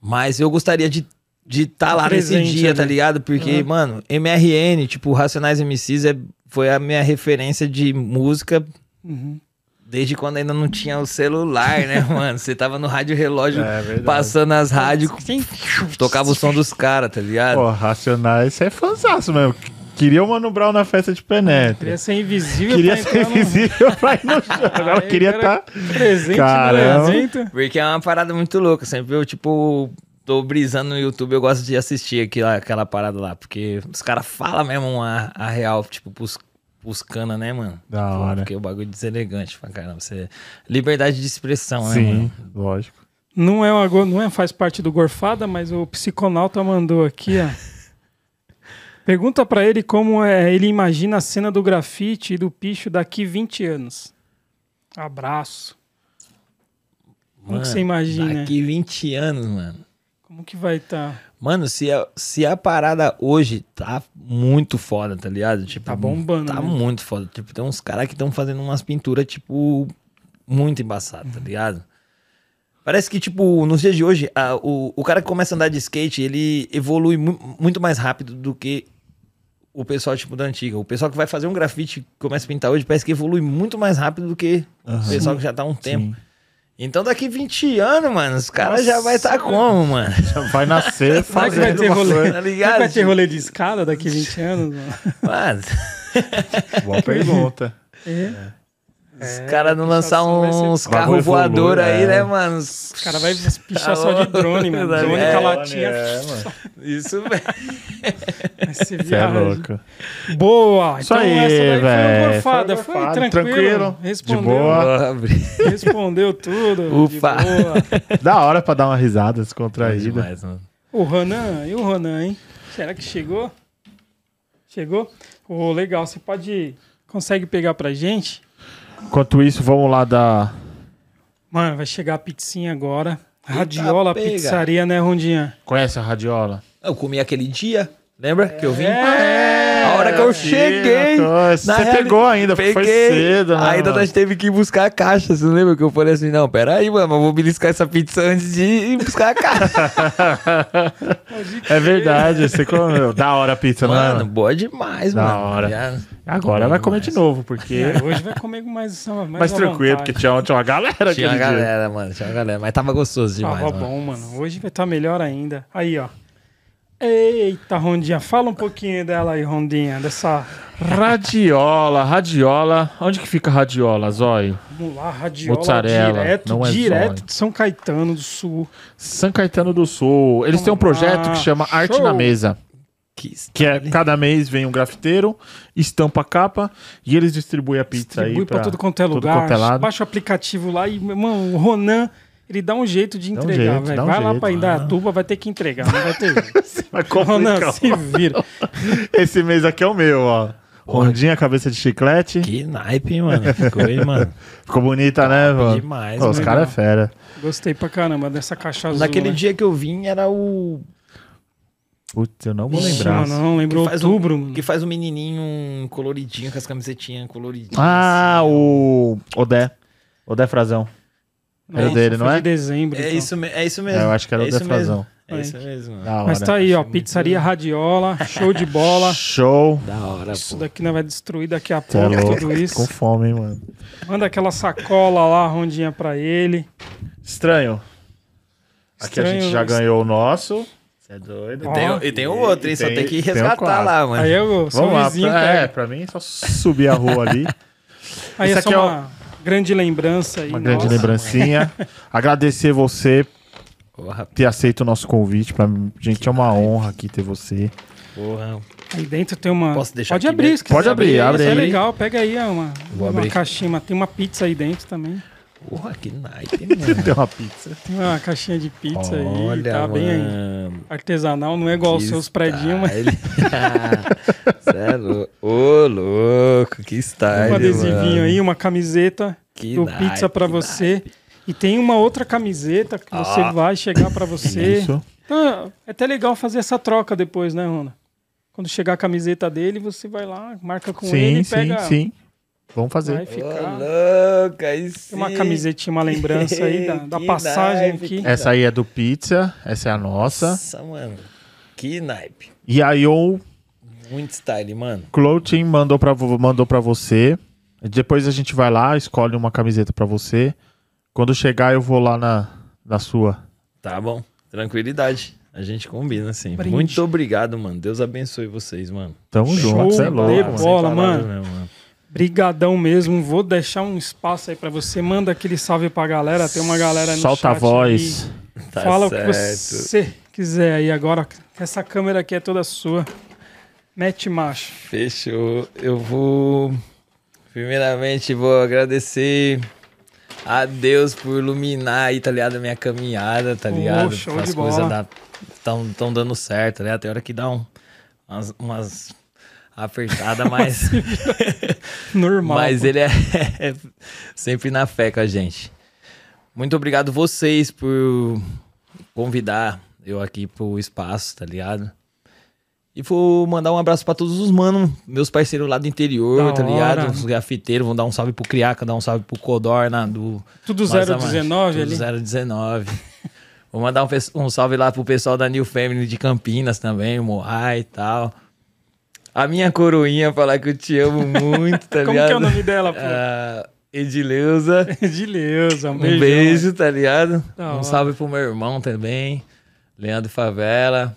Mas eu gostaria de de tá lá nesse Presente dia, tá ali. ligado? Porque, Aham. mano, MRN, tipo, Racionais MCs é, foi a minha referência de música Uhum. desde quando ainda não tinha o celular, né, (laughs) mano? Você tava no rádio relógio É passando as rádios, tocava o som dos caras, tá ligado? Pô, Racionais, você é fanzaço mesmo. Queria o Mano Brown na festa de penetra. Queria ser invisível Queria pra ser entrar no- invisível pra ir no show. (laughs) Aí, queria estar. presente Caramba. no evento. Porque é uma parada muito louca. Sempre eu, tipo, tô brisando no YouTube, eu gosto de assistir aquilo, aquela parada lá. Porque os caras falam mesmo a, a real, tipo, pros, pros cana, né, mano? Da Pô, hora. Porque o bagulho é deselegante pra caramba. Você... Liberdade de expressão, né, Sim, mano? lógico. Não é, uma, não é faz parte do Gorfada, mas o psiconauta mandou aqui, ó. (laughs) Pergunta pra ele como é, ele imagina a cena do grafite e do picho daqui 20 anos. Abraço. Como que você imagina? Daqui 20 anos, mano. Como que vai estar? Mano, se a, se a parada hoje tá muito foda, tá ligado? Tipo, Tá bombando, Tá né? muito foda. Tipo, tem uns caras que estão fazendo umas pinturas, tipo, muito embaçadas, tá ligado? Parece que, tipo, nos dias de hoje, a- o, o cara que começa a andar de skate, ele evolui mu- muito mais rápido do que o pessoal, tipo, da antiga. O pessoal que vai fazer um grafite e começa a pintar hoje, parece que evolui muito mais rápido do que o pessoal que já tá há um tempo. Sim. Então, daqui 20 anos, mano, os caras já vai estar como, mano? Vai nascer que vai fazendo ter uma rolê? coisa. Tá ligado? vai ter rolê de escada daqui 20 anos? mano? Mano, Boa (laughs) pergunta. É. os caras não lançar uns carros voadores evolui, aí, é. né, mano? Os caras vão pichar só de drone, mano. Drone É, com a latinha. É, mano. Isso, velho. Você é louco. Boa! Isso então aí, essa daí foi. Foi Foi, tranquilo. tranquilo, de Respondeu, boa. Pobre. respondeu tudo. Ufa. De boa. Da hora pra dar uma risada É descontraída. demais, mano. O Ronan, e o Ronan, hein? Será que chegou? Chegou? Ô, legal. Você pode. Consegue pegar pra gente? Enquanto isso, vamos lá dar. Mano, vai chegar a pizzinha agora. Radiola pega. Pizzaria, né, Rondinha? Conhece a radiola? Eu comi aquele dia, lembra? Que eu vim? É, A hora que eu cheguei. Você na reali- pegou ainda, porque foi Peguei. cedo, né? Ainda mano? nós teve que ir buscar a caixa. Você não lembra que eu falei assim? Não, pera aí, mano, eu vou beliscar essa pizza antes de ir buscar a caixa. (laughs) É verdade, você comeu. Da hora a pizza, mano, mano. boa demais, Da mano. hora. Já- Agora vai comer de novo, porque. É, hoje vai comer com mais. mais Mais tranquilo, vontade. porque tinha, tinha uma galera Tinha uma dia. galera, mano. Tinha uma galera. Mas tava gostoso demais, Tava mano. bom, mano. Hoje vai estar melhor ainda. Aí, ó. Eita, Rondinha. Fala um pouquinho dela aí, Rondinha. Dessa. Radiola, radiola. Onde que fica a radiola, Zói? Vamos lá, radiola Mozzarella, direto, não é direto zóio. de São Caetano do Sul. São Caetano do Sul. Eles têm um Vamos projeto lá. que chama Arte Show. na Mesa. Que, Que é cada mês vem um grafiteiro, estampa a capa e eles distribuem a pizza Distribui aí pra, tudo quanto é lugar. quanto é. Baixa o aplicativo lá e, mano, o Ronan, ele dá um jeito de Dá um entregar, jeito, velho. um Vai lá jeito. pra Indaiatuba, vai ter que entregar, não vai ter jeito. (laughs) Vai complicar. se vira. Esse mês aqui é o meu, ó. Rondinha, cabeça de chiclete. que naipe, hein, mano. Ficou aí, mano. (laughs) Ficou bonita, né, mano? demais, Pô, Os caras é fera. Gostei pra caramba dessa caixa azul. Naquele né? dia que eu vim era o. Putz, eu não vou Ixi, lembrar. mano, não lembrou que faz outubro, um. Que faz um menininho coloridinho, com as camisetinhas coloridinhas. Ah, assim. o Odé. Odé Frazão. Era Nossa, dele, foi não é? de dezembro. É então. isso, é isso mesmo. É, eu acho que era é o isso Odé Frazão. mesmo. É isso mesmo. hora. Mas tá aí, ó. Achei muito Pizzaria Radiola, show de bola. (laughs) Show. Da hora, Isso pô. daqui nós vai destruir daqui a é pouco, louco. tudo isso. Com fome, hein, mano. Manda aquela sacola lá, rondinha pra ele. Estranho. Aqui a gente Estranho. já ganhou o nosso. Você é doido. Ó. Tem, e tem o outro, hein? E Só tem- tem que tem resgatar quatro. lá, mano. Aí eu sou Vamos lá. vizinho, Pra, é, pra mim é só subir a rua ali. Aí Esse é só aqui é o- uma grande lembrança aí. Uma grande nossa. lembrancinha. (laughs) Agradecer você Porra, ter aceito o nosso convite. Pra gente é uma honra aqui ter você. porra. Aí dentro tem uma. Posso deixar Pode aqui abrir, se Pode abrir, abre Isso é aí. legal, pega aí uma, Vou uma abrir. caixinha. Tem uma pizza aí dentro também. Porra, que naipe, (laughs) mano. Tem uma pizza. Tem uma caixinha de pizza aí. Olha, Tá bem aí. mano. Artesanal, não é igual os Que seus predinhos, mas. (laughs) Cê é louco. Ô, louco, que tem style, um adesivinho mano. aí, uma camiseta Que do naipe, pizza pra que você. E tem uma outra camiseta que você vai chegar pra você. Isso. Então, é até legal fazer essa troca depois, né, Rona? Quando chegar a camiseta dele, você vai lá, marca com ele Sim, e sim, pega. sim. Vamos Vai fazer. Ô, ficar. aí sim. Tem uma camisetinha, uma lembrança aí da, da (laughs) passagem naipe, aqui. Essa aí é do Pizza. Essa é a nossa. Nossa, mano. Que naipe. E a Yo Muito style, mano. Clothing mandou pra, mandou pra você. Depois a gente vai lá, escolhe uma camiseta pra você. Quando chegar, eu vou lá na, na sua. Tá bom. Tranquilidade. A gente combina, sim. Brinde. Muito obrigado, mano. Deus abençoe vocês, mano. Tamo Show junto, você é louco. bola. mano. mesmo, mano. Brigadão mesmo. Vou deixar um espaço aí pra você. Manda aquele salve pra galera. Tem uma galera no Solta a chat voz. aí. Tá Fala certo. o que você quiser aí agora. Essa câmera aqui é toda sua. Mete macho. Fechou. Eu vou. Primeiramente, vou agradecer a Deus por iluminar aí, tá ligado? A minha caminhada, tá ligado? show As coisas estão tão dando certo, tá ligado? Tem hora que dá um, umas, umas apertadas, mas. (laughs) Normal. Mas pô. ele (laughs) é sempre na fé com a gente. Muito obrigado vocês por convidar eu aqui pro espaço, tá ligado? E vou mandar um abraço pra todos os manos, meus parceiros lá do interior, Da tá ligado? hora. Os grafiteiros, vão dar um salve pro Criaca, dar um salve pro Codorna, do Tudo Vaza Mais, 019 ali. Tudo 019. Vou mandar um, um salve lá pro pessoal da New Family de Campinas também, o Moai e tal. A minha coroinha falar que eu te amo (laughs) muito, tá Como ligado? que é o nome dela, pô? Ah, Edileuza. De Leusa, um Um beijo. beijo, tá ligado? Um hora. salve pro meu irmão também, Leandro Favela.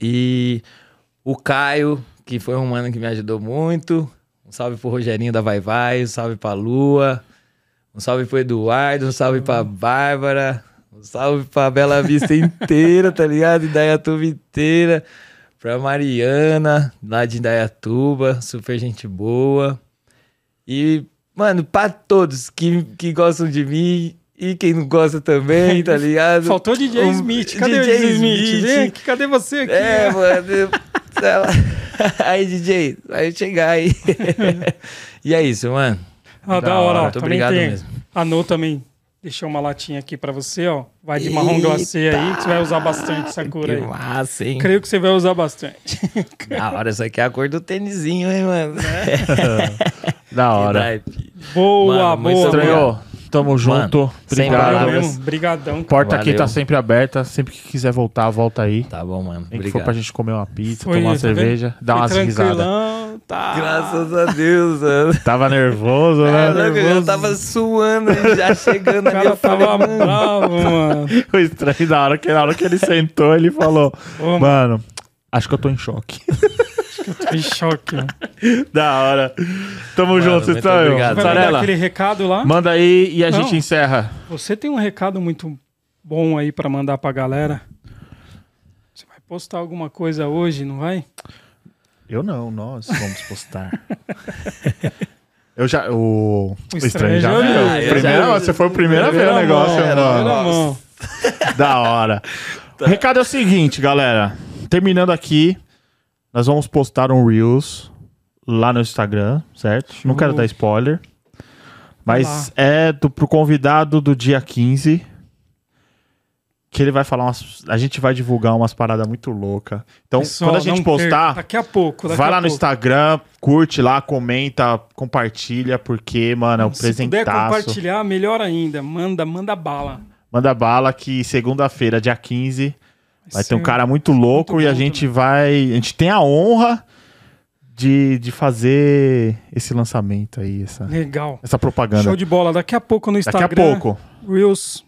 E o Caio, que foi um mano que me ajudou muito. Um salve pro Rogerinho da Vai Vai, um salve pra Lua. Um salve pro Eduardo, um salve pra Bárbara. Um salve pra Bela Vista inteira, tá ligado? Indaiatuba inteira. Pra Mariana, lá de Indaiatuba, super gente boa. E, mano, pra todos que, que gostam de mim e quem não gosta também, tá (laughs) ligado? Faltou DJ Um- Smith. Cadê o DJ DJ Smith? Smith. Vem aqui, cadê você aqui? É, mano. eu- sei lá. (laughs) aí, DJ, vai chegar aí. (laughs) e é isso, mano. Ah, da Da hora. hora. Muito obrigado tem. mesmo. A No também deixou uma latinha aqui pra você, ó. Vai de marrom glacê aí, que você vai usar bastante essa cor aí. massa, hein? Creio que você vai usar bastante. (laughs) Da hora, isso aqui é a cor do tênisinho, hein, mano? (laughs) Da Que hora. Boa, Mano, boa. Estranhou. Tamo junto. Obrigado. palavras. mesmo. Brigadão. Porta aqui Valeu. tá sempre aberta. Sempre que quiser voltar, volta aí. Tá bom, mano. Nem que for Obrigado. pra gente comer uma pizza, Foi, tomar uma tá cerveja, dar Foi umas risadas. tá. Graças a Deus, mano. (laughs) Tava nervoso, É, né? louco, eu já tava suando, já chegando O ali. cara Eu falei, tava mano, bravo, mano. (laughs) O estranho da hora que na hora que ele sentou, ele falou: Ô, mano, Mano, acho que eu tô em choque. tô em choque, mano. (laughs) da hora. Tamo Mano, junto, estranho. obrigado. Vai Mussarela, aquele recado lá? manda aí e a Não. gente encerra. Você tem um recado muito bom aí pra mandar pra galera? Você vai postar alguma coisa hoje, não vai? Eu não, nós vamos postar. (laughs) Eu já. O, O estranho já estranho já viu. Ah, eu Primeira- já- você foi o primeiro a ver o negócio, mão, mano. Da hora. O recado é o seguinte, galera. Terminando aqui, nós vamos postar um Reels lá no Instagram, certo? Não quero dar spoiler. Mas é do, pro convidado do dia 15. Que ele vai falar umas. A gente vai divulgar umas paradas muito loucas. Então, Pessoal, quando a gente postar. Daqui a pouco. Daqui vai lá no pouco. Instagram, curte lá, comenta, compartilha, porque, mano, é um Se puder presentaço. compartilhar, melhor ainda. Manda, manda bala. Manda bala que segunda-feira, dia 15, vai ter um cara muito louco muito e a gente vai. A gente tem a honra de, de fazer esse lançamento aí, essa, Legal. essa propaganda. Show de bola. Daqui a pouco no Daqui Instagram. a pouco. Reels.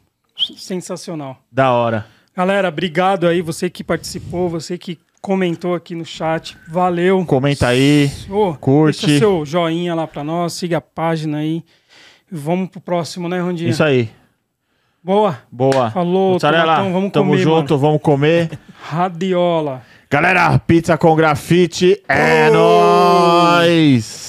Sensacional. Da hora. Galera, obrigado aí. Você que participou, você que comentou aqui no chat. Valeu. Comenta aí. Ô, curte. Deixa seu joinha lá pra nós. Siga a página aí. E Vamos pro próximo, né, Rondinha? Isso aí. Boa. Boa. Falou, Tomatão, vamos tamo comer, junto, vamos comer. Radiola. Galera, pizza com grafite é Oh! nóis!